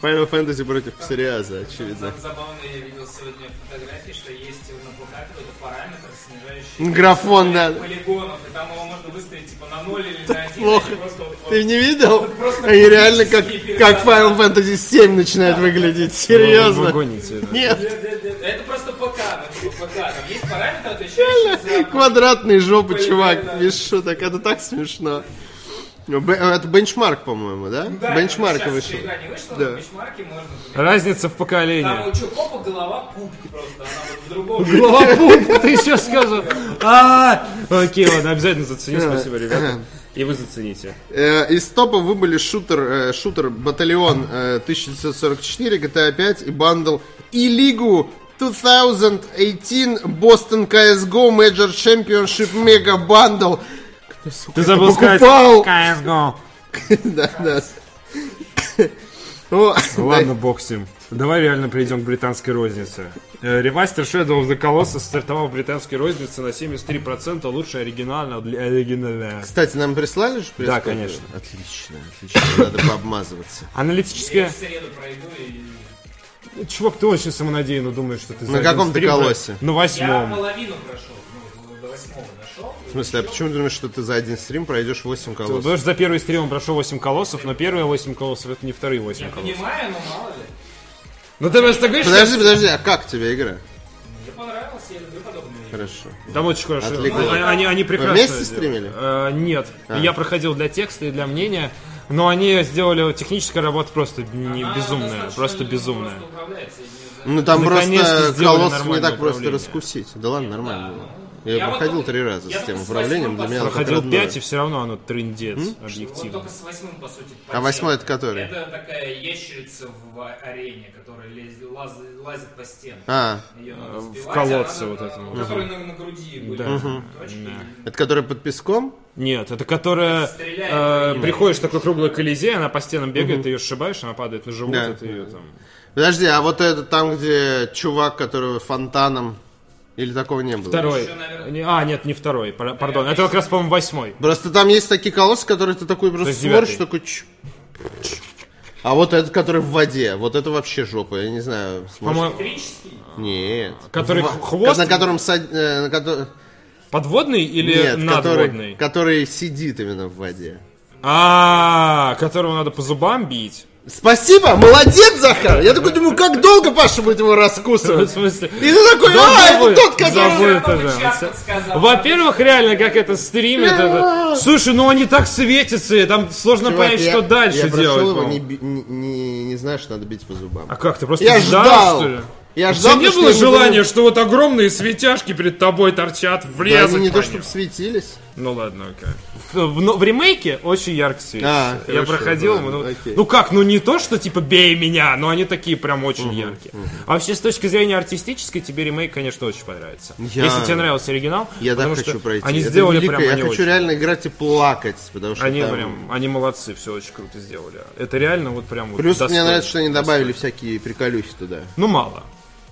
Speaker 2: Final Fantasy против Псориаза, очевидно.
Speaker 5: Забавно я видел сегодня фотографии, что есть на какой-то параметр, снижающий
Speaker 2: Графон, да.
Speaker 5: полигонов, и там его можно выставить типа на 0 или на 1.
Speaker 2: Плохо.
Speaker 5: и
Speaker 2: Ты не видел? Они реально как, как Final Fantasy 7 начинает выглядеть.
Speaker 1: Вы
Speaker 2: Серьезно. нет,
Speaker 5: Это ну. Там есть параметр, отвечающий за...
Speaker 2: квадратные жопы, чувак, без шуток. Это так смешно. Ну, б- Это бенчмарк, по-моему, да?
Speaker 5: Да,
Speaker 2: Бенчмарк
Speaker 5: сейчас
Speaker 2: вышел.
Speaker 5: еще игра не вышла,
Speaker 2: Да.
Speaker 5: но бенчмарки можно...
Speaker 1: Разница в
Speaker 5: Там
Speaker 1: поколении.
Speaker 5: у Чукопа голова пуп просто, она вот в другом...
Speaker 1: Голова пуп, ты сейчас скажешь. А, Окей, ладно, обязательно зацени, спасибо, ребята. И вы зацените.
Speaker 2: Э, Из топа выбыли шутер, э, шутер Батальон э, 1944, GTA 5 и бандл и Лигу 2018 Boston CSGO Major Championship Mega Bundle.
Speaker 1: Ты забыл сказать
Speaker 2: покупал.
Speaker 1: CSGO.
Speaker 2: Да, да. О,
Speaker 1: Ладно, бог с ним. Давай реально перейдем к британской рознице. Э, Ремастер Shadow of the Colossus стартовал в британской рознице на 73% лучше оригинального для оригинального.
Speaker 2: Кстати, нам прислали же
Speaker 1: Да, конечно.
Speaker 2: Отлично, отлично. Надо пообмазываться.
Speaker 5: Я
Speaker 1: Аналитическая...
Speaker 5: в среду пройду и...
Speaker 1: Ну, Чувак, ты очень самонадеянно думаешь, что ты
Speaker 2: На каком ты колоссе?
Speaker 1: На
Speaker 5: Я
Speaker 1: восьмом.
Speaker 5: половину прошел, ну, до восьмого дошел.
Speaker 2: В смысле, а почему ты думаешь, что ты за один стрим пройдешь 8 колоссов?
Speaker 1: Потому что за первый стрим он прошел 8 колоссов, но первые 8 колоссов это не вторые 8
Speaker 5: Я
Speaker 1: колоссов.
Speaker 5: понимаю, но мало ли.
Speaker 1: Ну ты просто говоришь,
Speaker 2: Подожди, подожди, а как тебе игра?
Speaker 5: Мне понравилось, я люблю подобные игры.
Speaker 2: Хорошо.
Speaker 1: Там очень хорошо.
Speaker 2: Отлегло.
Speaker 1: Ну, Они, они прекрасно
Speaker 2: вместе
Speaker 1: сделали.
Speaker 2: стримили?
Speaker 1: Э, нет. Я проходил для текста и для мнения, но они сделали техническая работа просто не безумная, просто безумная.
Speaker 2: Ну там просто колоссов не так просто раскусить. Да ладно, нормально было. Я,
Speaker 5: Я вот
Speaker 2: проходил
Speaker 5: только-
Speaker 2: три раза с тем управлением, для меня это
Speaker 1: Проходил. 5, и все равно оно трындец,
Speaker 5: Вот
Speaker 1: объективно.
Speaker 5: только с восьмым, по сути,
Speaker 2: А восьмой это который?
Speaker 5: Это такая ящерица в арене, которая лез- лаз- лазит по стенам.
Speaker 2: А,
Speaker 1: в колодце
Speaker 5: а
Speaker 1: вот этом.
Speaker 5: У которой на, на груди были
Speaker 1: Да.
Speaker 5: точки.
Speaker 2: это который под песком?
Speaker 1: Нет, это которая
Speaker 5: Стреляет
Speaker 1: э, приходишь в такой круглый колизей, она по стенам бегает, ты ее сшибаешь, она падает на живот,
Speaker 2: Да.
Speaker 1: и ты ее там.
Speaker 2: Подожди, а вот это там, где чувак, который фонтаном... Или такого не было?
Speaker 1: Второй.
Speaker 5: Еще, наверное-
Speaker 1: А, нет, не второй, пар- пардон. Это как раз, по-моему, восьмой.
Speaker 2: Просто там есть такие колоссы, которые ты такой просто смотришь, такой... А вот этот, который в воде, вот это вообще жопа, я не знаю. сможешь-
Speaker 1: По-моему,
Speaker 5: Электрический?
Speaker 2: Нет.
Speaker 1: Который
Speaker 2: В-
Speaker 1: хвост?
Speaker 2: На котором... сад- э, на кото-
Speaker 1: подводный или
Speaker 2: Нет, который,
Speaker 1: надводный?
Speaker 2: который сидит именно в воде.
Speaker 1: А, которого надо по зубам бить.
Speaker 2: Спасибо, молодец, Захар. Я такой думаю, как долго Паша будет его
Speaker 1: В
Speaker 2: раскусывать?
Speaker 1: смысле?
Speaker 2: И ты такой, а, это тот, который...
Speaker 1: Во-первых, реально, как это стримит, это... Слушай, ну они так светятся, и там сложно
Speaker 2: Чувак,
Speaker 1: понять,
Speaker 2: я-
Speaker 1: что дальше
Speaker 2: я прошел
Speaker 1: делать.
Speaker 2: его,
Speaker 1: по-моему.
Speaker 2: не, не, не, не знаю, что надо бить по зубам.
Speaker 1: А как, ты просто
Speaker 2: Я
Speaker 1: ждал,
Speaker 2: ждал.
Speaker 1: что ли?
Speaker 2: Я ждал,
Speaker 1: не было желания,
Speaker 2: думал-
Speaker 1: что вот огромные светяшки перед тобой торчат,
Speaker 2: Да,
Speaker 1: врезать
Speaker 2: они не то, чтобы светились.
Speaker 1: Ну ладно, окей. В, в- но в ремейке очень ярко светится.
Speaker 2: А,
Speaker 1: Я
Speaker 2: хорошо,
Speaker 1: проходил,
Speaker 2: ладно,
Speaker 1: ну,
Speaker 2: окей.
Speaker 1: ну как, ну не то, что типа бей меня, но они такие прям очень яркие. А вообще с точки зрения артистической тебе ремейк, конечно, очень понравится.
Speaker 2: Я-
Speaker 1: Если тебе нравился оригинал,
Speaker 2: Я так хочу пройти.
Speaker 1: они
Speaker 2: Это
Speaker 1: сделали
Speaker 2: великое.
Speaker 1: прям
Speaker 2: Я
Speaker 1: они
Speaker 2: хочу
Speaker 1: очень.
Speaker 2: реально играть и плакать, потому что
Speaker 1: Они
Speaker 2: там-
Speaker 1: прям, они молодцы, все очень круто сделали. Это реально вот прям вот
Speaker 2: Плюс мне
Speaker 1: достойно,
Speaker 2: нравится, что они добавили
Speaker 1: достойно.
Speaker 2: всякие приколюхи туда.
Speaker 1: Ну, мало.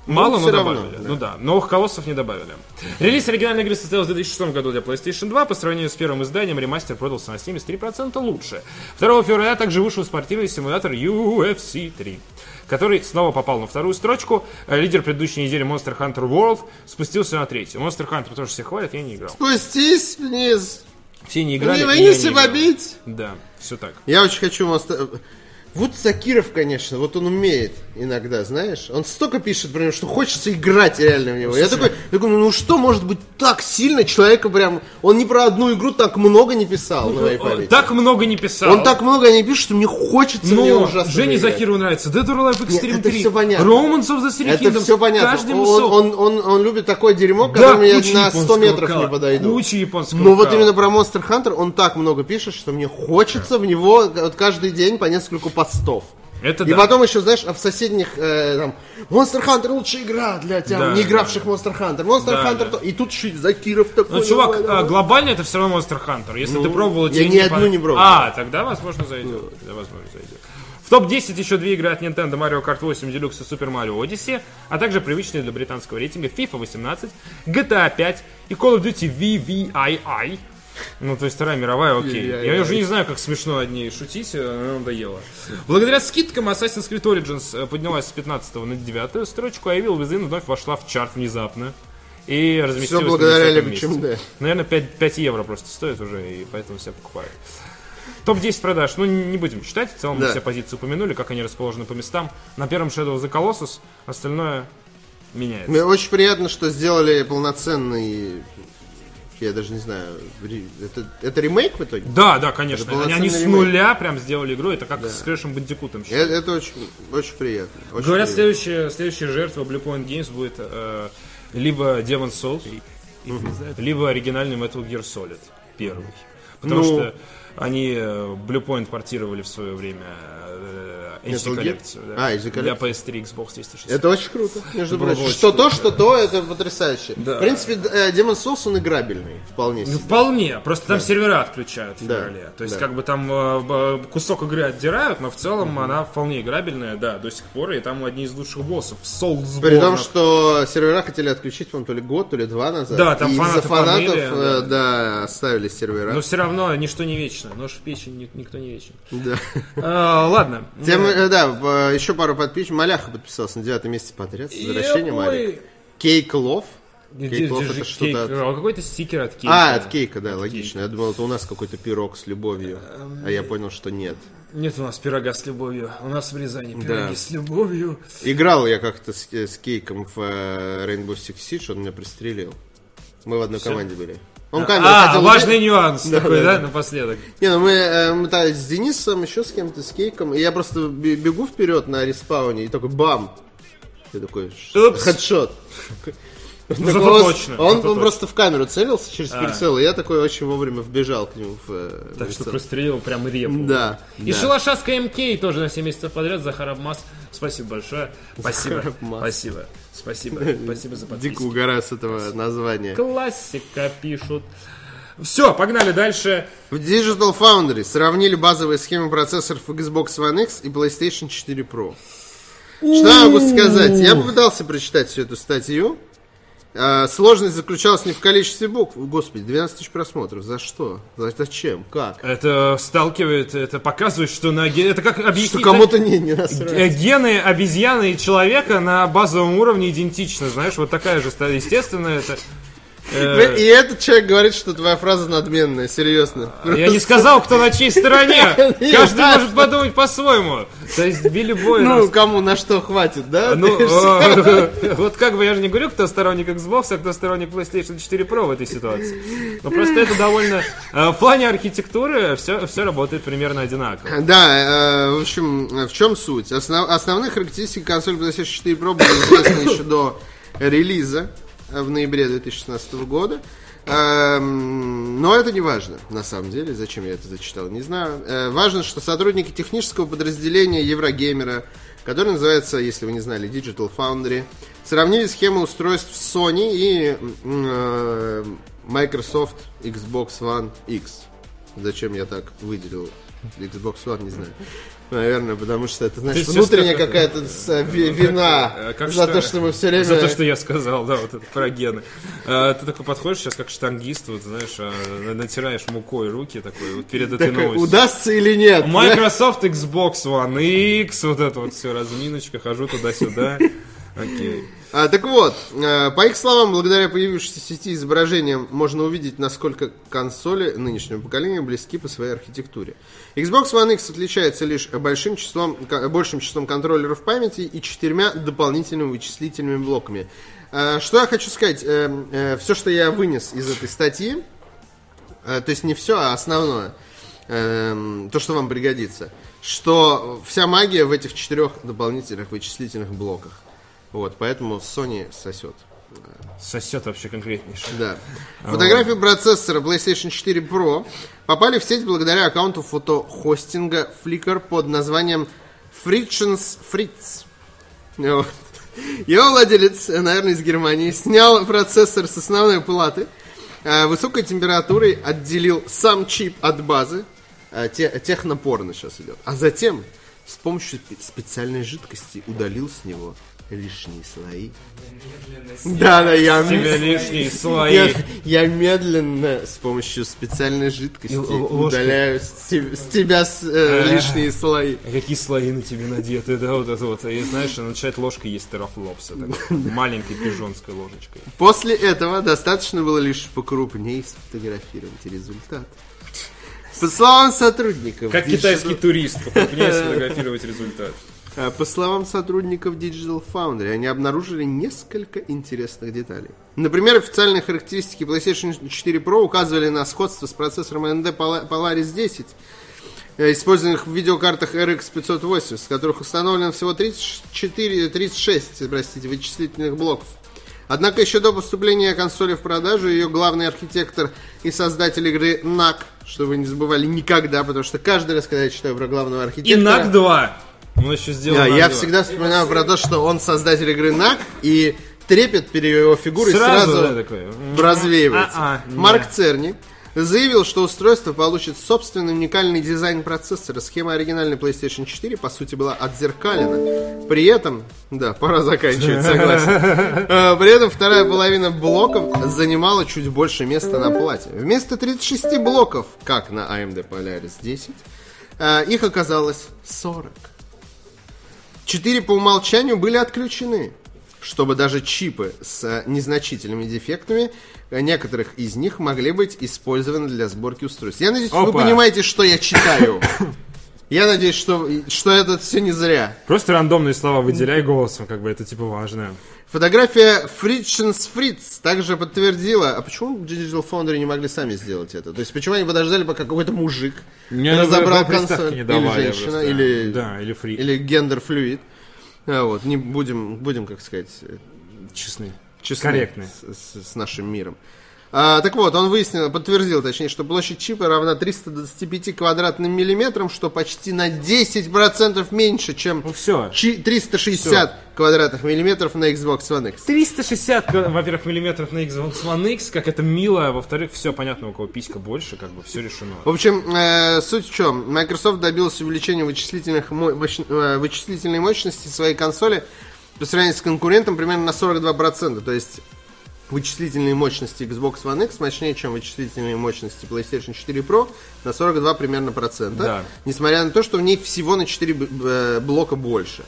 Speaker 1: Мало, но
Speaker 2: всё равно,
Speaker 1: добавили.
Speaker 2: да.
Speaker 1: Ну да, новых колоссов не добавили. Релиз оригинальной игры состоялся в 2006 году для PlayStation 2. По сравнению с первым изданием, ремастер продался на 73% лучше. 2 февраля также вышел спортивный симулятор UFC 3 который снова попал на вторую строчку. Э, Лидер предыдущей недели Monster Hunter World спустился на третью. Monster Hunter тоже все хвалят, я не играл.
Speaker 2: Спустись вниз.
Speaker 1: Все не играли,
Speaker 2: Не
Speaker 1: и я
Speaker 2: вынеси
Speaker 1: не играл.
Speaker 2: побить.
Speaker 1: Да, все так.
Speaker 2: Я очень хочу Monster... Вот Закиров, конечно, вот он умеет иногда, знаешь. Он столько пишет про него, что хочется играть реально в него. Я такой, я такой, ну что может быть так сильно человека прям... Он ни про одну игру так много не писал на моей памяти.
Speaker 1: Так много не писал.
Speaker 2: Он так много не пишет, что мне хочется
Speaker 1: Но
Speaker 2: ужасно
Speaker 1: Жене
Speaker 2: играть.
Speaker 1: Закиру нравится Dead or Alive Extreme
Speaker 2: Нет, это
Speaker 1: 3,
Speaker 2: всё понятно.
Speaker 1: Romance of the Three
Speaker 2: Это
Speaker 1: Kingdoms,
Speaker 2: все понятно.
Speaker 1: каждый
Speaker 2: Он, он, он, он любит такое дерьмо,
Speaker 1: Да,
Speaker 2: которому я на 100
Speaker 1: японского
Speaker 2: метров
Speaker 1: кала,
Speaker 2: не подойду.
Speaker 1: Куча японского
Speaker 2: Но вот
Speaker 1: кала.
Speaker 2: именно про Monster Hunter он так много пишет, что мне хочется в него вот каждый день по несколько постов.
Speaker 1: Это
Speaker 2: И
Speaker 1: да.
Speaker 2: потом еще, знаешь, а в соседних э, там Monster Hunter лучшая игра для тебя,
Speaker 1: Да,
Speaker 2: не игравших в Monster Hunter. Monster
Speaker 1: Да,
Speaker 2: Hunter
Speaker 1: да.
Speaker 2: то. И тут еще Закиров такой.
Speaker 1: Ну, чувак,
Speaker 2: давай,
Speaker 1: а,
Speaker 2: давай.
Speaker 1: глобально это все равно Monster Hunter. Если
Speaker 2: Ну,
Speaker 1: ты пробовал,
Speaker 2: я ни одну
Speaker 1: по-
Speaker 2: не пробовал.
Speaker 1: А, тогда, возможно, зайдет. Тогда, возможно, зайдет. В топ-10 еще две игры от Nintendo Mario Kart 8 Deluxe и Super Mario Odyssey, а также привычные для британского рейтинга FIFA 18, GTA 5 и Call of Duty VVII. Ну, то есть Вторая мировая, окей.
Speaker 2: VVII.
Speaker 1: Я уже не знаю, как смешно над ней шутить, э, но надоело. Благодаря скидкам Assassin's Creed Origins э, поднялась с 15 на 9 строчку, а Evil Within вновь вошла в чарт внезапно. И разместилась
Speaker 2: Все благодаря
Speaker 1: на 10
Speaker 2: Лего
Speaker 1: месте.
Speaker 2: ЧМД.
Speaker 1: Наверное, 5, 5 евро просто стоит уже, и поэтому все покупают. Топ-10 продаж, ну не будем читать, в целом мы
Speaker 2: Да.
Speaker 1: все позиции упомянули, как они расположены по местам. На первом Shadow of the Colossus, остальное меняется.
Speaker 2: Мне очень приятно, что сделали полноценный Я даже не знаю. Это, это ремейк в итоге?
Speaker 1: Да, да, конечно.
Speaker 2: Это
Speaker 1: Они, они с
Speaker 2: полноценный ремейк.
Speaker 1: нуля прям сделали игру. Это как с Крэшем Бандикутом.
Speaker 2: Э, Это, очень, очень приятно. очень
Speaker 1: Говорят,
Speaker 2: приятно.
Speaker 1: следующая, следующая жертва Blue Point Games будет э, либо Demon Souls, либо оригинальный Metal Gear Solid первый. Потому
Speaker 2: Ну.
Speaker 1: что они э, Blue Point портировали в свое время э, HD коллекцию. да,
Speaker 2: А, HD
Speaker 1: Для
Speaker 2: коллекцию.
Speaker 1: PS3, Xbox 360.
Speaker 2: Это очень круто, между прочим.
Speaker 1: очень
Speaker 2: Что
Speaker 1: круто.
Speaker 2: то, что то, это потрясающе.
Speaker 1: Да.
Speaker 2: В принципе, э, Demon Souls, он играбельный, вполне
Speaker 1: Ну,
Speaker 2: себе.
Speaker 1: вполне. Просто там сервера отключают в
Speaker 2: Да.
Speaker 1: феврале. То есть,
Speaker 2: Да.
Speaker 1: как бы там э, кусок игры отдирают, но в целом она вполне играбельная, да, до сих пор. И там одни из лучших боссов. Soulsborne.
Speaker 2: При том, что сервера хотели отключить, по-моему, то ли год, то ли два назад.
Speaker 1: Да, там
Speaker 2: и
Speaker 1: фанаты
Speaker 2: фанатов, э, да, оставили сервера.
Speaker 1: Но все равно ничто не вечно. Нож в печень ни- никто не вечен.
Speaker 2: Да.
Speaker 1: А, ладно.
Speaker 2: Тем, э, да, в- еще пару подписчиков. Маляха подписался на девятом месте подряд. С возвращением, Малик. Кейк Лов. Кейк Лов это что-то от-
Speaker 1: А, Какой-то стикер от кейка.
Speaker 2: А, от кейка, да, логично. Я думал, это у нас какой-то пирог с любовью. А я понял, что нет.
Speaker 1: Нет у нас пирога с любовью. У нас в Рязани пироги
Speaker 2: Да.
Speaker 1: с любовью.
Speaker 2: Играл я как-то с, э, с кейком в э, Rainbow Six Siege, он меня пристрелил. Мы в одной команде были. Он камеру
Speaker 1: А,
Speaker 2: хотел
Speaker 1: важный
Speaker 2: убить.
Speaker 1: нюанс
Speaker 2: Да,
Speaker 1: такой,
Speaker 2: да,
Speaker 1: да, напоследок.
Speaker 2: Не, ну мы, э, мы та- с Денисом, еще с кем-то, с Кейком, и я просто бе- бегу вперед на респауне, и такой бам! Ты такой,
Speaker 1: Упс.
Speaker 2: хедшот.
Speaker 1: Ну, зато
Speaker 2: он-
Speaker 1: точно,
Speaker 2: Он,
Speaker 1: зато
Speaker 2: он
Speaker 1: точно.
Speaker 2: просто в камеру целился через
Speaker 1: А.
Speaker 2: прицел, и я такой очень вовремя вбежал к нему в э,
Speaker 1: Так что
Speaker 2: прицел.
Speaker 1: прострелил прям репу.
Speaker 2: Да.
Speaker 1: И
Speaker 2: да.
Speaker 1: Шалашаска МК тоже на 7 месяцев подряд. Захар Абмаз. Спасибо большое. Спасибо.
Speaker 2: Абмаз.
Speaker 1: Спасибо. Спасибо. Спасибо за
Speaker 2: Дико
Speaker 1: подписку.
Speaker 2: угораю с этого названия.
Speaker 1: Классика пишут. Все, погнали дальше.
Speaker 2: В Digital Foundry сравнили базовые схемы процессоров Xbox One X и PlayStation 4 Pro. Что я могу сказать? Я попытался прочитать всю эту статью. А, Сложность заключалась не в количестве букв. Господи, 12 тысяч просмотров. За что? За- Зачем? Как?
Speaker 1: Это сталкивает, это показывает, что на это как объяснить.
Speaker 2: Что кому-то не, не насрать.
Speaker 1: Э, Гены обезьяны и человека на базовом уровне идентичны, знаешь, вот такая же, естественно, это... э,
Speaker 2: И этот человек говорит, что твоя фраза надменная, серьезно.
Speaker 1: Я не сказал, кто на чьей стороне.
Speaker 2: Не
Speaker 1: Каждый может подумать по-своему. То есть Билли Бой...
Speaker 2: Ну, кому на что хватит, да?
Speaker 1: Ну, вот как бы я же не говорю, кто сторонник Xbox, а кто сторонник PlayStation 4 Pro в этой ситуации. Но просто это довольно... э, В плане архитектуры все, все работает примерно одинаково.
Speaker 2: Да, э, в общем, в чем суть? Основ- основные характеристики консоли PlayStation 4 Pro были известны еще до релиза в ноябре 2016 года. Эм, Но это не важно, на самом деле. Зачем я это зачитал, не знаю. Э, Важно, что сотрудники технического подразделения Еврогеймера, который называется, если вы не знали, Digital Foundry, сравнили схемы устройств Sony и э, Microsoft Xbox One X. Зачем я так выделил Xbox One, не знаю. Наверное, потому что это, знаешь,
Speaker 1: Ты
Speaker 2: внутренняя какая-то ви- вина
Speaker 1: Э, как
Speaker 2: за
Speaker 1: что-
Speaker 2: то, что мы все время...
Speaker 1: За то, что я сказал, да, вот это про гены. А, Ты такой подходишь сейчас как штангист, вот знаешь, а, на- натираешь мукой руки такой вот перед этой
Speaker 2: Такой,
Speaker 1: новостью.
Speaker 2: удастся или нет?
Speaker 1: Microsoft Xbox One X, вот это вот все, разминочка, хожу туда-сюда. Окей.
Speaker 2: А, так вот, э, по их словам, благодаря появившейся сети изображения можно увидеть, насколько консоли нынешнего поколения близки по своей архитектуре. Xbox One X отличается лишь большим числом, большим числом контроллеров памяти и четырьмя дополнительными вычислительными блоками. Э, Что я хочу сказать? Все, что я вынес из этой статьи, э, то есть не все, а основное, эм, то, что вам пригодится, что вся магия в этих четырех дополнительных вычислительных блоках. Вот, поэтому Sony сосет.
Speaker 1: Сосет вообще конкретнейше.
Speaker 2: Да. Фотографии процессора PlayStation 4 Pro попали в сеть благодаря аккаунту фотохостинга Flickr под названием Frictions Fritz. Вот. Его владелец, наверное, из Германии, снял процессор с основной платы, э, высокой температурой отделил сам чип от базы, э, те- технопорно сейчас идет, а затем с помощью спе- специальной жидкости удалил с него лишние слои. Да, да, я,
Speaker 1: тебя лишние слои.
Speaker 2: я, я медленно с помощью специальной жидкости удаляю с, те- с тебя с, э, лишние слои.
Speaker 1: А Какие слои на тебе надеты, да, вот это вот. И знаешь, начинает ложкой есть терафлопса, маленькой пижонской ложечкой.
Speaker 2: После этого достаточно было лишь покрупнее сфотографировать результат. По словам сотрудников...
Speaker 1: Как китайский турист, покрупнее сфотографировать результат.
Speaker 2: А, По словам сотрудников Digital Foundry, они обнаружили несколько интересных деталей. Например, официальные характеристики PlayStation 4 Pro указывали на сходство с процессором AMD Pola- Polaris 10, э, использованных в видеокартах RX 580, в которых установлено всего 34, 36 простите, вычислительных блоков. Однако еще до поступления консоли в продажу ее главный архитектор и создатель игры NAC, что вы не забывали никогда, потому что каждый раз, когда я читаю про главного
Speaker 1: И
Speaker 2: архитектора...
Speaker 1: НАК 2. Он еще сделал
Speaker 2: Да, я
Speaker 1: 2.
Speaker 2: всегда вспоминаю про то, что он создатель игры NAC, и трепет перед его фигурой
Speaker 1: Сразу,
Speaker 2: сразу,
Speaker 1: да, такой,
Speaker 2: развеивается.
Speaker 1: а-а, не.
Speaker 2: Марк Церни заявил, что устройство получит собственный уникальный дизайн процессора. Схема оригинальной PlayStation 4, по сути, была отзеркалена. При этом, да, пора заканчивать, согласен. Э, При этом вторая половина блоков занимала чуть больше места на плате. Вместо 36 блоков, как на AMD Polaris 10, э, их оказалось 40. Четыре по умолчанию были отключены, чтобы даже чипы с э, незначительными дефектами, э, некоторых из них могли быть использованы для сборки устройств. Я надеюсь, вы
Speaker 1: Опа.
Speaker 2: понимаете, что я читаю. Я надеюсь, что, что это все не зря.
Speaker 1: Просто рандомные слова выделяй голосом, как бы это типа важно.
Speaker 2: Фотография Frictions Fritz также подтвердила, а почему Digital Foundry не могли сами сделать это? То есть почему они подождали, пока какой-то мужик
Speaker 1: Мне
Speaker 2: разобрал
Speaker 1: вы приставки
Speaker 2: консоль,
Speaker 1: не
Speaker 2: или женщина,
Speaker 1: просто.
Speaker 2: или,
Speaker 1: Да, или фри.
Speaker 2: или гендер-флюид. А, вот, не будем, будем, как сказать, э,
Speaker 1: Честные.
Speaker 2: честны
Speaker 1: Корректны.
Speaker 2: С, с- с нашим миром. А, так вот, он выяснил, подтвердил, точнее, что площадь чипа равна 325 квадратным миллиметрам, что почти на 10% меньше, чем
Speaker 1: Ну все.
Speaker 2: чи- 360 квадратных миллиметров на Xbox One X.
Speaker 1: 360, ка- во-первых, миллиметров на Xbox One X, как это мило, а во-вторых, все понятно, у кого писька больше, как бы все решено.
Speaker 2: В общем, э, суть в чем? Microsoft добился увеличения вычислительных мо- мощ- э, вычислительной мощности своей консоли по сравнению с конкурентом примерно на 42%. То есть вычислительные мощности Xbox One X мощнее, чем вычислительные мощности PlayStation 4 Pro на 42 примерно процента.
Speaker 1: Да.
Speaker 2: Несмотря на то, что в ней всего на 4 б- э, блока больше.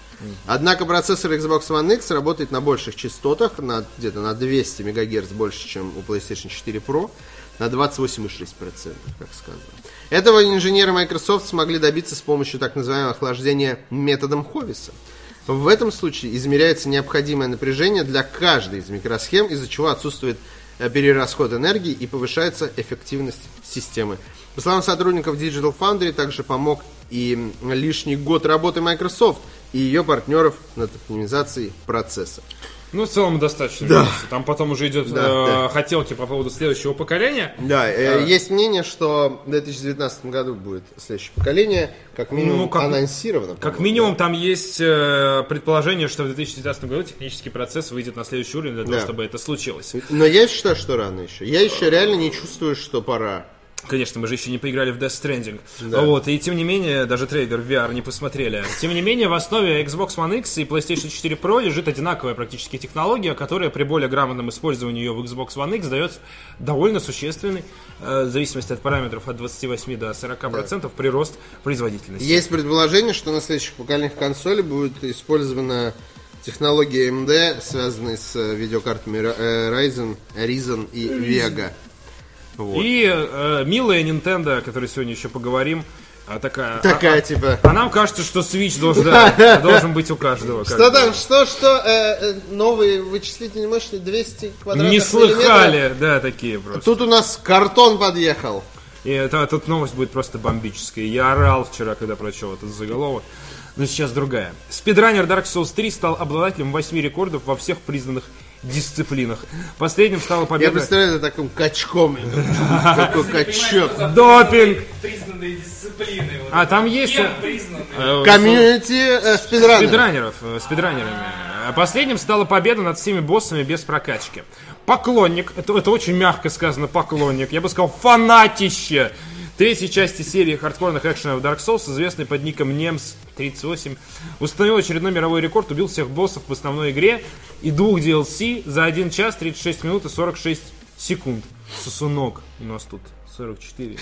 Speaker 2: Однако процессор Xbox One X работает на больших частотах, на, где-то на 200 МГц больше, чем у PlayStation 4 Pro, на 28,6%, как сказано. Этого инженеры Microsoft смогли добиться с помощью так называемого охлаждения методом Ховиса. В этом случае измеряется необходимое напряжение для каждой из микросхем, из-за чего отсутствует э, перерасход энергии и повышается эффективность системы. По словам сотрудников Digital Foundry, также помог и лишний год работы Microsoft и ее партнеров над оптимизацией процесса.
Speaker 1: Ну, в целом достаточно. Да. Там потом уже идет
Speaker 2: Да,
Speaker 1: э,
Speaker 2: да.
Speaker 1: хотелки по поводу следующего поколения.
Speaker 2: Да, э, есть мнение, что в 2019 году будет следующее поколение, как минимум
Speaker 1: Ну, как-
Speaker 2: анонсировано.
Speaker 1: Как минимум, там есть э, предположение, что в 2019 году технический процесс выйдет на следующий уровень для того,
Speaker 2: Да.
Speaker 1: чтобы это случилось.
Speaker 2: да. Но я считаю, что рано еще. Я еще реально не чувствую, что пора.
Speaker 1: Конечно, мы же еще не поиграли в Death Stranding. Вот, и тем не менее, даже трейлер VR не посмотрели. Тем не менее, в основе Xbox One X и PlayStation 4 Pro лежит одинаковая практически технология, которая при более грамотном использовании ее в Xbox One X дает довольно существенный, э, в зависимости от параметров, от 28 до 40% прирост производительности.
Speaker 2: Есть предположение, что на следующих поколениях консоли будет использована технология AMD, связанная с э, видеокартами э, Ryzen, Ryzen и Vega. Вот.
Speaker 1: И э, милая Nintendo, о которой сегодня еще поговорим, а, такая...
Speaker 2: Такая
Speaker 1: а-
Speaker 2: типа...
Speaker 1: А нам кажется, что Switch должен, да, должен быть у каждого.
Speaker 2: Что
Speaker 1: бы.
Speaker 2: там, что, что, э, э, новые вычислительные мощности 200 квадратных
Speaker 1: Не
Speaker 2: миллиметров?
Speaker 1: слыхали, да, такие просто.
Speaker 2: Тут у нас картон подъехал.
Speaker 1: И это, тут новость будет просто бомбическая. Я орал вчера, когда прочел этот заголовок. Но сейчас другая. Спидранер Dark Souls 3 стал обладателем 8 рекордов во всех признанных дисциплинах. Последним стала
Speaker 2: Я
Speaker 1: победа...
Speaker 2: представляю это таким качком. Какой качок.
Speaker 1: Допинг!
Speaker 5: Признанные дисциплины.
Speaker 1: А там есть... Э, э,
Speaker 2: Комьюнити э, спидранеров.
Speaker 1: Спидранеров, спидранерами. А Последним стала победа над всеми боссами без прокачки. Поклонник, это, это очень мягко сказано, поклонник, я бы сказал, фанатище третьей части серии хардкорных экшенов Dark Souls, известный под ником Nemz38, установил очередной мировой рекорд, убил всех боссов в основной игре и двух DLC за 1 час 36 минут и 46 секунд. Сосунок у нас тут 44.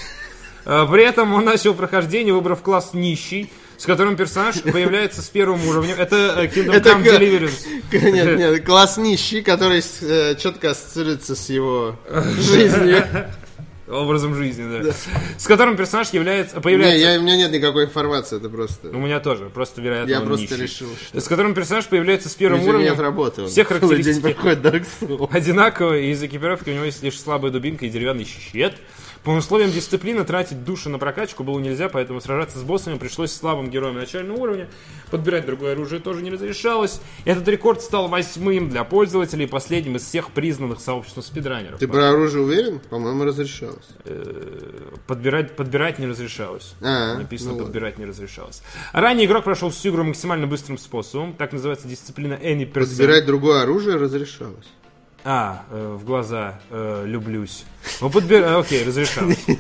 Speaker 1: А, При этом он начал прохождение, выбрав класс нищий, с которым персонаж появляется с первым уровнем. Это э, Kingdom
Speaker 2: Это
Speaker 1: Come Deliverance.
Speaker 2: Нет, нет, класс нищий, который э, четко ассоциируется с его жизнью.
Speaker 1: Образом жизни, да. С которым персонаж является,
Speaker 2: Не,
Speaker 1: появляется...
Speaker 2: я, у меня нет никакой информации, это просто...
Speaker 1: У меня тоже, просто вероятно
Speaker 2: Я просто
Speaker 1: нищий.
Speaker 2: решил, что...
Speaker 1: С которым персонаж появляется с первым
Speaker 2: меня
Speaker 1: уровнем.
Speaker 2: работы.
Speaker 1: Все характеристики.
Speaker 2: проходит.
Speaker 1: Одинаково, и из экипировки у него есть лишь слабая дубинка и деревянный щит. По условиям дисциплины тратить души на прокачку было нельзя, поэтому сражаться с боссами пришлось слабым героям начального уровня. Подбирать другое оружие тоже не разрешалось. Этот рекорд стал восьмым для пользователей и последним из всех признанных сообществом спидранеров.
Speaker 2: Ты про оружие уверен? По-моему, разрешалось.
Speaker 1: Подбирать, подбирать не разрешалось.
Speaker 2: А,
Speaker 1: Написано,
Speaker 2: ну ладно.
Speaker 1: подбирать не разрешалось. Ранее игрок прошел всю игру максимально быстрым способом. Так называется дисциплина Any.
Speaker 2: Подбирать другое оружие разрешалось.
Speaker 1: А, э, в глаза э, люблюсь. Ну, подбир... э, Окей. Окей.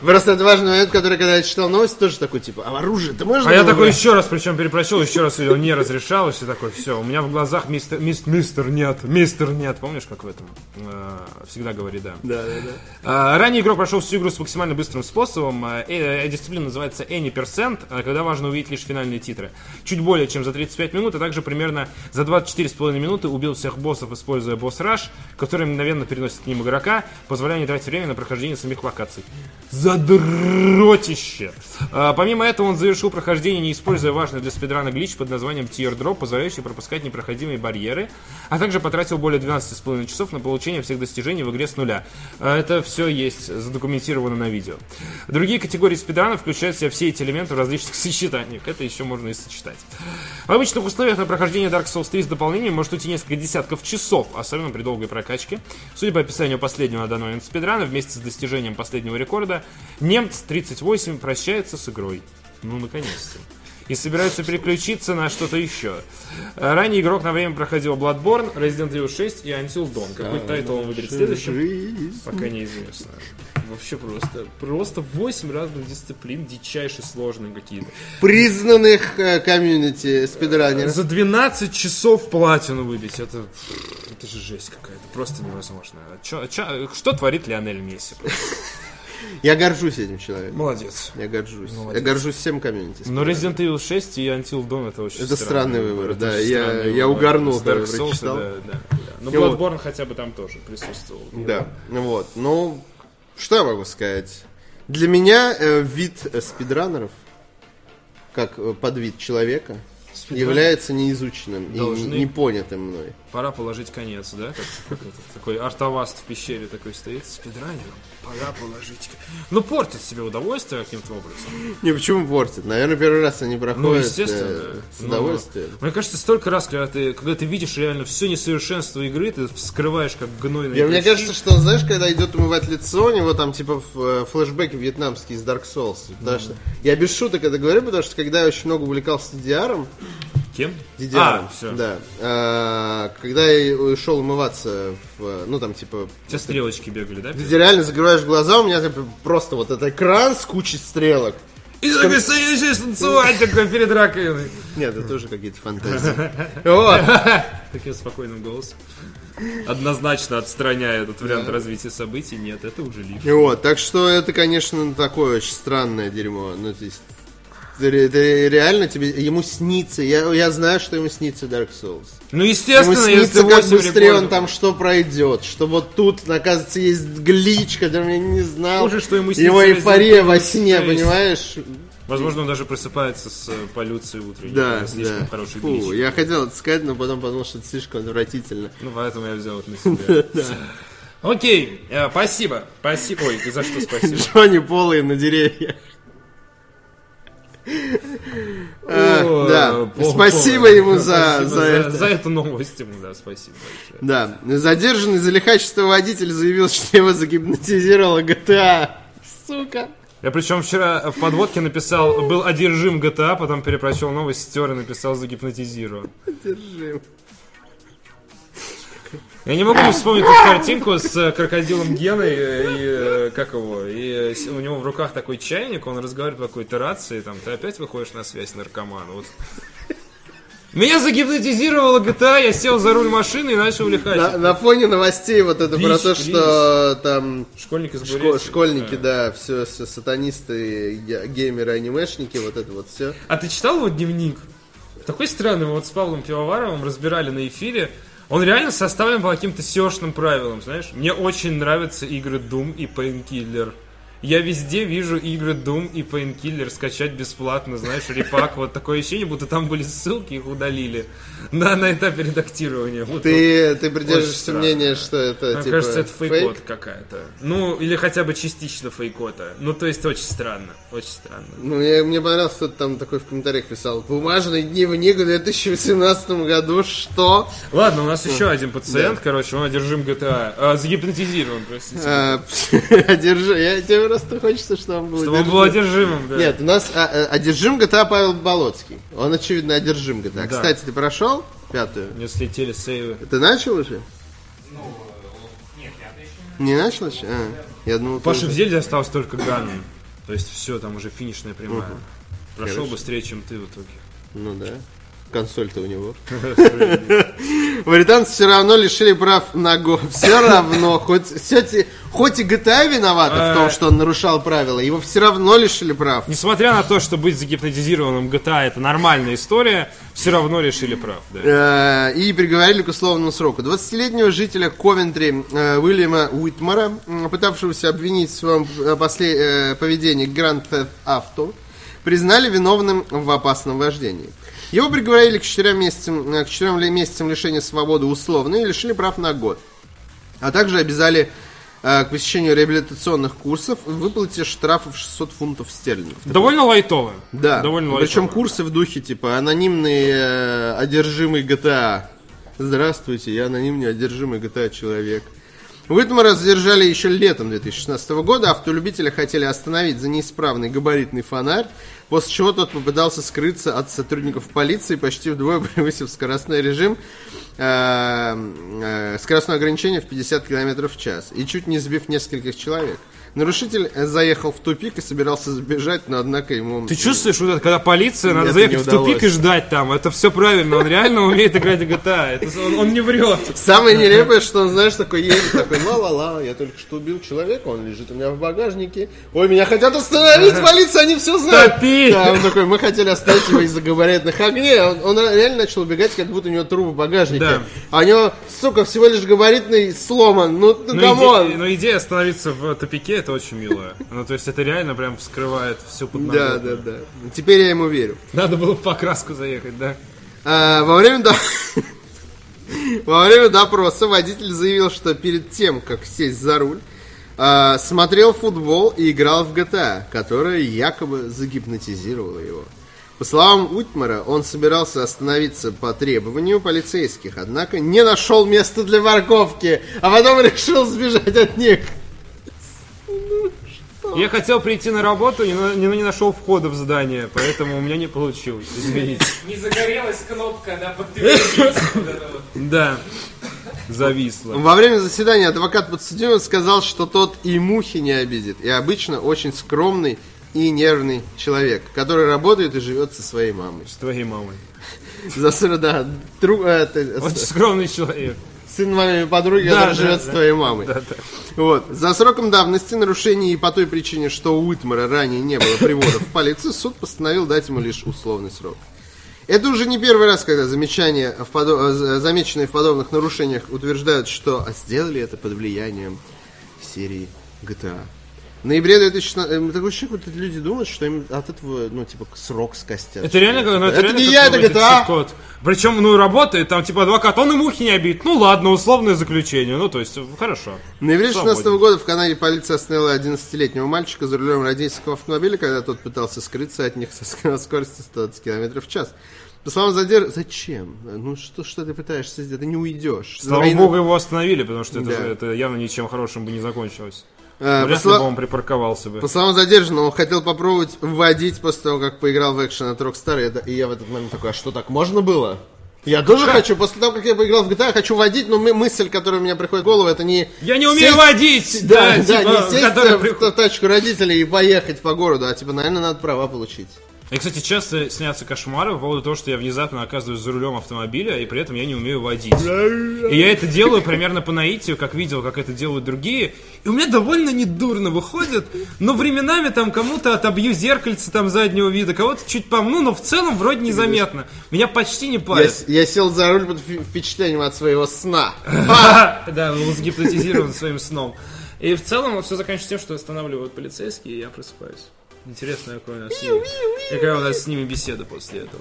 Speaker 2: Просто это важный момент, который, когда я читал новости, тоже такой, типа, а оружие ты можешь
Speaker 1: А я такой
Speaker 2: брать?»
Speaker 1: еще раз, причем перепрочел, еще раз увидел, не разрешалось, и такой, все, у меня в глазах мистер, мис- мистер нет, мистер нет, помнишь, как в этом? Э, всегда говори да.
Speaker 2: Да, да, да.
Speaker 1: А, Ранее игрок прошел всю игру с максимально быстрым способом. А, э, э, Дисциплина называется Any Percent, а, когда важно увидеть лишь финальные титры. Чуть более чем за 35 минут, а также примерно за 24,5 минуты убил всех боссов, используя босс раш, который мгновенно переносит к ним игрока, позволяя не тратить время на прохождение самих локаций. Задротище! А, Помимо этого он завершил прохождение, не используя важный для спидрана глич под названием Teardrop, позволяющий пропускать непроходимые барьеры, а также потратил более 12,5 часов на получение всех достижений в игре с нуля. А, Это все есть задокументировано на видео. Другие категории спидранов включают в себя все эти элементы в различных сочетаниях. Это еще можно и сочетать. В обычных условиях на прохождение Dark Souls 3 с дополнением может уйти несколько десятков часов, особенно при долгой прокачке. Судя по описанию последнего на момент спидрана, вместе с достижением последнего рекорда, Nemz38 прощается с игрой. Ну, наконец-то. И собирается переключиться на что-то еще. А, Ранее игрок на время проходил Bloodborne, Resident Evil 6 и Until Dawn. Какой title он выберет следующим?
Speaker 2: Жизнь.
Speaker 1: Пока неизвестно. Вообще просто. Просто 8 разных дисциплин, дичайше сложные какие-то.
Speaker 2: Признанных э, комьюнити спидранеров.
Speaker 1: За 12 часов платину выбить, это, это же жесть какая-то, просто невозможно. Чё- чё- что творит Лионель Месси?
Speaker 2: Я горжусь этим человеком.
Speaker 1: Молодец.
Speaker 2: Я горжусь.
Speaker 1: Молодец.
Speaker 2: Я горжусь всем комьюнити.
Speaker 1: Но Resident Evil 6 и Until Dawn это очень
Speaker 2: Это странный выбор,
Speaker 1: Это
Speaker 2: да. Я- я
Speaker 1: выбор.
Speaker 2: угорнул, когда прочитал.
Speaker 1: да, да, да. Но
Speaker 2: И вот.
Speaker 1: Bloodborne хотя бы там тоже присутствовал.
Speaker 2: Да, ну вот. Ну, что я могу сказать? Для меня э, вид э, спидранеров, как э, подвид человека, является неизученным и
Speaker 1: Должны.
Speaker 2: не- непонятым мной.
Speaker 1: Пора положить конец, да? Как, как этот, такой артоваст в пещере такой стоит, спидранер. Пора положить. Ну, портит себе удовольствие каким-то образом.
Speaker 2: Не, почему портит? Наверное, первый раз они проходят
Speaker 1: естественно.
Speaker 2: э, с
Speaker 1: Ну,
Speaker 2: удовольствием.
Speaker 1: Мне кажется, столько раз, когда ты, когда ты видишь реально все несовершенство игры, ты вскрываешь как гнойные
Speaker 2: Я, мне кажется, что, знаешь, когда идет умывать лицо, у него там типа э, флешбеки вьетнамские из Dark Souls. Потому что я без шуток это говорю, потому что когда я очень много увлекался DDR,
Speaker 1: Кем?
Speaker 2: DDR,
Speaker 1: А, все.
Speaker 2: да, а, когда я шел умываться, в, ну там типа,
Speaker 1: У тебя стрелочки бегали, да?
Speaker 2: ты реально закрываешь глаза, у меня типа, просто вот этот экран с кучей стрелок.
Speaker 1: И такой стоишь танцевать такой перед раковиной.
Speaker 2: Нет, это тоже какие-то фантазии. Вот.
Speaker 1: Таким спокойным голосом. Однозначно отстраняя этот вариант развития событий. Нет, это уже лишнее.
Speaker 2: Вот, так что это, конечно, такое очень странное дерьмо. Ну, то есть, это реально тебе, ему снится, я, я знаю, что ему снится Dark Souls.
Speaker 1: Ну,
Speaker 2: Ему
Speaker 1: естественно, если
Speaker 2: снится, как
Speaker 1: 8
Speaker 2: быстрее он
Speaker 1: рекордов.
Speaker 2: там что пройдет, что вот тут, оказывается, есть глич, который я не знал.
Speaker 1: Хуже, что ему снится
Speaker 2: Его эйфория во сне,
Speaker 1: 6.
Speaker 2: понимаешь?
Speaker 1: Возможно, он даже просыпается с э, полюцией утренней.
Speaker 2: Да,
Speaker 1: слишком
Speaker 2: да.
Speaker 1: хороший
Speaker 2: Фу,
Speaker 1: глич.
Speaker 2: я хотел это сказать, но потом подумал, что это слишком отвратительно.
Speaker 1: Ну, поэтому я взял это на себя. Окей, э, спасибо. Спасибо. Ой, ты за что спасибо?
Speaker 2: Джонни полые на деревьях. А,
Speaker 1: О,
Speaker 2: Да, спасибо ему за за это.
Speaker 1: За эту новость ему, да, спасибо.
Speaker 2: Да, задержанный за лихачество водитель заявил, что его загипнотизировала GTA. Сука.
Speaker 1: Я причем вчера в подводке написал, был одержим GTA, потом перепрочел новость, стер и написал загипнотизирован.
Speaker 2: Держи.
Speaker 1: Я не могу вспомнить эту картинку с э, крокодилом Геной э, и э, как его, и с- у него в руках такой чайник, он разговаривает по какой-то рации, там, ты опять выходишь на связь наркоман. Вот. Меня загипнотизировала GTA, я сел за руль машины и начал
Speaker 2: На,
Speaker 1: лихачить.
Speaker 2: на фоне новостей вот это про
Speaker 1: Вич,
Speaker 2: то, что там
Speaker 1: Школьник из
Speaker 2: шко- школьники, да, все, все сатанисты, ге- геймеры, анимешники, вот это вот все.
Speaker 1: А ты читал его дневник? Такой странный, мы вот с Павлом Пивоваровым разбирали на эфире. Он реально составлен по каким-то SEO-шным правилам, знаешь? Мне очень нравятся игры Doom и Painkiller. Я везде вижу игры Doom и Painkiller скачать бесплатно, знаешь, репак. Вот такое ощущение, будто там были ссылки, их удалили на, на этапе редактирования. Вот
Speaker 2: Ты, ты придерживаешься мнения, что это
Speaker 1: Мне
Speaker 2: типа
Speaker 1: кажется, это
Speaker 2: фейк?
Speaker 1: фейкот какая-то. Ну, или хотя бы частично фейкота. Ну, то есть, очень странно. Очень странно.
Speaker 2: Ну, я- мне понравилось, кто-то там такой в комментариях писал. Бумажный дневник в 2018 году, что?
Speaker 1: Ладно, у нас еще один пациент, короче, он одержим GTA. А, загипнотизирован, простите.
Speaker 2: А, одержи. Я тебе просто хочется, чтобы он был
Speaker 1: Чтобы он был
Speaker 2: одержим.
Speaker 1: одержимым, да.
Speaker 2: Нет, у нас а, а, одержим GTA Павел Болоцкий. Он, очевидно, одержим GTA. Кстати, ты прошел пятую?
Speaker 1: Мне слетели сейвы.
Speaker 2: Ты начал уже?
Speaker 5: Ну, нет, я еще
Speaker 2: Не начал еще? А, я думал,
Speaker 1: Паша, в Зельде осталось только Ганном. То есть все, там уже финишная прямая. Прошел быстрее, чем ты в итоге.
Speaker 2: Ну да. Консоль-то у него. Британцы все равно лишили прав на Го. Все равно, хоть, кстати, хоть и GTA виновата в том, что он нарушал правила, его все равно лишили прав.
Speaker 1: Несмотря на то, что быть загипнотизированным GTA это нормальная история, все равно решили прав. Да.
Speaker 2: Э, И приговорили к условному сроку. 20-летнего жителя Ковентри э, Уильяма Уитмара, пытавшегося обвинить в своем э, э, поведении Grand Theft Auto, признали виновным в опасном вождении. Его приговорили к 4 месяцам, э, к 4 ли- месяцам лишения свободы условно и лишили прав на год. А также обязали э, к посещению реабилитационных курсов выплате штрафов 600 фунтов стерлингов.
Speaker 1: Довольно лайтово.
Speaker 2: Да,
Speaker 1: Довольно
Speaker 2: причем
Speaker 1: лайтово.
Speaker 2: курсы в духе, типа, анонимный э, одержимый GTA. Здравствуйте, я анонимный одержимый GTA человек. Уитмара задержали еще летом 2016 года. Автолюбителя хотели остановить за неисправный габаритный фонарь, после чего тот попытался скрыться от сотрудников полиции, почти вдвое превысив скоростной режим, э, э, скоростное ограничение в 50 км в час, и чуть не сбив нескольких человек. Нарушитель заехал в тупик и собирался сбежать, но однако ему...
Speaker 1: Ты чувствуешь вот это, когда полиция, надо
Speaker 2: Это
Speaker 1: заехать в тупик и ждать там. Это все правильно, он реально умеет играть в GTA. Это, он, он не врет.
Speaker 2: Самое нелепое, что он, знаешь, такой едет, такой, ла-ла-ла, я только что убил человека, он лежит у меня в багажнике. Ой, меня хотят остановить, полиция, они все знают.
Speaker 1: Топи!
Speaker 2: Да, он такой, мы хотели остановить его из-за габаритных огней. Он, он реально начал убегать, как будто у него труп в багажнике.
Speaker 1: Да.
Speaker 2: А у него, сука, всего лишь габаритный сломан. Ну, ну,
Speaker 1: come
Speaker 2: on.
Speaker 1: иде- но идея остановиться в тупике, это очень милая. Ну, то есть это реально прям вскрывает всю
Speaker 2: Да,
Speaker 1: подноготную.
Speaker 2: да, да. Теперь я ему верю.
Speaker 1: Надо было в покраску заехать, да?
Speaker 2: А, во время до- во время допроса водитель заявил, что перед тем, как сесть за руль, а, смотрел футбол и играл в GTA, которая якобы загипнотизировала его. По словам Утмара, он собирался остановиться по требованию полицейских, однако не нашел места для парковки, а потом решил сбежать от них.
Speaker 1: Я хотел прийти на работу, на- не, не нашел входа в здание, поэтому у меня не получилось. Извините.
Speaker 5: Не загорелась кнопка, да, подтвердить.
Speaker 1: Да. Зависло.
Speaker 2: Во время заседания адвокат подсудимого сказал, что тот и мухи не обидит, и обычно очень скромный и нервный человек, который работает и живет со своей мамой.
Speaker 1: С твоей мамой.
Speaker 2: За да, тру- э, ты-
Speaker 1: Очень скромный человек.
Speaker 2: Сын маминой подруги,
Speaker 1: Да,
Speaker 2: который
Speaker 1: да,
Speaker 2: живет
Speaker 1: да.
Speaker 2: с твоей мамой.
Speaker 1: Да, да.
Speaker 2: Вот. За сроком давности нарушений и по той причине, что у Уитмара ранее не было приводов в полицию, суд постановил дать ему лишь условный срок. Это уже не первый раз, когда замечания в подо- э, за- замеченные в подобных нарушениях утверждают, что а сделали это под влиянием серии GTA. В ноябре 2016... э, Такое ощущение, вот люди думают, что им от этого, ну, типа, срок скостят.
Speaker 1: Это реально, ну, это
Speaker 2: Это
Speaker 1: реально
Speaker 2: не я, это GTA.
Speaker 1: чит-код. Причем, ну, работает, там, типа, адвокат, он и мухи не обидит. Ну, ладно, условное заключение. Ну, то есть, хорошо.
Speaker 2: В ноябре 2016
Speaker 1: Свободен.
Speaker 2: года в Канаде полиция остановила 11-летнего мальчика за рулем родительского автомобиля, когда тот пытался скрыться от них со ск- скоростью 120 км в час. По словам задерж... Зачем? Ну что, что ты пытаешься сделать? Ты не уйдешь.
Speaker 1: Слава
Speaker 2: Война-
Speaker 1: богу, его остановили, потому что это,
Speaker 2: Да.
Speaker 1: же- это явно ничем хорошим бы не закончилось.
Speaker 2: Э, по,
Speaker 1: Вряд ли
Speaker 2: сло-
Speaker 1: бы он припарковался бы.
Speaker 2: по словам задержанного, он хотел попробовать водить после того, как поиграл в экшен от Rockstar. И, я в этот момент такой, а что, так можно было? Я тоже хочу, после того, как я поиграл в GTA, я хочу водить, но мы- мысль, которая у меня приходит в голову, это не...
Speaker 1: Я не умею
Speaker 2: сесть-
Speaker 1: водить!
Speaker 2: Да, да,
Speaker 1: типа,
Speaker 2: не сесть
Speaker 1: который
Speaker 2: в,
Speaker 1: при-
Speaker 2: в тачку родителей и поехать по городу, а типа, наверное, надо права получить.
Speaker 1: И, кстати, часто снятся кошмары по поводу того, что я внезапно оказываюсь за рулем автомобиля, и при этом я не умею водить. И я это делаю примерно по наитию, как видел, как это делают другие. И у меня довольно недурно выходит, но временами там кому-то отобью зеркальце там заднего вида, кого-то чуть помну, но в целом вроде незаметно. Меня почти не
Speaker 2: Я,
Speaker 1: парит.
Speaker 2: с- я сел за руль под впечатлением от своего сна.
Speaker 1: Да, был сгипнотизирован своим сном. И в целом все заканчивается тем, что останавливают полицейские, и я просыпаюсь. Интересно, какая у нас, с ними, какая у нас с ними беседа после этого.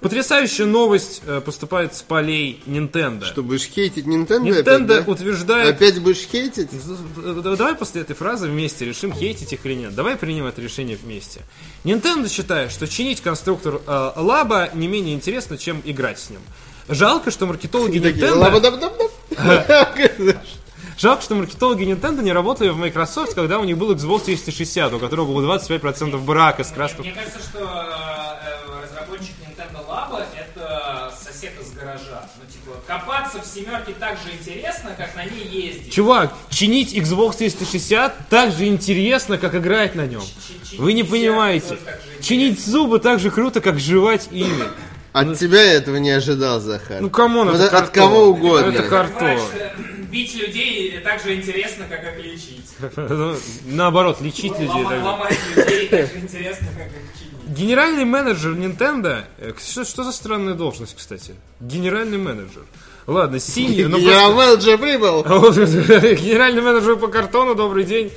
Speaker 1: Потрясающая новость э, поступает с полей Nintendo.
Speaker 2: Что, будешь хейтить Nintendo, опять,
Speaker 1: Nintendo
Speaker 2: да?
Speaker 1: утверждает...
Speaker 2: Опять будешь хейтить?
Speaker 1: Давай после этой фразы вместе решим, хейтить их или нет. Давай примем это решение вместе. Nintendo считает, что чинить конструктор э, Лаба не менее интересно, чем играть с ним. Жалко, что маркетологи Nintendo... Жалко, что маркетологи Nintendo не работали в Microsoft, когда у них был Xbox 360, у которого было 25% брака с красным...
Speaker 5: Мне кажется, что э, разработчик Nintendo Labo это сосед из гаража. Ну, типа, копаться в семерке так же интересно, как на ней ездить.
Speaker 1: Чувак, чинить Xbox 360 так же интересно, как играть на нем. Вы не понимаете. Чинить зубы так же круто, как жевать ими.
Speaker 2: От тебя я этого не ожидал, Захар.
Speaker 1: Ну, come on,
Speaker 2: Вот
Speaker 1: это
Speaker 2: от кого угодно.
Speaker 1: Это
Speaker 5: э, бить людей так же интересно, как их лечить.
Speaker 1: Ну, Наоборот, лечить людей. Так же.
Speaker 5: Ломать людей так же интересно, как их чинить.
Speaker 1: Генеральный менеджер Nintendo... э, Что, что за странная должность, кстати? Генеральный менеджер. Ладно, синий, но
Speaker 2: Я
Speaker 1: просто-
Speaker 2: менеджер прибыл.
Speaker 1: Генеральный менеджер по картону, добрый день.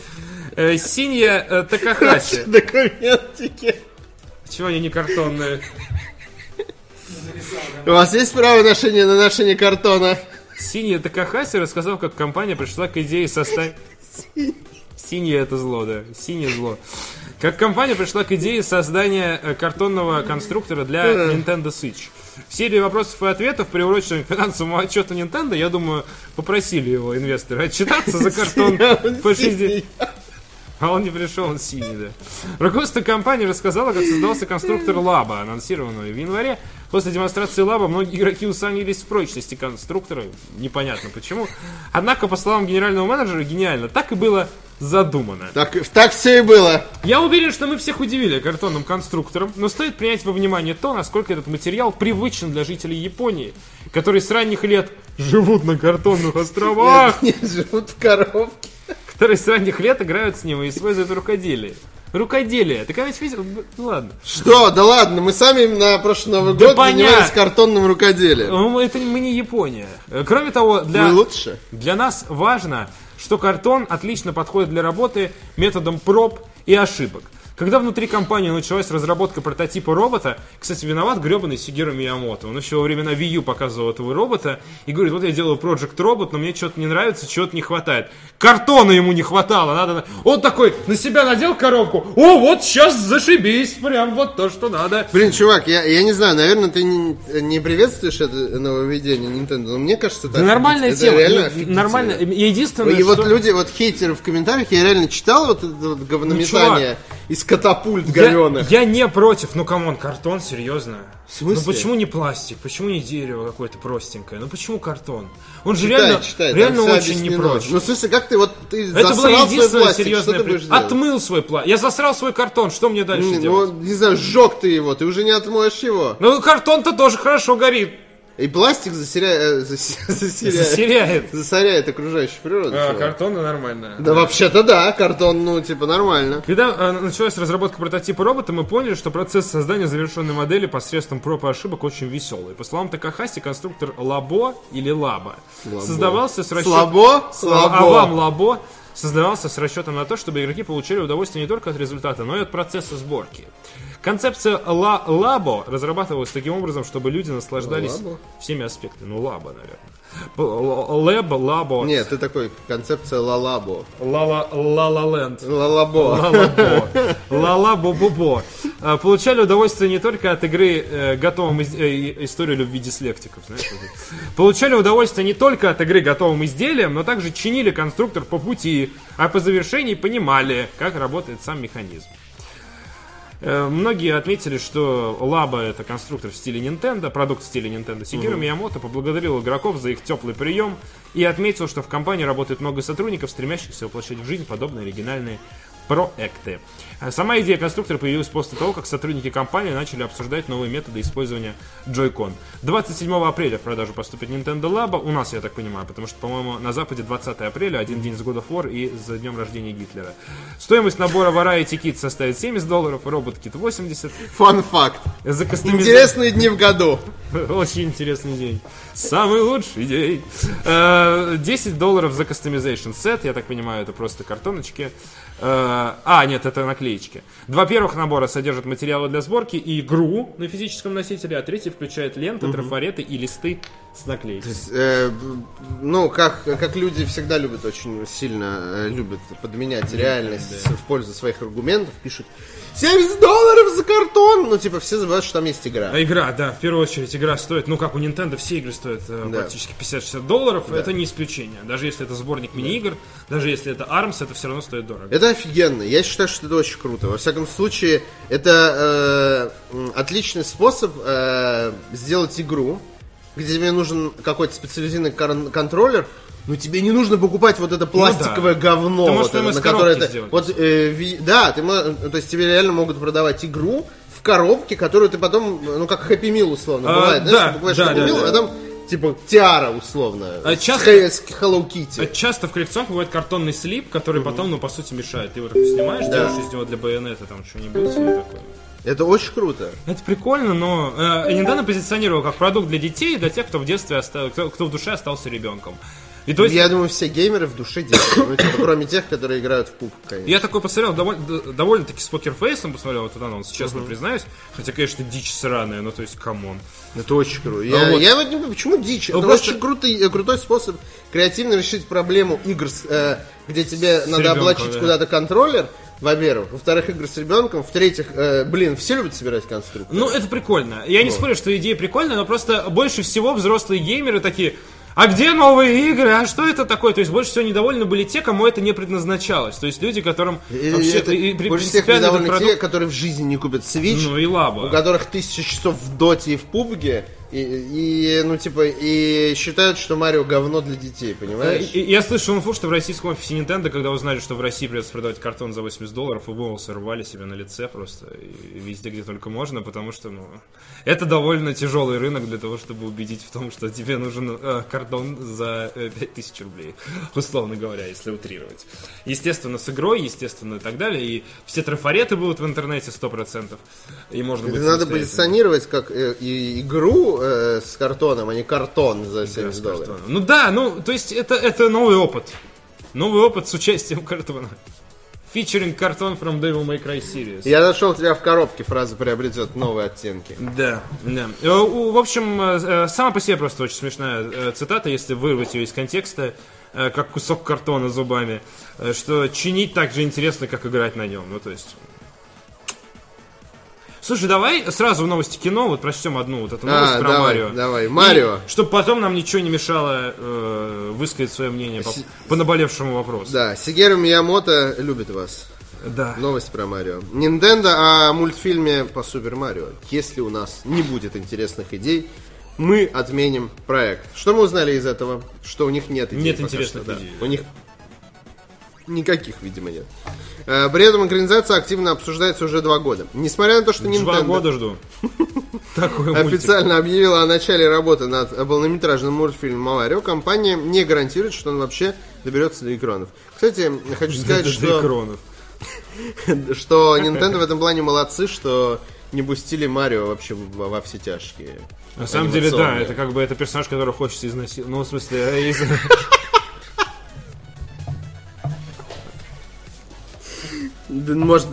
Speaker 1: Э, Синья э, Такахаси.
Speaker 2: Документики.
Speaker 1: Чего они не картонные?
Speaker 2: У вас есть право ношения на ношение картона?
Speaker 1: Синяя Такахаси рассказал, как компания пришла к идее составить... Синее это зло, да. Синее зло. Как компания пришла к идее создания э, картонного конструктора для Nintendo Switch. В серии вопросов и ответов, приуроченных к финансовому отчету Nintendo, я думаю, попросили его инвесторы отчитаться за картон по 60... А он не пришел, он синий, да. Руководство компании рассказало, как создался конструктор Лаба, анонсированный в январе. После демонстрации Лаба многие игроки усомнились в прочности конструктора, непонятно почему. Однако, по словам генерального менеджера, гениально, так и было задумано.
Speaker 2: Так, так все и было.
Speaker 1: Я уверен, что мы всех удивили картонным конструктором, но стоит принять во внимание то, насколько этот материал привычен для жителей Японии, которые с ранних лет живут на картонных островах.
Speaker 2: Не живут в коробке.
Speaker 1: которые с ранних лет играют с ним и используют рукоделие. Рукоделие. Ты когда-нибудь видел? Ну ладно.
Speaker 2: Что? Да ладно, мы сами на прошлый Новый
Speaker 1: Да
Speaker 2: год
Speaker 1: понятно.
Speaker 2: занимались картонным рукоделием.
Speaker 1: Ну, Это мы не Япония. Э, Кроме того, для,
Speaker 2: Мы лучше.
Speaker 1: для нас важно, что картон отлично подходит для работы методом проб и ошибок. Когда внутри компании началась разработка прототипа робота, кстати, виноват гребаный Сигеру Миямото. Он еще во времена Wii U показывал этого робота и говорит, вот я делаю Project Robot, но мне что-то не нравится, чего-то не хватает. Картона ему не хватало, надо... Он такой на себя надел коробку, о, вот сейчас зашибись, прям вот то, что надо.
Speaker 2: Блин, чувак, я, я не знаю, наверное, ты не, не приветствуешь это нововведение Nintendo, но мне кажется, это
Speaker 1: Да нормальная тема.
Speaker 2: Реально
Speaker 1: Ну. Нормально. Единственное,
Speaker 2: И вот
Speaker 1: что-
Speaker 2: люди, вот хейтеры в комментариях, я реально читал вот это вот говнометание из катапульт
Speaker 1: Я,
Speaker 2: говёных.
Speaker 1: я не против, ну come on, картон, серьезно.
Speaker 2: смысле?
Speaker 1: Ну почему не пластик? Почему не дерево какое-то простенькое? Ну почему картон? Он же
Speaker 2: Читай,
Speaker 1: реально,
Speaker 2: читай,
Speaker 1: реально очень не
Speaker 2: объяснено.
Speaker 1: прочь.
Speaker 2: Ну, в смысле, как ты вот, ты
Speaker 1: Это
Speaker 2: свой
Speaker 1: единственная
Speaker 2: пластик, будешь
Speaker 1: при-? Отмыл свой пластик. Я засрал свой картон, что мне дальше
Speaker 2: Не,
Speaker 1: делать?
Speaker 2: Ну, не знаю, сжег ты его, ты уже не отмоешь его.
Speaker 1: Ну, картон-то тоже хорошо горит.
Speaker 2: И пластик засеряет, засеряет,
Speaker 1: Засеряет.
Speaker 2: засоряет окружающую природу.
Speaker 1: А, картон нормально.
Speaker 2: Да вообще-то да, картон, ну, типа, нормально.
Speaker 1: Когда э, началась разработка прототипа робота, мы поняли, что процесс создания завершенной модели посредством проб и ошибок очень веселый. По словам Такахаси, конструктор Лабо или Лаба создавался с расчетом...
Speaker 2: Слабо?
Speaker 1: А вам
Speaker 2: Слабо.
Speaker 1: Лабо создавался с расчетом на то, чтобы игроки получали удовольствие не только от результата, но и от процесса сборки. Концепция ла Лабо разрабатывалась таким образом, чтобы люди наслаждались
Speaker 2: Лабо?
Speaker 1: всеми аспектами. Ну, Лаба, наверное. Лэб, Лабо,
Speaker 2: Нет, ты такой, концепция лалабо.
Speaker 1: Лала Лала Ленд.
Speaker 2: Лалабо.
Speaker 1: Лалабо. Лала-бо-бо-бо. А, Получали удовольствие не только от игры э, готовым из- э, историю любви дислектиков. знаешь. Получали удовольствие не только от игры готовым изделием, но также чинили конструктор по пути, а по завершении понимали, как работает сам механизм. Э, Многие отметили, что Лаба это конструктор в стиле Nintendo, продукт в стиле Nintendo. Сигиру Миямото поблагодарил игроков за их теплый прием и отметил, что в компании работает много сотрудников, стремящихся воплощать в жизнь подобные оригинальные проекты. А Сама идея конструктора появилась после того, как сотрудники компании начали обсуждать новые методы использования Joy-Con. 27 апреля в продажу поступит Nintendo Labo, у нас, я так понимаю, потому что, по-моему, на Западе 20 апреля, один день с God of War и за днем рождения Гитлера. Стоимость набора Variety Kit составит 70 долларов, Робот Kit 80.
Speaker 2: Фан-факт.
Speaker 1: За кастомизацию-
Speaker 2: Интересные дни в году.
Speaker 1: Очень интересный день. Самый лучший день. Э, 10 долларов за customization сет. Я так понимаю, это просто картоночки. Э, А, нет, это наклеечки. Два первых набора содержат материалы для сборки и игру на физическом носителе, а третий включает ленты, трафареты и листы с наклейками.
Speaker 2: Э, ну, как, как люди всегда любят, очень сильно э, любят подменять реальность в пользу своих аргументов, пишут 70 долларов за картон! Ну, типа, все забывают, что там есть игра.
Speaker 1: А игра, да, в первую очередь игра стоит, ну как у Nintendo все игры стоят э,
Speaker 2: Да.
Speaker 1: практически 50-60 долларов, это не исключение. Даже если это сборник мини-игр, даже если это ARMS, это все равно стоит дорого.
Speaker 2: Это офигенно. Я считаю, что это очень круто. Во всяком случае, это э, отличный способ э, сделать игру, где тебе нужен какой-то специализированный кон- контроллер, но тебе не нужно покупать вот это пластиковое говно,
Speaker 1: Ты
Speaker 2: вот это, на которое
Speaker 1: сделать.
Speaker 2: вот э, ви- да, ты то есть тебе реально могут продавать игру в коробке, которую ты потом, ну как Happy Meal условно
Speaker 1: А,
Speaker 2: бывает,
Speaker 1: да,
Speaker 2: знаешь, покупаешь
Speaker 1: да,
Speaker 2: Happy
Speaker 1: да,
Speaker 2: Meal,
Speaker 1: да.
Speaker 2: а там типа тиара условно,
Speaker 1: А часто-
Speaker 2: с Hello Kitty.
Speaker 1: А Часто в коллекционках бывает картонный слип, который потом, ну, по сути, мешает. Ты его так снимаешь,
Speaker 2: Да.
Speaker 1: делаешь из него для байонета там что-нибудь и такое.
Speaker 2: Это очень круто.
Speaker 1: Это прикольно, но э, Nintendo позиционировал как продукт для детей и для тех, кто в детстве остался, кто, кто в душе остался ребенком. И то есть
Speaker 2: Я думаю, все геймеры в душе дети. Ну, типа, кроме тех, которые играют в PUBG, конечно.
Speaker 1: Я такой посмотрел, довольно, довольно-таки с покерфейсом посмотрел этот анонс, честно признаюсь. Хотя, конечно, дичь сраная, ну то есть, come on.
Speaker 2: Это очень круто. Я,
Speaker 1: А вот-
Speaker 2: я вот не понимаю, почему дичь?
Speaker 1: Ну,
Speaker 2: Это
Speaker 1: просто-
Speaker 2: очень крутый, э, крутой способ креативно решить проблему игр, с, э, где тебе надо
Speaker 1: ребенком,
Speaker 2: облачить
Speaker 1: да.
Speaker 2: куда-то контроллер, во-первых. Во-вторых, игры с ребенком. В-третьих, э, блин, все любят собирать конструкторы.
Speaker 1: Ну, это прикольно. Я не спорю, что идея прикольная, но просто больше всего взрослые геймеры такие... А где новые игры? А что это такое? То есть больше всего недовольны были те, кому это не предназначалось. То есть люди, которым
Speaker 2: И
Speaker 1: вообще
Speaker 2: это
Speaker 1: и
Speaker 2: больше всех недовольны те,
Speaker 1: продукт...
Speaker 2: которые в жизни не купят Switch,
Speaker 1: Ну и лаба.
Speaker 2: у которых тысяча часов в доте и в пубге, и, и, ну, типа, и считают, что Марио говно для детей, понимаешь?
Speaker 1: И- и- Я слышал инфу, что в российском офисе Nintendo, когда узнали, что в России придется продавать картон за 80 долларов, и волосы рвали себе на лице просто и везде, где только можно, потому что, ну, это довольно тяжелый рынок для того, чтобы убедить в том, что тебе нужен э, картон за э, 5000 рублей, условно говоря, если утрировать. Естественно, с игрой, естественно, и так далее, и все трафареты будут в интернете 100%, и можно будет
Speaker 2: надо позиционировать как э, и игру э, с картоном, а не картон за
Speaker 1: Да,
Speaker 2: 70
Speaker 1: с
Speaker 2: долларов.
Speaker 1: Ну да, ну, то есть это, это новый опыт. Новый опыт с участием картона. Featuring картон from Devil May Cry Series.
Speaker 2: Я нашел тебя в коробке, фраза приобретет новые оттенки.
Speaker 1: Да, да. Э, В общем, э, э, сама по себе просто очень смешная цитата, если вырвать ее из контекста, как кусок картона зубами, что чинить так же интересно, как играть на нем. Ну, то есть... Слушай, давай сразу в новости кино, вот прочтем одну вот эту новость
Speaker 2: А,
Speaker 1: про
Speaker 2: давай,
Speaker 1: Марио.
Speaker 2: давай. Марио.
Speaker 1: чтобы потом нам ничего не мешало э, высказать свое мнение по,
Speaker 2: Си-
Speaker 1: по наболевшему вопросу.
Speaker 2: Да, Сигеру Миямото любит вас.
Speaker 1: Да.
Speaker 2: Новость про Марио. Nintendo о мультфильме по Супер Марио. Если у нас не будет интересных идей, мы отменим проект. Что мы узнали из этого? Что у них нет идей.
Speaker 1: Нет интересных
Speaker 2: что, да.
Speaker 1: идей.
Speaker 2: У них никаких, видимо, нет. Э, При этом экранизация активно обсуждается уже два года. Несмотря на то, что
Speaker 1: Два
Speaker 2: Nintendo
Speaker 1: года жду.
Speaker 2: Официально объявила о начале работы над полнометражным мультфильмом Марио, компания не гарантирует, что он вообще доберется до экранов. Кстати, хочу сказать, что что Nintendo в этом плане молодцы, что не пустили Марио вообще во, все тяжкие.
Speaker 1: На самом деле, да, это как бы это персонаж, которого хочется изнасиловать. Ну, в смысле,
Speaker 2: может...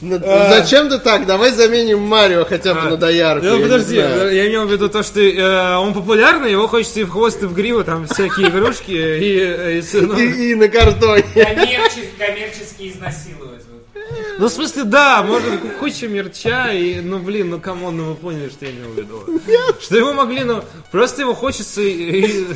Speaker 2: ну, Зачем ты так? Давай заменим Марио хотя бы
Speaker 1: А,
Speaker 2: на доярку.
Speaker 1: Ну, подожди, я имел в виду то, что э, он популярный, его хочется и в хвост, и в гриву, там всякие игрушки, и... и ну,
Speaker 2: на картоне.
Speaker 5: Коммерчески, изнасиловать.
Speaker 1: Ну, в смысле, да, можно куча мерча, и, ну, блин, ну, come on, ну, вы поняли, что я имел в виду. Что его могли, ну, просто его хочется... и- и-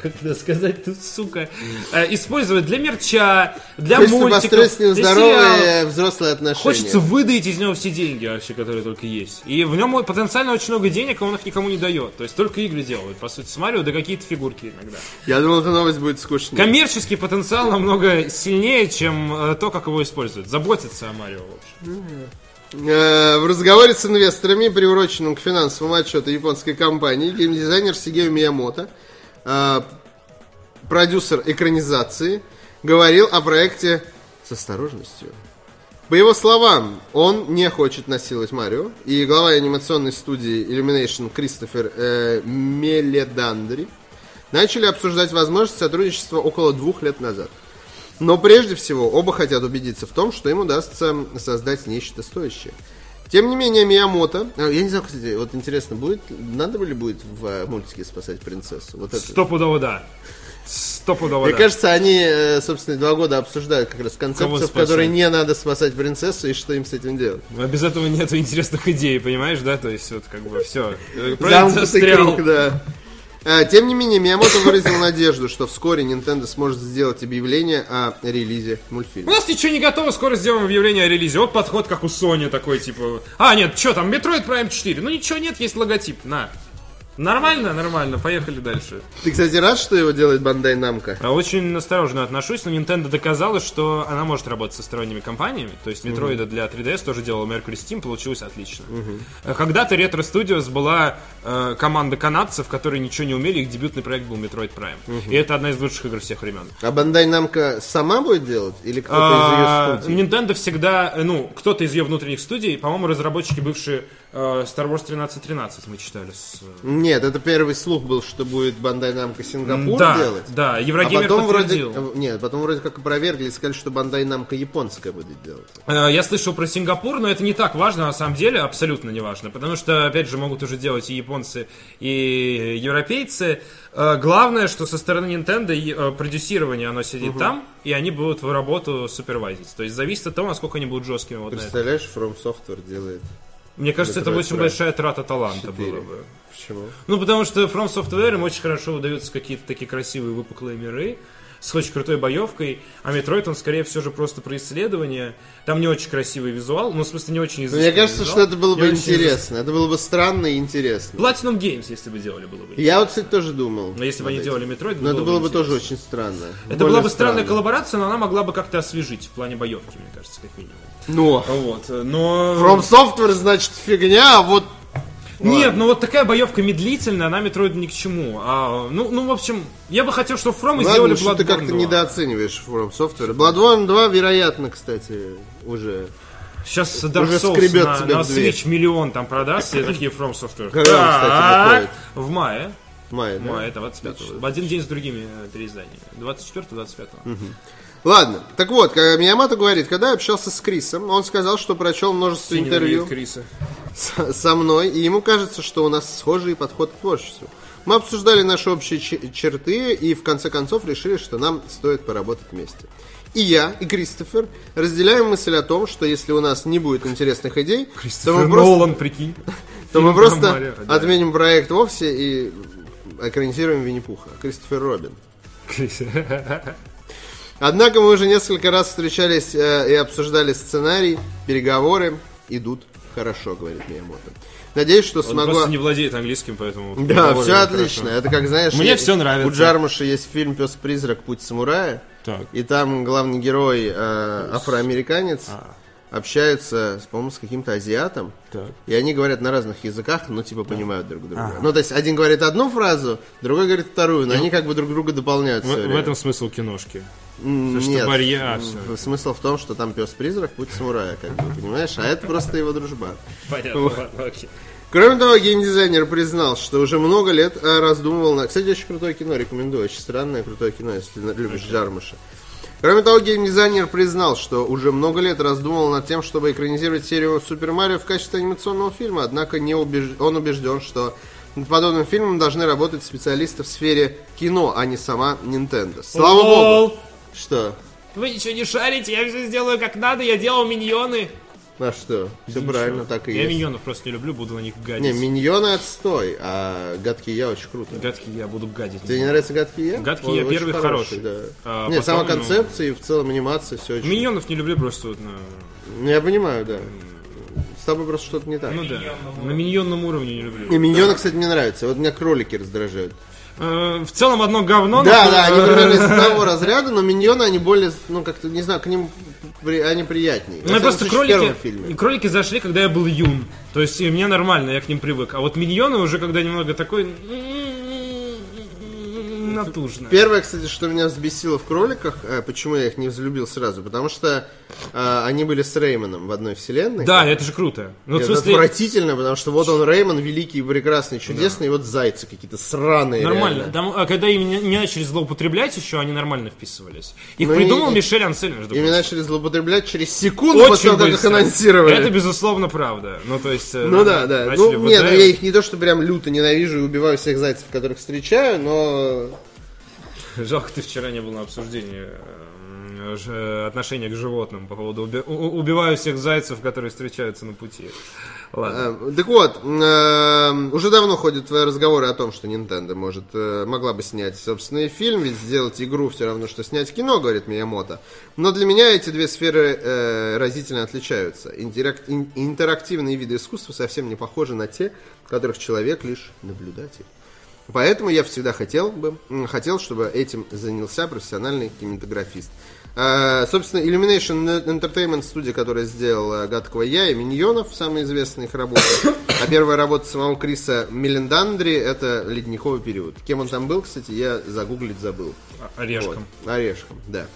Speaker 1: как это сказать тут, сука, э, использовать для мерча, для
Speaker 2: Хочется
Speaker 1: мультиков,
Speaker 2: с ним здоровые взрослые отношения.
Speaker 1: Хочется выдать из него все деньги вообще, которые только есть. И в нем потенциально очень много денег, а он их никому не дает. То есть только игры делают, по сути, с Марио, да какие-то фигурки иногда.
Speaker 2: Я думал, эта новость будет скучнее.
Speaker 1: Коммерческий потенциал намного сильнее, чем э, то, как его используют. Заботиться о Марио, в общем.
Speaker 2: Э, В разговоре с инвесторами, приуроченном к финансовому отчету японской компании, геймдизайнер Сигео Миямото, э, продюсер экранизации, говорил о проекте с осторожностью. По его словам, он не хочет насиловать Марио, и глава анимационной студии Illumination Кристофер э, Меледандри начали обсуждать возможность сотрудничества около двух лет назад. Но прежде всего оба хотят убедиться в том, что им удастся создать нечто стоящее. Тем не менее, Миямото... а, Я не знаю, кстати, вот интересно, будет, надо ли будет в э, мультике спасать принцессу? Вот это.
Speaker 1: Стопудово да. Стопудово
Speaker 2: Мне
Speaker 1: да.
Speaker 2: кажется, они, э, собственно, два года обсуждают как раз концепцию, в которой не надо спасать принцессу и что им с этим делать.
Speaker 1: А Без этого нет интересных идей, понимаешь, да? То есть вот как бы все.
Speaker 2: Замкнутый круг, да. А, Тем не менее, Миямото выразил надежду, что вскоре Nintendo сможет сделать объявление о релизе
Speaker 1: У
Speaker 2: мультфильма.
Speaker 1: нас ничего не готово, скоро сделаем объявление о релизе. Вот подход, как у Sony такой, типа... А, нет, что там, Metroid Prime 4? Ну ничего нет, есть логотип, на. Нормально, нормально, поехали дальше.
Speaker 2: Ты, кстати, рад, что его делает Бандай Намка?
Speaker 1: А Очень осторожно отношусь, но Nintendo доказала, что она может работать со сторонними компаниями. То есть Metroid для 3DS тоже делал Mercury Steam, получилось отлично. Э, Когда-то Retro Studios была э, команда канадцев, которые ничего не умели, их дебютный проект был Metroid Prime. И это одна из лучших игр всех времен.
Speaker 2: А Бандай Намка сама будет делать? Или кто-то
Speaker 1: А,
Speaker 2: из ее студий?
Speaker 1: Nintendo всегда, э, ну, кто-то из ее внутренних студий, по-моему, разработчики бывшие Star Wars 1313 мы читали с... э,
Speaker 2: Нет, это первый слух был, что будет Бандай Намка Сингапур
Speaker 1: да,
Speaker 2: делать.
Speaker 1: да,
Speaker 2: А
Speaker 1: Еврогеймер
Speaker 2: потом вроде,
Speaker 1: подтвердил.
Speaker 2: нет, потом вроде как опровергли и сказали, что Бандай Намка японская будет делать.
Speaker 1: Э, Я слышал про Сингапур, но это не так важно на самом деле, абсолютно не важно, потому что, опять же, могут уже делать и японцы, и европейцы. Э, Главное, что со стороны Nintendo э, продюсирование, оно сидит там, и они будут в работу супервайзить. То есть зависит от того, насколько они будут жесткими вот.
Speaker 2: Представляешь, From Software делает.
Speaker 1: Мне кажется, это очень большая трата таланта
Speaker 2: 4.
Speaker 1: была бы.
Speaker 2: Почему?
Speaker 1: Ну, потому что From Software им очень хорошо удаются какие-то такие красивые выпуклые миры с очень крутой боевкой, а Metroid, он скорее всего же просто про исследование. Там не очень красивый визуал, ну, в смысле, не очень
Speaker 2: Мне
Speaker 1: изысканный
Speaker 2: кажется,
Speaker 1: визуал,
Speaker 2: что это было бы интересно. Это было бы странно и интересно.
Speaker 1: Platinum Games, если бы делали, было бы
Speaker 2: Я вот, кстати, тоже думал.
Speaker 1: Но если бы они
Speaker 2: над
Speaker 1: делали
Speaker 2: этим.
Speaker 1: Metroid,
Speaker 2: Но это было бы
Speaker 1: интересно.
Speaker 2: тоже очень странно.
Speaker 1: Это
Speaker 2: Более
Speaker 1: была бы странная
Speaker 2: странно.
Speaker 1: коллаборация, но она могла бы как-то освежить в плане боевки, мне кажется, как минимум.
Speaker 2: Но.
Speaker 1: Вот, но...
Speaker 2: From Software, значит, фигня, а вот...
Speaker 1: Нет, ну вот такая боевка медлительная, она Metroid ни к чему. А, ну, ну, в общем, я бы хотел, чтобы From сделали
Speaker 2: Ладно, ты
Speaker 1: Bloodborne
Speaker 2: как-то
Speaker 1: 2.
Speaker 2: недооцениваешь From Software. Bloodborne 2, вероятно, кстати, уже.
Speaker 1: Сейчас Dark
Speaker 2: Уже
Speaker 1: Souls
Speaker 2: скребет
Speaker 1: на,
Speaker 2: тебя
Speaker 1: на
Speaker 2: в.
Speaker 1: Switch миллион там продастся, и такие From Software.
Speaker 2: Когда он, кстати?
Speaker 1: В мае.
Speaker 2: В мае, да?
Speaker 1: Мае, 25 В один день с другими э, переизданиями. 24-25.
Speaker 2: Ладно, так вот, когда Миямото говорит, когда я общался с Крисом, он сказал, что прочел множество интервью
Speaker 1: Криса.
Speaker 2: с- со мной, и ему кажется, что у нас схожий подход к творчеству. Мы обсуждали наши общие че- черты и в конце концов решили, что нам стоит поработать вместе. И я, и Кристофер разделяем мысль о том, что если у нас не будет интересных идей, то мы просто,
Speaker 1: Нолан, прикинь.
Speaker 2: то мы просто
Speaker 1: да.
Speaker 2: отменим проект вовсе и экранизируем Винни-Пуха. Кристофер Робин. Однако мы уже несколько раз встречались э, и обсуждали сценарий, переговоры идут хорошо, говорит Миямото. Надеюсь, что
Speaker 1: Он
Speaker 2: смогу...
Speaker 1: просто не владеет английским, поэтому...
Speaker 2: Да, все
Speaker 1: хорошо.
Speaker 2: отлично. Это как, знаешь,
Speaker 1: Мне
Speaker 2: есть-
Speaker 1: всё нравится.
Speaker 2: У Джармуша есть фильм «Пес-призрак. Путь самурая».
Speaker 1: Так.
Speaker 2: И там главный герой э, афроамериканец общается, с, по-моему, с каким-то азиатом.
Speaker 1: Так.
Speaker 2: И они говорят на разных языках, но типа понимают друг друга. Ну, то есть один говорит одну фразу, другой говорит вторую, но они как бы друг друга дополняют.
Speaker 1: В, в этом смысл киношки.
Speaker 2: М,
Speaker 1: что
Speaker 2: Нет,
Speaker 1: барьер- а,
Speaker 2: смысл в том, что там пес-призрак, путь самурая, как бы, понимаешь? А это просто его дружба.
Speaker 1: Понятно, окей.
Speaker 2: Кроме того, геймдизайнер признал, что уже много лет э, раздумывал на... Кстати, очень крутое кино, рекомендую. Очень странное крутое кино, если любишь Джармуша. Кроме того, геймдизайнер признал, что уже много лет раздумывал над тем, чтобы экранизировать серию Супер Марио в качестве анимационного фильма, однако не убеж- он убежден, что над подобным фильмом должны работать специалисты в сфере кино, а не сама Nintendo. Слава богу! Что?
Speaker 1: Вы ничего не шарите, я все сделаю как надо, я делал миньоны.
Speaker 2: А что? Все правильно, так и
Speaker 1: Я
Speaker 2: есть.
Speaker 1: миньонов просто не люблю, буду на них
Speaker 2: Не,
Speaker 1: гадить.
Speaker 2: миньоны отстой, а гадкий я очень круто.
Speaker 1: Гадкий я буду гадить.
Speaker 2: Тебе не нравится гадкий я?
Speaker 1: Гадкий
Speaker 2: Он
Speaker 1: я первый хороший.
Speaker 2: да.
Speaker 1: А
Speaker 2: не, сама
Speaker 1: ну,
Speaker 2: концепция и в целом анимация все очень.
Speaker 1: Миньонов не люблю просто вот на...
Speaker 2: Ну, я понимаю, да. С тобой просто что-то не так.
Speaker 1: Ну да, на миньонном уровне не люблю.
Speaker 2: И миньоны, кстати, мне нравятся. Вот меня кролики раздражают.
Speaker 1: Э, В целом одно говно.
Speaker 2: Да,
Speaker 1: но-
Speaker 2: да, они примерно из одного разряда, но миньоны, они более, ну, как-то, не знаю, к ним при- они приятнее.
Speaker 1: Ну, просто кролики, кролики зашли, когда я был юн. То есть и мне нормально, я к ним привык. А вот миньоны уже когда немного такой... Натужно.
Speaker 2: Первое, кстати, что меня взбесило в кроликах, э, почему я их не взлюбил сразу, потому что э, они были с Реймоном в одной вселенной.
Speaker 1: Да, это же круто. Ну,
Speaker 2: Это
Speaker 1: смысле,
Speaker 2: отвратительно, потому что вот он Реймон, великий, прекрасный, чудесный, и вот зайцы какие-то сраные.
Speaker 1: нормально. Там, а когда им не, не начали злоупотреблять еще, они нормально вписывались. Их
Speaker 2: Ну и-
Speaker 1: придумал
Speaker 2: и-
Speaker 1: Мишель Ансель, между
Speaker 2: Ими
Speaker 1: прочим.
Speaker 2: начали злоупотреблять через секунду после того, как их анонсировали.
Speaker 1: Это, безусловно, правда. Ну, то есть... э,
Speaker 2: Ну да, да. Ну, нет, ну, я их не то, что прям люто ненавижу и убиваю всех зайцев, которых встречаю, но
Speaker 1: Жалко, ты вчера не был на обсуждении э, э, отношения к животным по поводу уби- убиваю всех зайцев, которые встречаются на пути. Ладно.
Speaker 2: Э, Так вот, уже давно ходят разговоры о том, что Nintendo может, могла бы снять собственный фильм, ведь сделать игру все равно, что снять кино, говорит Миямото. Но для меня эти две сферы разительно отличаются. Интерак- ин- интерактивные виды искусства совсем не похожи на те, в которых человек лишь наблюдатель. Поэтому я всегда хотел бы, хотел, чтобы этим занялся профессиональный кинематографист. А, собственно, Illumination Entertainment студия, которая сделала «Гадкого я» и «Миньонов», самые известные их работы. А первая работа самого Криса Мелендандри – это «Ледниковый период». Кем он там был, кстати, я загуглить забыл.
Speaker 1: А- Орешком.
Speaker 2: Вот. Орешком, да.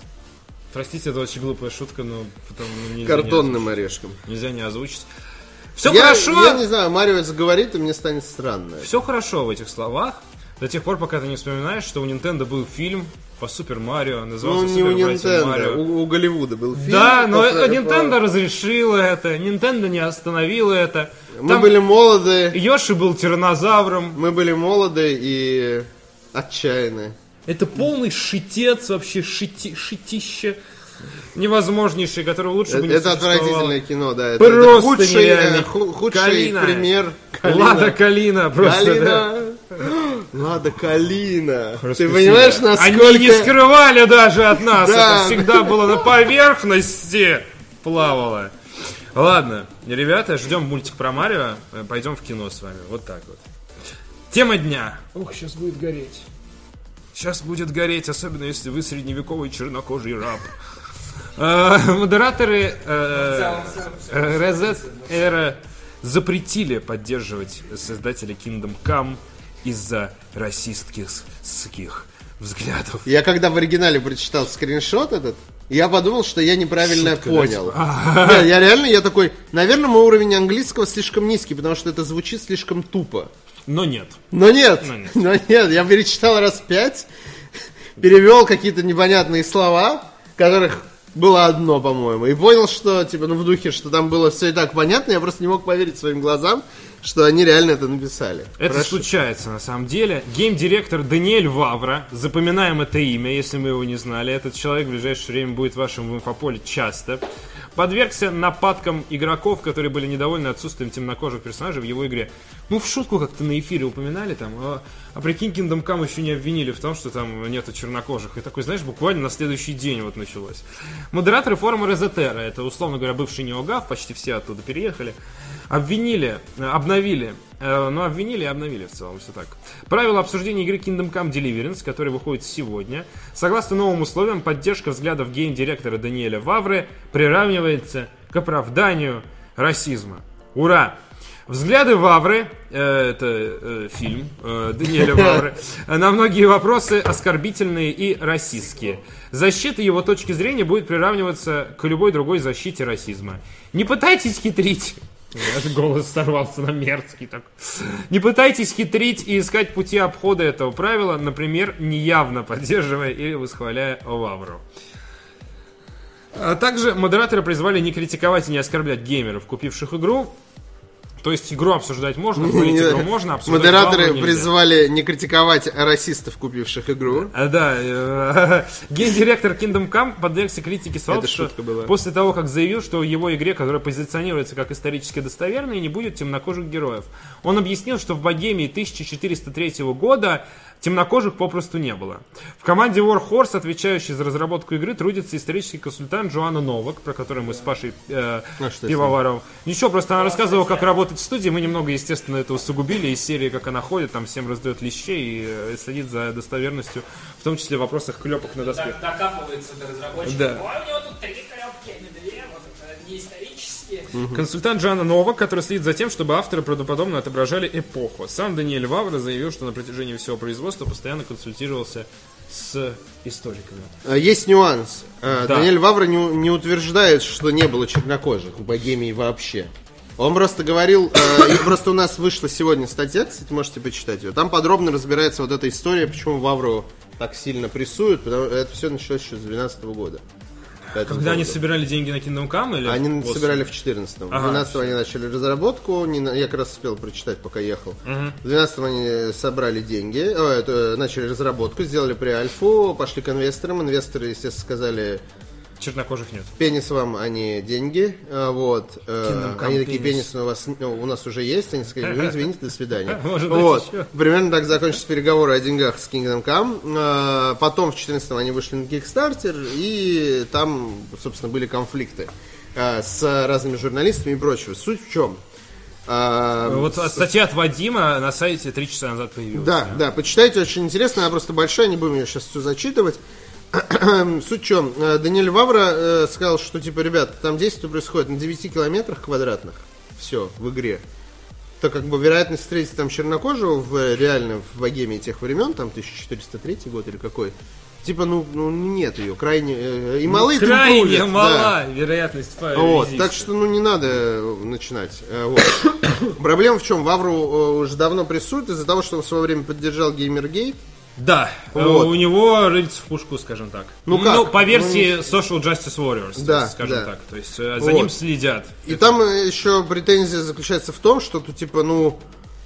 Speaker 1: Простите, это очень глупая шутка, но потом ну,
Speaker 2: Картонным орешком.
Speaker 1: Не, нельзя не озвучить. Все
Speaker 2: я,
Speaker 1: хорошо!
Speaker 2: я не знаю, Марио заговорит, и мне станет странно.
Speaker 1: Все хорошо в этих словах. До тех пор, пока ты не вспоминаешь, что у Nintendo был фильм по Супер Марио,
Speaker 2: Ну,
Speaker 1: назывался
Speaker 2: не у
Speaker 1: Супер Братья
Speaker 2: Nintendo,
Speaker 1: Марио.
Speaker 2: у, у Голливуда был фильм.
Speaker 1: Да, но
Speaker 2: по-
Speaker 1: это
Speaker 2: по-
Speaker 1: Nintendo разрешила это, Nintendo не остановила это.
Speaker 2: Мы
Speaker 1: Там
Speaker 2: были молоды,
Speaker 1: Йоши был тиранозавром.
Speaker 2: мы были молоды и отчаянны.
Speaker 1: Это полный шитец вообще, шити, шитище невозможнейший, которого лучше бы
Speaker 2: Это,
Speaker 1: не
Speaker 2: это отвратительное кино, да. Это,
Speaker 1: Просто
Speaker 2: это худший,
Speaker 1: нереальный.
Speaker 2: э, ху- худший
Speaker 1: Калина.
Speaker 2: пример.
Speaker 1: Лада Калина просто, да.
Speaker 2: Калина. Лада Калина. Ты понимаешь, насколько...
Speaker 1: Они не скрывали даже от нас.
Speaker 2: Да.
Speaker 1: Это всегда было на поверхности плавало. Ладно, ребята, ждем мультик про Марио. Э, Пойдем в кино с вами. Вот так вот. Тема дня. Ух, сейчас будет гореть. Сейчас будет гореть, особенно если вы средневековый чернокожий раб. Э, Модераторы э, Reset Era запретили поддерживать создателя Kingdom Come из-за расистских взглядов.
Speaker 2: Я когда в оригинале прочитал скриншот этот, я подумал, что я неправильно
Speaker 1: Шутка,
Speaker 2: понял. Да, я реально, я такой, наверное, мой уровень английского слишком низкий, потому что это звучит слишком тупо.
Speaker 1: Но нет.
Speaker 2: Но нет,
Speaker 1: Но нет.
Speaker 2: но нет, я перечитал раз пять, перевел какие-то непонятные слова, которых было одно, по-моему, и понял, что, типа, ну, в духе, что там было все и так понятно, я просто не мог поверить своим глазам, что они реально это написали.
Speaker 1: Это
Speaker 2: Прошу.
Speaker 1: случается на самом деле. Гейм-директор Даниэль Вавра, запоминаем это имя, если мы его не знали. Этот человек в ближайшее время будет в вашем инфополе часто. Подвергся нападкам игроков, которые были недовольны отсутствием темнокожих персонажей в его игре. Ну, в шутку как-то на эфире упоминали там, а, а прикинь, Kingdom Come еще не обвинили в том, что там нету чернокожих. И такой, знаешь, буквально на следующий день вот началось. Модераторы форума Резетера, это, условно говоря, бывший Неогав, почти все оттуда переехали, обвинили, э, обновили, э, ну, обвинили и обновили в целом, все так. Правила обсуждения игры Kingdom Come Deliverance, который выходит сегодня. Согласно новым условиям, поддержка взглядов гейм-директора Даниэля Вавры приравнивается к оправданию расизма. Ура! Взгляды Вавры, э, это э, фильм э, Даниэля Вавры, на многие вопросы оскорбительные и расистские. Защита его точки зрения будет приравниваться к любой другой защите расизма. Не пытайтесь хитрить. Аж голос сорвался на мерзкий так. Не пытайтесь хитрить и искать пути обхода этого правила, например, неявно поддерживая или восхваляя Вавру. А также модераторы призвали не критиковать и не оскорблять геймеров, купивших игру, То есть игру обсуждать можно, игру можно, обсуждать
Speaker 2: Модераторы призвали не критиковать расистов, купивших игру.
Speaker 1: А, Да, э, гендиректор Kingdom Come подвергся критике сообщества после того, как заявил, что в его игре, которая позиционируется как исторически достоверной, не будет темнокожих героев. Он объяснил, что в Богемии 1403 года темнокожих попросту не было. В команде Warhorse, отвечающей за разработку игры, трудится исторический консультант Джоанна Новак, про которую мы с Пашей э,
Speaker 2: А что с
Speaker 1: Пивоваров. Ничего, просто она рассказывала, как работать в студии. Мы немного, естественно, это усугубили из серии, как она ходит, там всем раздает лещей и э, следит за достоверностью, в том числе в вопросах клепок на доске.
Speaker 5: Так, докапывается до разработчика.
Speaker 1: Да.
Speaker 5: Ой, у него тут три коробки, а не две, вот это не исторические.
Speaker 1: Консультант Джана Новак, который следит за тем, чтобы авторы правдоподобно отображали эпоху. Сам Даниэль Вавра заявил, что на протяжении всего производства постоянно консультировался с историками.
Speaker 2: Э, Есть нюанс. Э,
Speaker 1: Да.
Speaker 2: Даниэль Вавра не, не утверждает, что не было чернокожих в Богемии вообще. Он просто говорил, э, и просто у нас вышла сегодня статья, кстати, можете почитать ее. Там подробно разбирается вот эта история, почему Вавру так сильно прессуют, потому что это все началось еще с 2012 года.
Speaker 1: Когда они
Speaker 2: поводу.
Speaker 1: собирали деньги на Kingdom Come или
Speaker 2: Они
Speaker 1: после?
Speaker 2: собирали в 14-м. В
Speaker 1: Ага.
Speaker 2: 12 они начали разработку. Я как раз успел прочитать, пока ехал. В 12 они собрали деньги, это, начали разработку, сделали при-альфу, пошли к инвесторам. Инвесторы, естественно, сказали,
Speaker 1: чернокожих нет.
Speaker 2: пенис вам, а не деньги. А, Вот. Э,
Speaker 1: Kingdom Come
Speaker 2: Они такие,
Speaker 1: пенис.
Speaker 2: у, вас, у нас уже есть. Они сказали, ну, извините, до свидания.
Speaker 1: Может
Speaker 2: вот.
Speaker 1: еще.
Speaker 2: Примерно так закончились переговоры о деньгах с Kingdom Come. Э, Потом в 14 они вышли на Kickstarter, и там, собственно, были конфликты э, с разными журналистами и прочего. Суть в чем? Э,
Speaker 1: Вот статья от Вадима на сайте три часа назад появилась.
Speaker 2: да, да, почитайте, очень интересно, она просто большая, не будем ее сейчас все зачитывать. Суть в чем? Э, Даниэль Вавра э, сказал, что, типа, ребят, там действие происходит на 9 километрах квадратных. Все, в игре. То как бы вероятность встретить там чернокожего в, э, реально в богемии тех времен, там 1403 год или какой, типа, ну, ну нет ее, крайне... и малы
Speaker 1: Ну, Крайне
Speaker 2: трудят, да.
Speaker 1: мала вероятность фа-
Speaker 2: Вот,
Speaker 1: резиста.
Speaker 2: так что, ну, не надо начинать. Вот. Проблема в чем? Вавру уже давно прессуют из-за того, что он в свое время поддержал Геймергейт.
Speaker 1: Да, э,
Speaker 2: Вот.
Speaker 1: у него рыльца в пушку, скажем так.
Speaker 2: Ну как?
Speaker 1: по версии Social Justice Warriors,
Speaker 2: Да,
Speaker 1: есть, скажем
Speaker 2: да.
Speaker 1: так. То есть э, за
Speaker 2: Вот.
Speaker 1: ним следят.
Speaker 2: И там э, еще претензия заключается в том, что тут, типа, ну,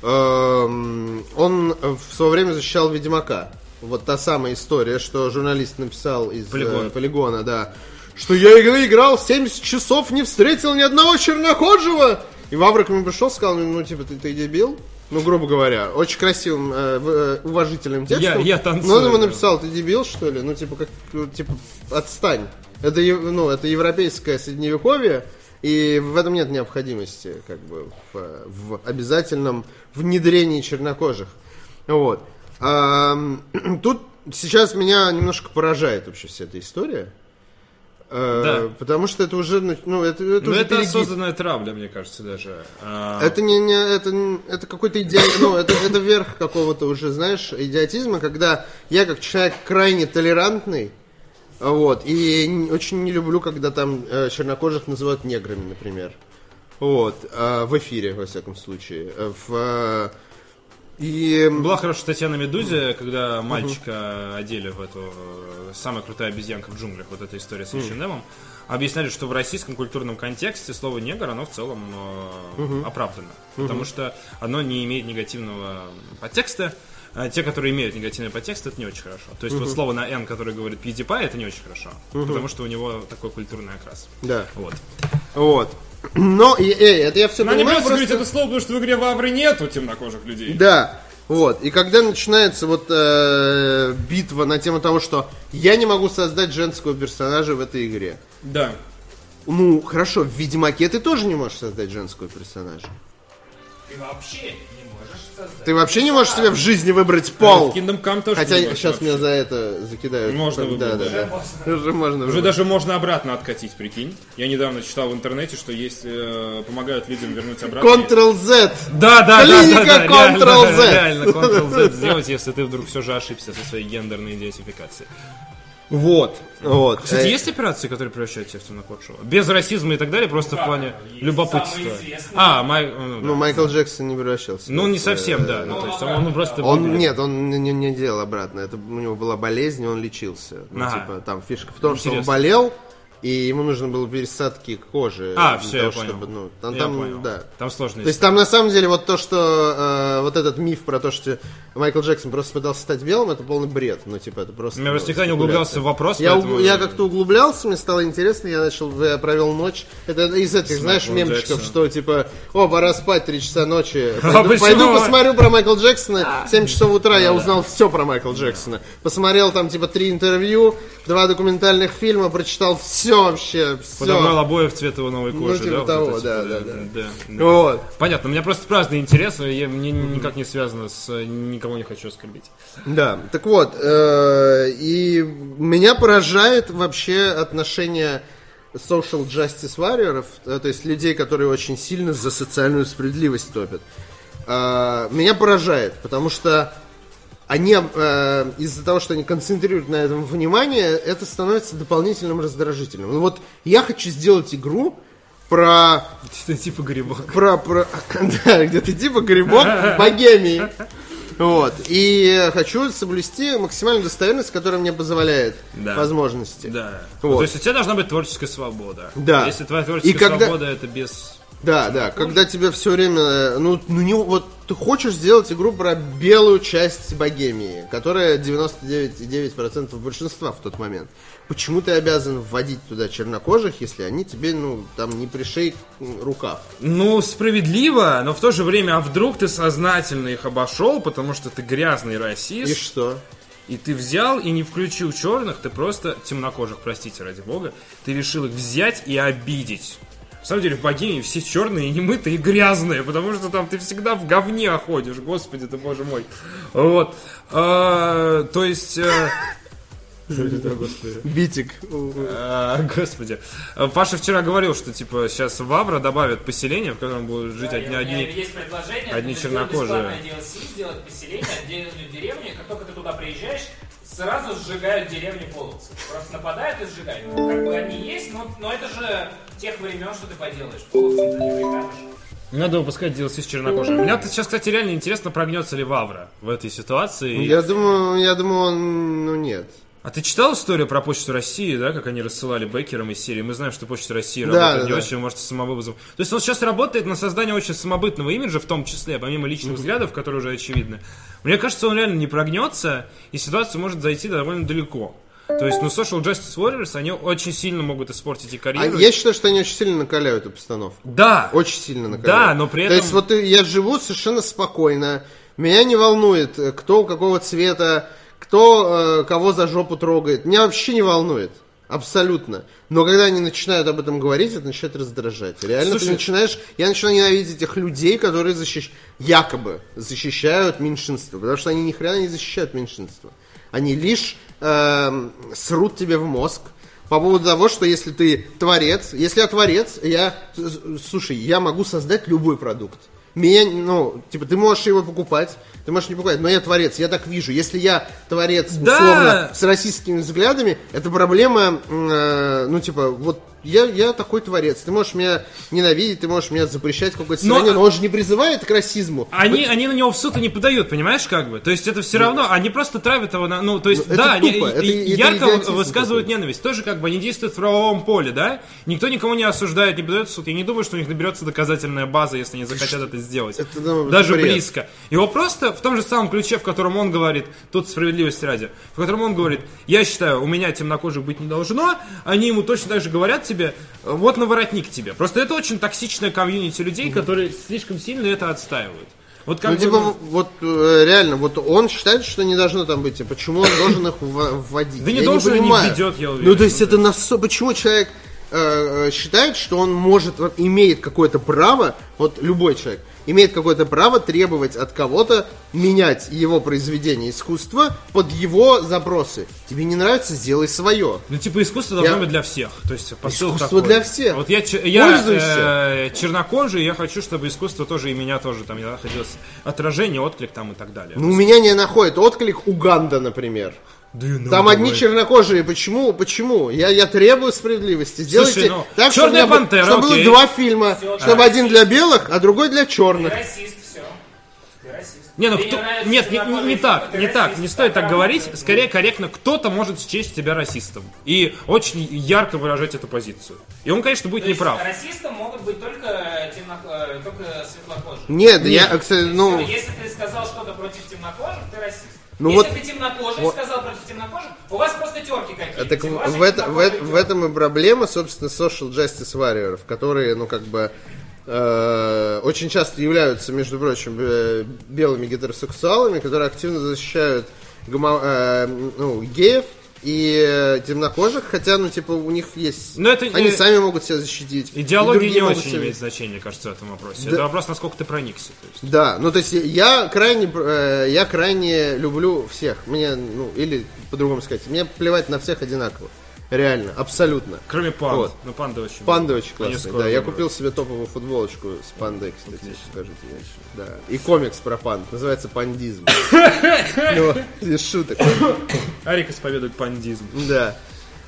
Speaker 2: эм, он э, в свое время защищал Ведьмака. Вот та самая история, что журналист написал из э,
Speaker 1: Полигон.
Speaker 2: полигона, да. Что я игры играл 70 часов, не встретил ни одного чернокожего. И Ваврик ему пришел, сказал, ну, типа, ты, ты дебил? Ну, грубо говоря, очень красивым, э, э, уважительным текстом.
Speaker 1: Я- я танцую,
Speaker 2: Но он ему написал, ты дебил, что ли? Ну, типа, как, ну, типа, отстань. Это, ну, это европейское средневековье, и в этом нет необходимости, как бы, в, в обязательном внедрении чернокожих. Вот. Ам, тут сейчас меня немножко поражает вообще вся эта история. Э,
Speaker 1: Да.
Speaker 2: Потому что это уже, ну, ну, это, это
Speaker 1: Но
Speaker 2: уже
Speaker 1: это
Speaker 2: перегиб.
Speaker 1: осознанная травля, мне кажется, даже. А,
Speaker 2: Это не, не это, это какой-то идиотизм, ну, это, это верх какого-то уже, знаешь, идиотизма, когда я как человек крайне толерантный, вот, и очень не люблю, когда там э, чернокожих называют неграми, например. Вот, э, в эфире, во всяком случае. В, и
Speaker 1: Была хорошая статья на Медузе, когда мальчика одели в эту э, самая крутая обезьянка в джунглях, вот эта история с H&M. Объясняли, что в российском культурном контексте слово негр, оно в целом э, оправдано. Потому что оно не имеет негативного подтекста. А те, которые имеют негативный подтекст, это не очень хорошо. То есть вот слово на N, которое говорит PewDiePie, это не очень хорошо. Потому что у него такой культурный окрас.
Speaker 2: да,
Speaker 1: Вот.
Speaker 2: вот. Но, и, эй, это я все
Speaker 1: Но
Speaker 2: понимаю,
Speaker 1: говорить
Speaker 2: просто-
Speaker 1: это слово, потому что в игре Вавры нету темнокожих людей.
Speaker 2: Да, вот. И когда начинается вот э, битва на тему того, что я не могу создать женского персонажа в этой игре.
Speaker 1: Да.
Speaker 2: Ну, хорошо, в Ведьмаке ты тоже не можешь создать женского персонажа.
Speaker 5: Ты вообще.
Speaker 2: Ты вообще не можешь себе в жизни выбрать пол.
Speaker 1: В Kingdom Come тоже
Speaker 2: Хотя
Speaker 1: не
Speaker 2: сейчас
Speaker 1: вообще.
Speaker 2: меня за это закидают.
Speaker 1: Можно
Speaker 2: да,
Speaker 1: выбрать,
Speaker 2: да, да. Уже можно
Speaker 1: Уже
Speaker 2: выбрать.
Speaker 1: даже можно обратно откатить, прикинь. Я недавно читал в интернете, что есть э, помогают людям вернуть обратно.
Speaker 2: Ctrl-Z.
Speaker 1: Да, да, да,
Speaker 2: Клиника
Speaker 1: да, да, реально,
Speaker 2: Ctrl-Z.
Speaker 1: да, реально Ctrl-Z сделать, если ты вдруг все же ошибся со своей гендерной идентификацией. Вот.
Speaker 2: Вот.
Speaker 1: Кстати,
Speaker 2: Э,
Speaker 1: есть операции, которые превращают тебя в темнокожего? Без расизма и так далее, просто в плане любопытства. А, Май... ну, да.
Speaker 2: Ну, Майкл Джексон не превращался.
Speaker 1: Ну, не совсем,
Speaker 2: э,
Speaker 1: да. Ну, то есть он, он просто...
Speaker 2: Он нет, он не, не- делал обратно. Это у него была болезнь, и он лечился. Ну,
Speaker 1: Ага.
Speaker 2: типа, там фишка в том, что он болел, и ему нужно было пересадки кожи.
Speaker 1: А,
Speaker 2: для
Speaker 1: всё,
Speaker 2: того,
Speaker 1: я понял.
Speaker 2: чтобы, ну, там,
Speaker 1: Я
Speaker 2: там,
Speaker 1: понял.
Speaker 2: да.
Speaker 1: Там сложно.
Speaker 2: То есть там на самом деле вот то, что э, вот этот миф про то, что Майкл Джексон просто пытался стать белым, это полный бред. Ну, типа, это просто...
Speaker 1: Я просто
Speaker 2: ну,
Speaker 1: никогда не углублялся в вопрос,
Speaker 2: Я,
Speaker 1: поэтому-
Speaker 2: я как-то углублялся, мне стало интересно, я начал, я провел ночь. Это из этих, знаешь,
Speaker 1: Майклом
Speaker 2: мемчиков,
Speaker 1: Джексоном.
Speaker 2: что типа, о, пора спать, 3 часа ночи.
Speaker 1: А
Speaker 2: Пойду,
Speaker 1: почему?
Speaker 2: пойду посмотрю про Майкла Джексона. В 7 часов утра я узнал все про Майкла Джексона. Посмотрел там типа три интервью, два документальных фильма, прочитал все вообще,
Speaker 1: Подобрал
Speaker 2: все.
Speaker 1: обоев цвет его новой кожи,
Speaker 2: типа
Speaker 1: да? вот
Speaker 2: того,
Speaker 1: это,
Speaker 2: да,
Speaker 1: типа,
Speaker 2: да, да.
Speaker 1: да, да.
Speaker 2: Вот.
Speaker 1: Понятно, у меня просто праздный интерес, и я, мне никак не связано с... Никого не хочу оскорбить.
Speaker 2: Да, так вот, э, и меня поражает вообще отношение social justice warriors, э, то есть людей, которые очень сильно за социальную справедливость топят. Э, меня поражает, потому что они э, из-за того, что они концентрируют на этом внимание, это становится дополнительным раздражительным. Ну вот я хочу сделать игру про
Speaker 1: Это типа грибок.
Speaker 2: про, про да, где-то типа грибок богемии. Вот. И хочу соблюсти максимальную достоверность, которая мне позволяет
Speaker 1: Да.
Speaker 2: возможности.
Speaker 1: Да.
Speaker 2: Вот.
Speaker 1: То есть у тебя должна быть творческая свобода.
Speaker 2: Да.
Speaker 1: Если твоя творческая
Speaker 2: И когда-
Speaker 1: свобода, это без...
Speaker 2: Да, да, когда тебе все время, э, ну, ну не, вот ты хочешь сделать игру про белую часть богемии, которая 99,9% большинства в тот момент. Почему ты обязан вводить туда чернокожих, если они тебе, ну, там не пришей рукав?
Speaker 1: Ну, справедливо, но в то же время, а вдруг ты сознательно их обошел, потому что ты грязный расист,
Speaker 2: И что?
Speaker 1: и ты взял и не включил черных, ты просто темнокожих, простите, ради бога, ты решил их взять и обидеть. На самом деле в богине все черные, немытые и грязные, потому что там ты всегда в говне ходишь, господи ты, боже мой. Вот. А, то есть... э, Что это, господи?
Speaker 2: Битик.
Speaker 1: А, Господи. Паша вчера говорил, что типа сейчас в Авро добавят поселение, в котором будут жить
Speaker 5: Да,
Speaker 1: одни, одни.
Speaker 5: есть предложение,
Speaker 1: одни чернокожие.
Speaker 5: DLC, сделать поселение, отдельную деревню, и как только ты туда приезжаешь, сразу сжигают деревню половцы. Просто нападают и сжигают. Как бы они есть, но, но это же тех времен, что ты поделаешь. Половцам ты не прикажешь.
Speaker 1: Надо выпускать DLC с чернокожими. Меня сейчас, кстати, реально интересно, прогнется ли Вавра в этой ситуации.
Speaker 2: Я думаю, я думаю, он, ну, нет.
Speaker 1: А ты читал историю про Почту России, да, как они рассылали бэкерам из серии? Мы знаем, что Почта России
Speaker 2: Да,
Speaker 1: работает
Speaker 2: да,
Speaker 1: не
Speaker 2: да.
Speaker 1: очень, вы можете самовывозом. То есть он сейчас работает на создание очень самобытного имиджа, в том числе, помимо личных взглядов, которые уже очевидны. Мне кажется, он реально не прогнется, и ситуация может зайти довольно далеко. То есть, ну, Social Justice Warriors, они очень сильно могут испортить и
Speaker 2: А
Speaker 1: карьеру.
Speaker 2: я считаю, что они очень сильно накаляют обстановку.
Speaker 1: Да!
Speaker 2: Очень сильно накаляют.
Speaker 1: Да, но при
Speaker 2: То
Speaker 1: этом-
Speaker 2: есть вот я живу совершенно спокойно. Меня не волнует, э, кто какого цвета, кто э, кого за жопу трогает. Меня вообще не волнует. Абсолютно. Но когда они начинают об этом говорить, это начинает раздражать. Реально
Speaker 1: Слушай-
Speaker 2: ты начинаешь... Я начинаю ненавидеть этих людей, которые защищ... якобы защищают меньшинство. Потому что они ни хрена не защищают меньшинство. Они лишь эм, срут тебе в мозг по поводу того, что если ты творец, если я творец, я, слушай, я могу создать любой продукт. Меня, ну, типа, ты можешь его покупать, ты можешь не покупать, но я творец, я так вижу. Если я творец,
Speaker 1: Да!
Speaker 2: условно, с российскими взглядами, это проблема, э, ну, типа, вот я, я такой творец. Ты можешь меня ненавидеть, ты можешь меня запрещать в какой-то
Speaker 1: Но-
Speaker 2: стране, но он же не призывает к расизму.
Speaker 1: Они, они на него в суд и не подают, понимаешь, как бы? То есть это все равно, они просто травят его на... Ну, то есть,
Speaker 2: Ну, это
Speaker 1: да, они
Speaker 2: тупо, это
Speaker 1: ярко высказывают
Speaker 2: какой-то.
Speaker 1: ненависть. Тоже как бы они действуют в правовом поле, да? Никто никого не осуждает, не подает в суд. Я не думаю, что у них наберется доказательная база, если они захотят это сделать.
Speaker 2: Это, ну,
Speaker 1: Даже
Speaker 2: бред.
Speaker 1: близко. Его просто в том же самом ключе, в котором он говорит, тут справедливости ради, в котором он говорит, я считаю, у меня темнокожих быть не должно, они ему точно так же говорят тебе, вот на воротник тебе. Просто это очень токсичная комьюнити людей, которые слишком сильно это отстаивают. Вот как
Speaker 2: Ну,
Speaker 1: бы,
Speaker 2: типа,
Speaker 1: ну,
Speaker 2: вот э, реально, вот он считает, что не должно там быть. А почему он должен их вводить?
Speaker 1: Да не
Speaker 2: Я
Speaker 1: должен, не
Speaker 2: понимаю.
Speaker 1: введет, я уверен.
Speaker 2: Ну, то есть, это насо... Почему человек э, э, считает, что он может, вот, имеет какое-то право, вот любой человек, имеет какое-то право требовать от кого-то менять его произведение искусства под его запросы. Тебе не нравится, сделай свое.
Speaker 1: Ну, типа, искусство должно
Speaker 2: Я-
Speaker 1: быть для всех. То есть, посыл
Speaker 2: Искусство
Speaker 1: такой.
Speaker 2: для всех.
Speaker 1: Вот я, я
Speaker 2: Пользуйся.
Speaker 1: э, чернокожий, я хочу, чтобы искусство тоже и меня тоже там находилось отражение, отклик там и так далее.
Speaker 2: Ну, у меня не находит отклик Уганда, например. Там одни чернокожие. Почему? Почему? Я, я требую справедливости. Сделайте
Speaker 1: Слушай, ну,
Speaker 2: так, чтобы,
Speaker 1: «Черная
Speaker 2: был-
Speaker 1: пантера»,
Speaker 2: чтобы было два фильма.
Speaker 5: Всё,
Speaker 2: чтобы
Speaker 5: да.
Speaker 2: один для белых, а другой для
Speaker 5: Ты
Speaker 2: черных.
Speaker 5: расист, все. Ты расист.
Speaker 1: Не, ну кто...
Speaker 5: не
Speaker 1: Нет, не, не
Speaker 5: фильм,
Speaker 1: так,
Speaker 5: ты
Speaker 1: не так,
Speaker 5: расист.
Speaker 1: не стоит так говорить. Скорее
Speaker 5: не-
Speaker 1: корректно, кто-то может счесть себя расистом. И очень ярко выражать эту позицию. И он, конечно, будет
Speaker 5: То есть
Speaker 1: неправ.
Speaker 5: расистом могут быть только, темно... э, только светлокожие.
Speaker 2: Нет, я, кстати, ну...
Speaker 5: Если ты сказал что-то против ты.
Speaker 2: Ну
Speaker 5: Если
Speaker 2: вот-
Speaker 5: ты темнокожий
Speaker 2: вот-
Speaker 5: сказал против темнокожих, у вас просто терки какие-то.
Speaker 2: Так в, в это- в, это-
Speaker 5: темнокожие
Speaker 2: в этом и проблема, собственно, social justice warrior, которые, ну, как бы, э, очень часто являются, между прочим, э, белыми гетеросексуалами, которые активно защищают гомо- э, ну, геев и э, темнокожих, хотя, ну, типа, у них есть...
Speaker 1: Но это,
Speaker 2: они
Speaker 1: э,
Speaker 2: сами могут себя защитить.
Speaker 1: Идеология не очень
Speaker 2: себя-
Speaker 1: имеет значение, кажется, в этом вопросе.
Speaker 2: Да.
Speaker 1: Это вопрос, насколько ты проникся. есть.
Speaker 2: Да, ну то есть я крайне, э, я крайне люблю всех. Мне, ну, или по-другому сказать, мне плевать на всех одинаково. Реально, абсолютно.
Speaker 1: Круме панд.
Speaker 2: Вот.
Speaker 1: Ну, панда очень...
Speaker 2: Панда очень
Speaker 1: Они
Speaker 2: классная, да. Я купил себе топовую футболочку с пандой, кстати, скажу тебе. Да. И комикс про панд, называется пандизм. Ну, без шуток.
Speaker 1: Арик исповедует пандизм.
Speaker 2: Да.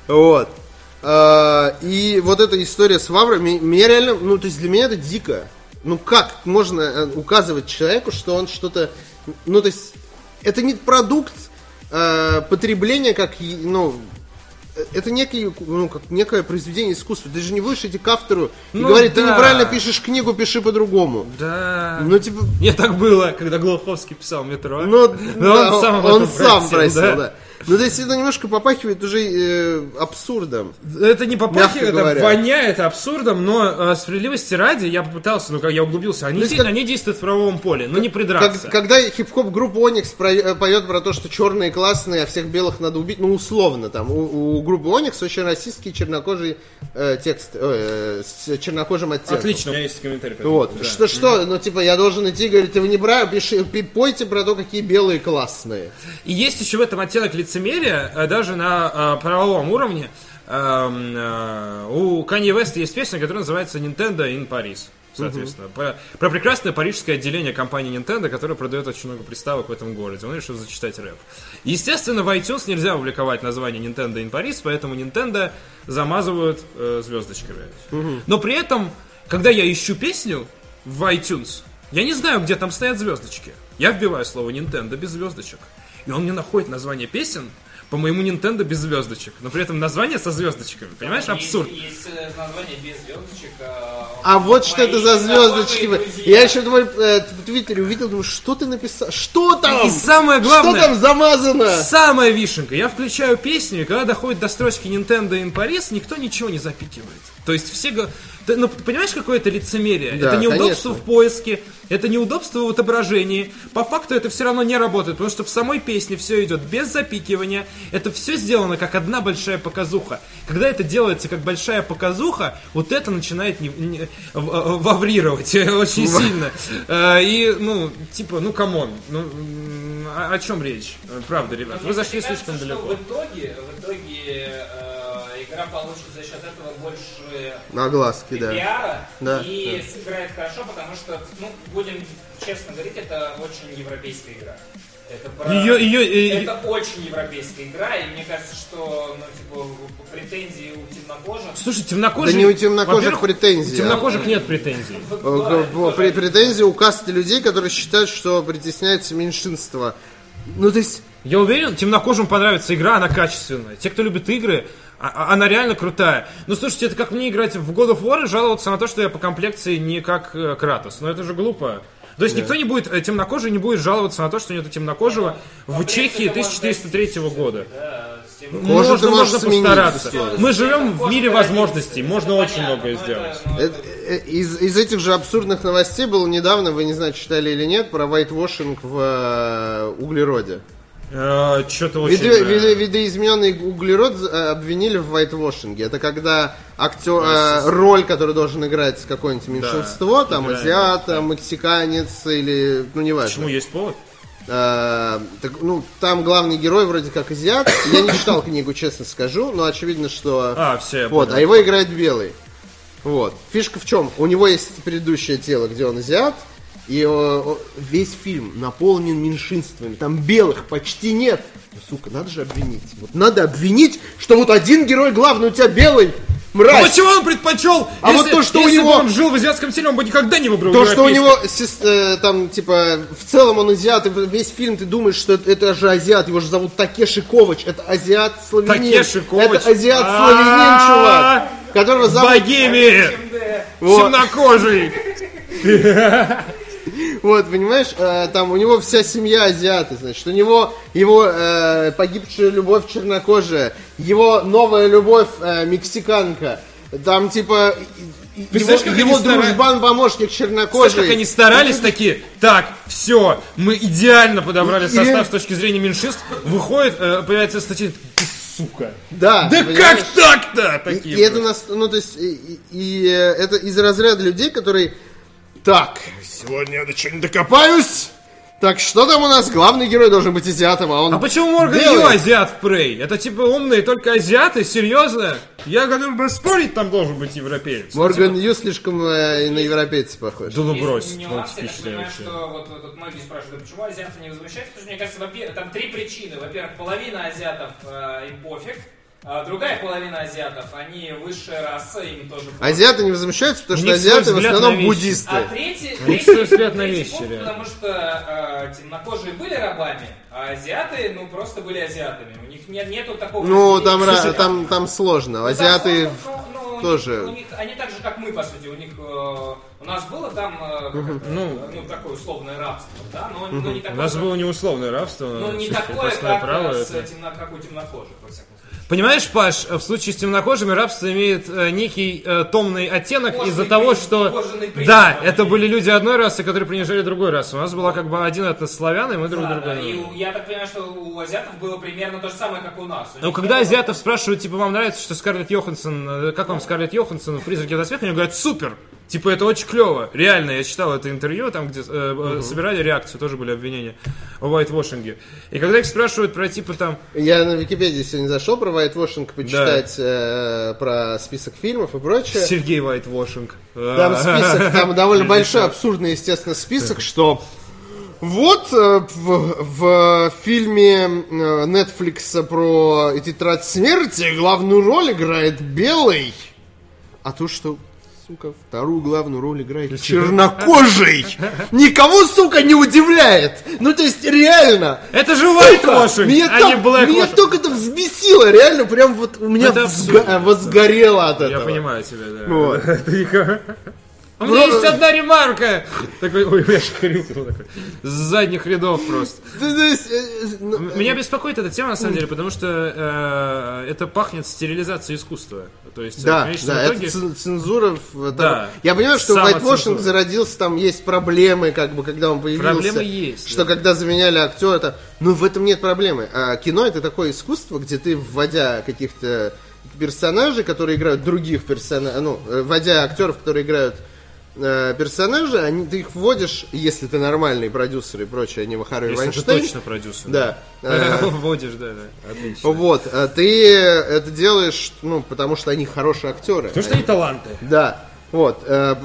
Speaker 2: Вот. А, И вот эта история с Ваврой, меня реально, ну, то есть для меня это дико. Ну, как можно э, указывать человеку, что он что-то... Ну, то есть, это не продукт э, потребления, как, ну, это некий, ну, как некое произведение искусства. Ты же не будешь идти к автору и
Speaker 1: Ну
Speaker 2: говорить, ты
Speaker 1: да.
Speaker 2: неправильно пишешь книгу, пиши по-другому.
Speaker 1: Да.
Speaker 2: Ну, типа,
Speaker 1: Мне так было, когда Глуховский писал метро.
Speaker 2: ну,
Speaker 1: Но
Speaker 2: да,
Speaker 1: он сам
Speaker 2: он сам
Speaker 1: просил,
Speaker 2: просил,
Speaker 1: да.
Speaker 2: да. Ну, то есть это немножко попахивает уже э, абсурдом.
Speaker 1: Это не попахивает, это
Speaker 2: говоря.
Speaker 1: воняет абсурдом, но э, справедливости ради я попытался, ну как я углубился, они,
Speaker 2: есть
Speaker 1: де-
Speaker 2: как-
Speaker 1: они действуют в правовом поле, но не
Speaker 2: Как-
Speaker 1: придраться.
Speaker 2: когда хип-хоп группа Оникс поет про то, что черные классные, а всех белых надо убить, ну условно там, у, у группы Оникс очень расистский чернокожий э, текст, э, с чернокожим оттенком.
Speaker 1: Отлично, у меня есть комментарий. по этому
Speaker 2: Вот,
Speaker 1: да.
Speaker 2: что, что, ну, типа, я должен идти и говорить, вы не бра, пиши, пи- пойте про то, какие белые классные.
Speaker 1: И есть еще в этом оттенок лицемерия, э, даже на э, правовом уровне. Эм, э, у Kanye West есть песня, которая называется Nintendo in Paris. Соответственно, про, про прекрасное парижское отделение компании Nintendo, которое продает очень много приставок в этом городе. Он решил зачитать рэп. Естественно, в iTunes нельзя публиковать название Nintendo in Paris, поэтому Nintendo замазывают э, звездочками. Но при этом, когда я ищу песню в iTunes, я не знаю, где там стоят звездочки. Я вбиваю слово Nintendo без звездочек. И он мне находит название песен по моему Nintendo без звездочек. Но при этом название со звездочками. Понимаешь,
Speaker 5: Есть-
Speaker 1: абсурд.
Speaker 5: Есть, э, название без звездочек.
Speaker 2: А вот что это за звездочки. Я еще твой э, в Твиттере увидел, думаю, что ты написал? Что там?
Speaker 1: И самое главное-
Speaker 2: Что там замазано?
Speaker 1: Самая вишенка. Я включаю песню, и когда доходит до строчки Nintendo in Paris, никто ничего не запикивает. То есть все... Ты, ну, понимаешь, какое это лицемерие?
Speaker 2: Да,
Speaker 1: это неудобство
Speaker 2: конечно.
Speaker 1: в поиске, это неудобство в отображении. По факту это все равно не работает, потому что в самой песне все идет без запикивания. Это все сделано как одна большая показуха. Когда это делается как большая показуха, вот это начинает не- не- в- нервировать очень сильно. Э, И, ну, типа, ну, come on. Ну, о о чем речь? Э, Правда, ребят, вы зашли слишком далеко.
Speaker 5: В итоге, в итоге э, игра получит за счет этого больше
Speaker 2: На глазки, да.
Speaker 5: пиара
Speaker 2: Да,
Speaker 5: и сыграет хорошо, потому что, ну, будем честно говорить, это очень европейская игра. Это про-
Speaker 1: Ее, ее,
Speaker 5: Это очень европейская игра, и мне кажется, что, ну, типа, претензии у темнокожих...
Speaker 1: Слушай, темнокожих...
Speaker 2: Да не у темнокожих претензий,
Speaker 1: У темнокожих нет претензий.
Speaker 2: Э, э, При претензии у касты людей, которые считают, что притесняется меньшинство. Ну, то есть,
Speaker 1: Я уверен, темнокожим понравится игра, она качественная. Те, кто любит игры, а- а- она реально крутая. Ну, слушайте, это как мне играть в God of War и жаловаться на то, что я по комплекции не как э, Кратос. Ну, это же глупо. То есть никто не будет, э, темнокожий не будет жаловаться на то, что нету темнокожего в Чехии 1403 года.
Speaker 5: Да,
Speaker 2: Кожу
Speaker 1: можно, можно
Speaker 2: сменить,
Speaker 1: постараться.
Speaker 2: всё.
Speaker 1: Мы живем в мире возможностей, можно очень
Speaker 5: понятно,
Speaker 1: многое
Speaker 5: но
Speaker 1: сделать.
Speaker 5: это-
Speaker 2: э, из, из этих же абсурдных новостей было недавно, вы не знаю, читали или нет, про вайтвошинг в э, углероде.
Speaker 1: Что-то очень...
Speaker 2: Видо-
Speaker 1: э,
Speaker 2: видо- видоизмененный углерод э, обвинили в вайтвошинге. Это когда актер, э, роль, которую должен играть какое-нибудь меньшинство, там
Speaker 1: играет.
Speaker 2: азиат, там, мексиканец или, ну неважно.
Speaker 1: Почему есть повод?
Speaker 2: Э, так, ну, там главный герой вроде как азиат. Я не читал книгу, честно скажу, но очевидно, что...
Speaker 1: А, все,
Speaker 2: Вот,
Speaker 1: понял.
Speaker 2: а его играет белый. Вот. Фишка в чем? У него есть предыдущее тело, где он азиат, и о, о, весь фильм наполнен меньшинствами. Там белых почти нет. Ну, сука, надо же обвинить. Вот надо обвинить, что вот один герой главный у тебя белый.
Speaker 1: А
Speaker 2: Мразь!
Speaker 1: почему он предпочел?
Speaker 2: А вот то, что у
Speaker 1: если бы
Speaker 2: него-
Speaker 1: он жил в азиатском стиле, он бы никогда не выбрал
Speaker 2: То, что у него э, там, типа, в целом он азиат, и весь фильм ты думаешь, что это, это же азиат, его же зовут Такеши Ковач, это азиат славянин.
Speaker 1: Такеши Ковач.
Speaker 2: Это азиат
Speaker 1: А-а-а.
Speaker 2: славянин, чувак, которого зовут...
Speaker 1: Богеми!
Speaker 2: Вот.
Speaker 1: Темнокожий!
Speaker 2: Вот, понимаешь, э, там у него вся семья азиаты, значит, у него его э, погибшая любовь чернокожая, его новая любовь э, мексиканка, там типа
Speaker 1: Представляешь,
Speaker 2: его,
Speaker 1: как
Speaker 2: его
Speaker 1: они стара-
Speaker 2: дружбан-помощник
Speaker 1: Знаешь,
Speaker 2: чернокожий.
Speaker 1: как они старались такие? Так, все, мы идеально подобрали состав с точки зрения меньшинств. Выходит, э, появляется статья, сука.
Speaker 2: Да,
Speaker 1: Да
Speaker 2: понимаешь?
Speaker 1: как так-то?
Speaker 2: И,
Speaker 1: Такие
Speaker 2: и это нас, ну то есть, и, и- и, это из разряда людей, которые, так, сегодня я до чего-нибудь докопаюсь. Так, что там у нас? Главный герой должен быть азиатом, а он...
Speaker 1: А почему Морган. Ю азиат в Прей? Это типа умные только азиаты? Серьезно? Я готов бы спорить, там должен быть европеец.
Speaker 2: Морган Ю слишком э, на европейца похож.
Speaker 1: Да ну
Speaker 5: Есть
Speaker 1: брось, он
Speaker 5: нюансы, я так понимаю, что вот, вот, вот многие спрашивают, «А почему азиаты не возмущаются, потому что, мне кажется, во-первых, там три причины. Во-первых, половина азиатов э, им пофиг, а другая половина азиатов, они высшая раса, им тоже.
Speaker 2: Азиаты не возмущаются, потому
Speaker 1: У
Speaker 2: что азиаты в основном буддисты.
Speaker 5: А третий, третий,
Speaker 1: взгляд на вещи,
Speaker 5: пункт,
Speaker 1: реально.
Speaker 5: потому что э, темнокожие были рабами, а азиаты, ну, просто были азиатами. У них нет, нету такого...
Speaker 2: Ну, там, ра-
Speaker 5: Слушай,
Speaker 2: там, там сложно.
Speaker 5: Ну,
Speaker 2: Азиаты...
Speaker 5: у них-
Speaker 2: тоже.
Speaker 5: у них- они так же, как мы, по сути. У них э, у нас было там э, это,
Speaker 1: Ну.
Speaker 5: ну, такое условное рабство, да, но, но не
Speaker 1: У
Speaker 5: такое.
Speaker 1: нас
Speaker 5: как-
Speaker 1: было не условное рабство,
Speaker 5: но не
Speaker 1: всё-таки
Speaker 5: такое, как,
Speaker 1: право.
Speaker 5: э, с
Speaker 1: это-
Speaker 5: темно- как у темнокожих, во всяком.
Speaker 1: Понимаешь, Паш, в случае с темнокожими рабство имеет э, некий э, томный оттенок из-за того, что... Да, это были люди одной расы, которые принижали другой расы. У нас была как бы один этнос славян, и мы друг
Speaker 5: Да,
Speaker 1: друга...
Speaker 5: да, и у- я так понимаю, что у азиатов было примерно то же самое, как у нас. У
Speaker 1: Ну,
Speaker 5: них
Speaker 1: когда
Speaker 5: было-
Speaker 1: азиатов спрашивают, типа, вам нравится, что Скарлетт Йоханссон, э, как вам Скарлетт Йоханссон в «Призраке доспеха», они говорят, супер! Типа, это очень клево. Реально, я читал это интервью, там, где э, э, собирали реакцию, тоже были обвинения о вайтвошинге. И когда их спрашивают про, типа, там,
Speaker 2: Я на Википедии сегодня зашел про Whitewashing почитать э, про список фильмов и прочее.
Speaker 1: Сергей Вайтвошинг.
Speaker 2: Там список, там довольно большой, абсурдный, естественно, список, что вот э, в, в фильме э, Netflix про тетрадь смерти главную роль играет белый, а то, что сука, вторую главную роль играет чернокожий. Никого, сука, не удивляет. Ну, то есть, реально.
Speaker 1: Это же вайтвошинг,
Speaker 2: Меня,
Speaker 1: а не блэквошинг.
Speaker 2: меня только это взбесило, реально, прям вот у меня
Speaker 1: Это
Speaker 2: взга-
Speaker 1: абсурдно.
Speaker 2: возгорело от
Speaker 1: Я
Speaker 2: этого.
Speaker 1: понимаю тебя, да.
Speaker 2: Вот.
Speaker 1: У меня есть одна ремарка. Такой, ой, я шахрюкал такой. С задних рядов просто.
Speaker 2: Ну, э, ну,
Speaker 1: Меня беспокоит эта тема, на самом деле, потому что э, это пахнет стерилизацией искусства. То есть,
Speaker 2: Да, да,
Speaker 1: итоге...
Speaker 2: это цен- цензура. там-
Speaker 1: Да.
Speaker 2: Я понимаю, что. Whitewashing зародился, там есть проблемы, как бы, когда он появился.
Speaker 1: Проблемы есть,
Speaker 2: Что
Speaker 1: да.
Speaker 2: когда заменяли актера, это... Ну, в этом нет проблемы. А кино это такое искусство, где ты, вводя каких-то персонажей, которые играют других персонажей, ну, э, вводя актеров, которые играют э, персонажи, они, ты их вводишь, если ты нормальный продюсер и прочее, а не Вахарий
Speaker 1: Если ты
Speaker 2: Вайнштейн.
Speaker 1: точно продюсер.
Speaker 2: Да. Э,
Speaker 1: Вводишь, да, да. Отлично.
Speaker 2: Вот, а ты это делаешь, ну, потому что они хорошие актеры.
Speaker 1: Потому что они таланты.
Speaker 2: Да. Вот, э,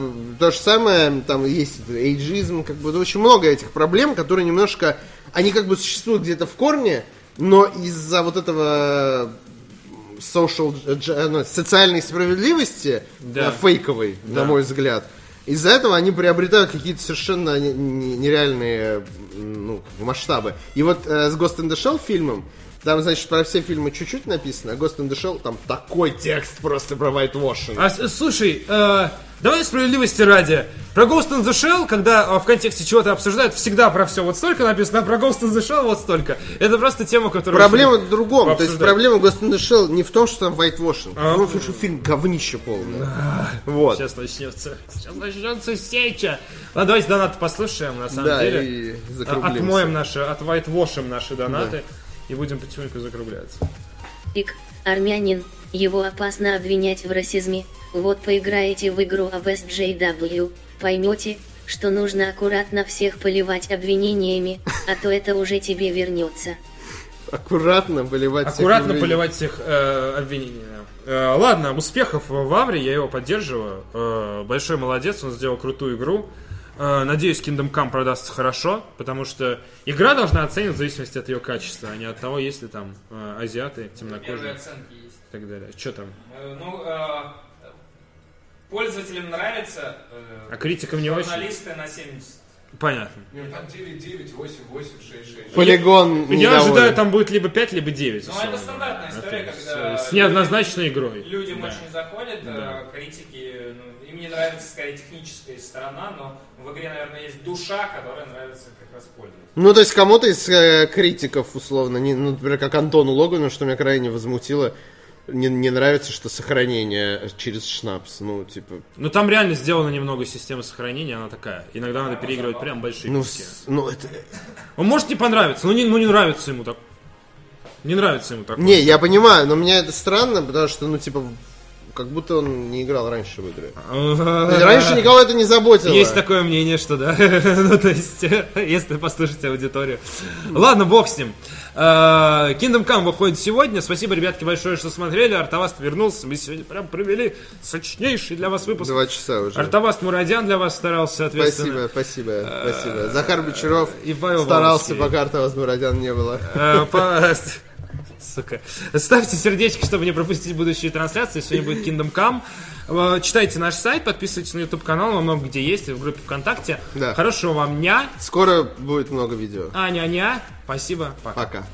Speaker 2: то же самое, там есть эйджизм, как бы, да, очень много этих проблем, которые немножко, они как бы существуют где-то в корне, но из-за вот этого social, ну, социальной справедливости,
Speaker 1: Да.
Speaker 2: э, фейковой, на мой взгляд, из-за этого они приобретают какие-то совершенно не- не- нереальные ну, масштабы. И вот э, с Ghost in the Shell фильмом, там, значит, про все фильмы чуть-чуть написано, а Ghost in the Shell там такой текст просто про whitewashing.
Speaker 1: А, слушай, э, давай справедливости ради. Про Ghost in the Shell, когда э, в контексте чего-то обсуждают, всегда про все вот столько написано, а про Ghost in the Shell вот столько. Это просто тема, которую...
Speaker 2: Проблема в другом. То есть проблема Ghost in the Shell не в том, что там whitewashing.
Speaker 1: А.
Speaker 2: А том, что фильм говнище полное. Вот.
Speaker 1: Сейчас начнется. Сейчас начнется сеча. Ладно, давайте донаты послушаем, на самом
Speaker 2: Да,
Speaker 1: деле.
Speaker 2: и
Speaker 1: А-
Speaker 2: закруглимся.
Speaker 1: Отмоем наши, отвайтвошим наши донаты. И будем потихоньку закругляться.
Speaker 7: Ик, армянин, его опасно обвинять в расизме. Вот поиграете в игру об SJW, поймете, что нужно аккуратно всех поливать обвинениями, а то это уже тебе вернется.
Speaker 2: Аккуратно поливать всех
Speaker 1: Аккуратно
Speaker 2: людей.
Speaker 1: поливать всех э, обвинений. да. Э, ладно, успехов в Авре, я его поддерживаю. Э, большой молодец, он сделал крутую игру. Э, надеюсь, Kingdom Come продастся хорошо, потому что игра должна оцениваться в зависимости от ее качества, а не от того, есть ли там э, азиаты,
Speaker 5: Первые
Speaker 1: темнокожие.
Speaker 5: оценки есть.
Speaker 1: и так далее. Что там?
Speaker 5: Э, Ну, э, пользователям нравится. э,
Speaker 1: А критикам не очень?
Speaker 5: Журналисты на 70.
Speaker 1: Понятно.
Speaker 4: Нет, там 9, 9, 8, 8, 6, 6.
Speaker 2: Полигон
Speaker 1: Я
Speaker 2: недоволен.
Speaker 1: ожидаю, там будет либо 5, либо 9.
Speaker 5: Ну, это стандартная история, когда...
Speaker 1: С, неоднозначной игрой.
Speaker 5: Людям
Speaker 1: Да.
Speaker 5: очень заходит,
Speaker 1: Да.
Speaker 5: критики, ну, им не нравится скорее техническая сторона, но в игре, наверное, есть душа, которая нравится как раз пользователю.
Speaker 2: Ну, то есть кому-то из э, критиков, условно, не, ну, например, как Антону Логану, что меня крайне возмутило, не, не нравится, что сохранение через шнапс. Ну, типа,
Speaker 1: Ну там реально сделана немного система сохранения, она такая. Иногда надо переигрывать прям большие
Speaker 2: ну,
Speaker 1: куски.
Speaker 2: с- ну это...
Speaker 1: Он может не понравиться, но не, ну не нравится ему так. Не нравится ему так.
Speaker 2: Не, я понимаю, но мне это странно, потому что, ну, типа, как будто он не играл раньше в игры. Раньше никого это не заботило.
Speaker 1: Есть такое мнение, что да. ну, то есть, если послушать аудиторию. Ладно, бог с ним. Э, Kingdom Come выходит сегодня. Спасибо, ребятки, большое, что смотрели. Артоваст вернулся. Мы сегодня прям провели сочнейший для вас выпуск.
Speaker 2: Два часа уже.
Speaker 1: Артоваст Мурадян для вас старался, соответственно.
Speaker 2: Спасибо, спасибо, спасибо. Захар Бочаров
Speaker 1: и Павел
Speaker 2: старался,
Speaker 1: Володский.
Speaker 2: пока Артавас Мурадян не было.
Speaker 1: Сука. Ставьте сердечки, чтобы не пропустить будущие трансляции. Сегодня будет Kingdom Come. Э, Читайте наш сайт, подписывайтесь на YouTube канал, он много где есть, в группе ВКонтакте.
Speaker 2: Да.
Speaker 1: Хорошего вам дня.
Speaker 2: Скоро будет много видео.
Speaker 1: А, ня-ня. Спасибо. Пока.
Speaker 2: Пока.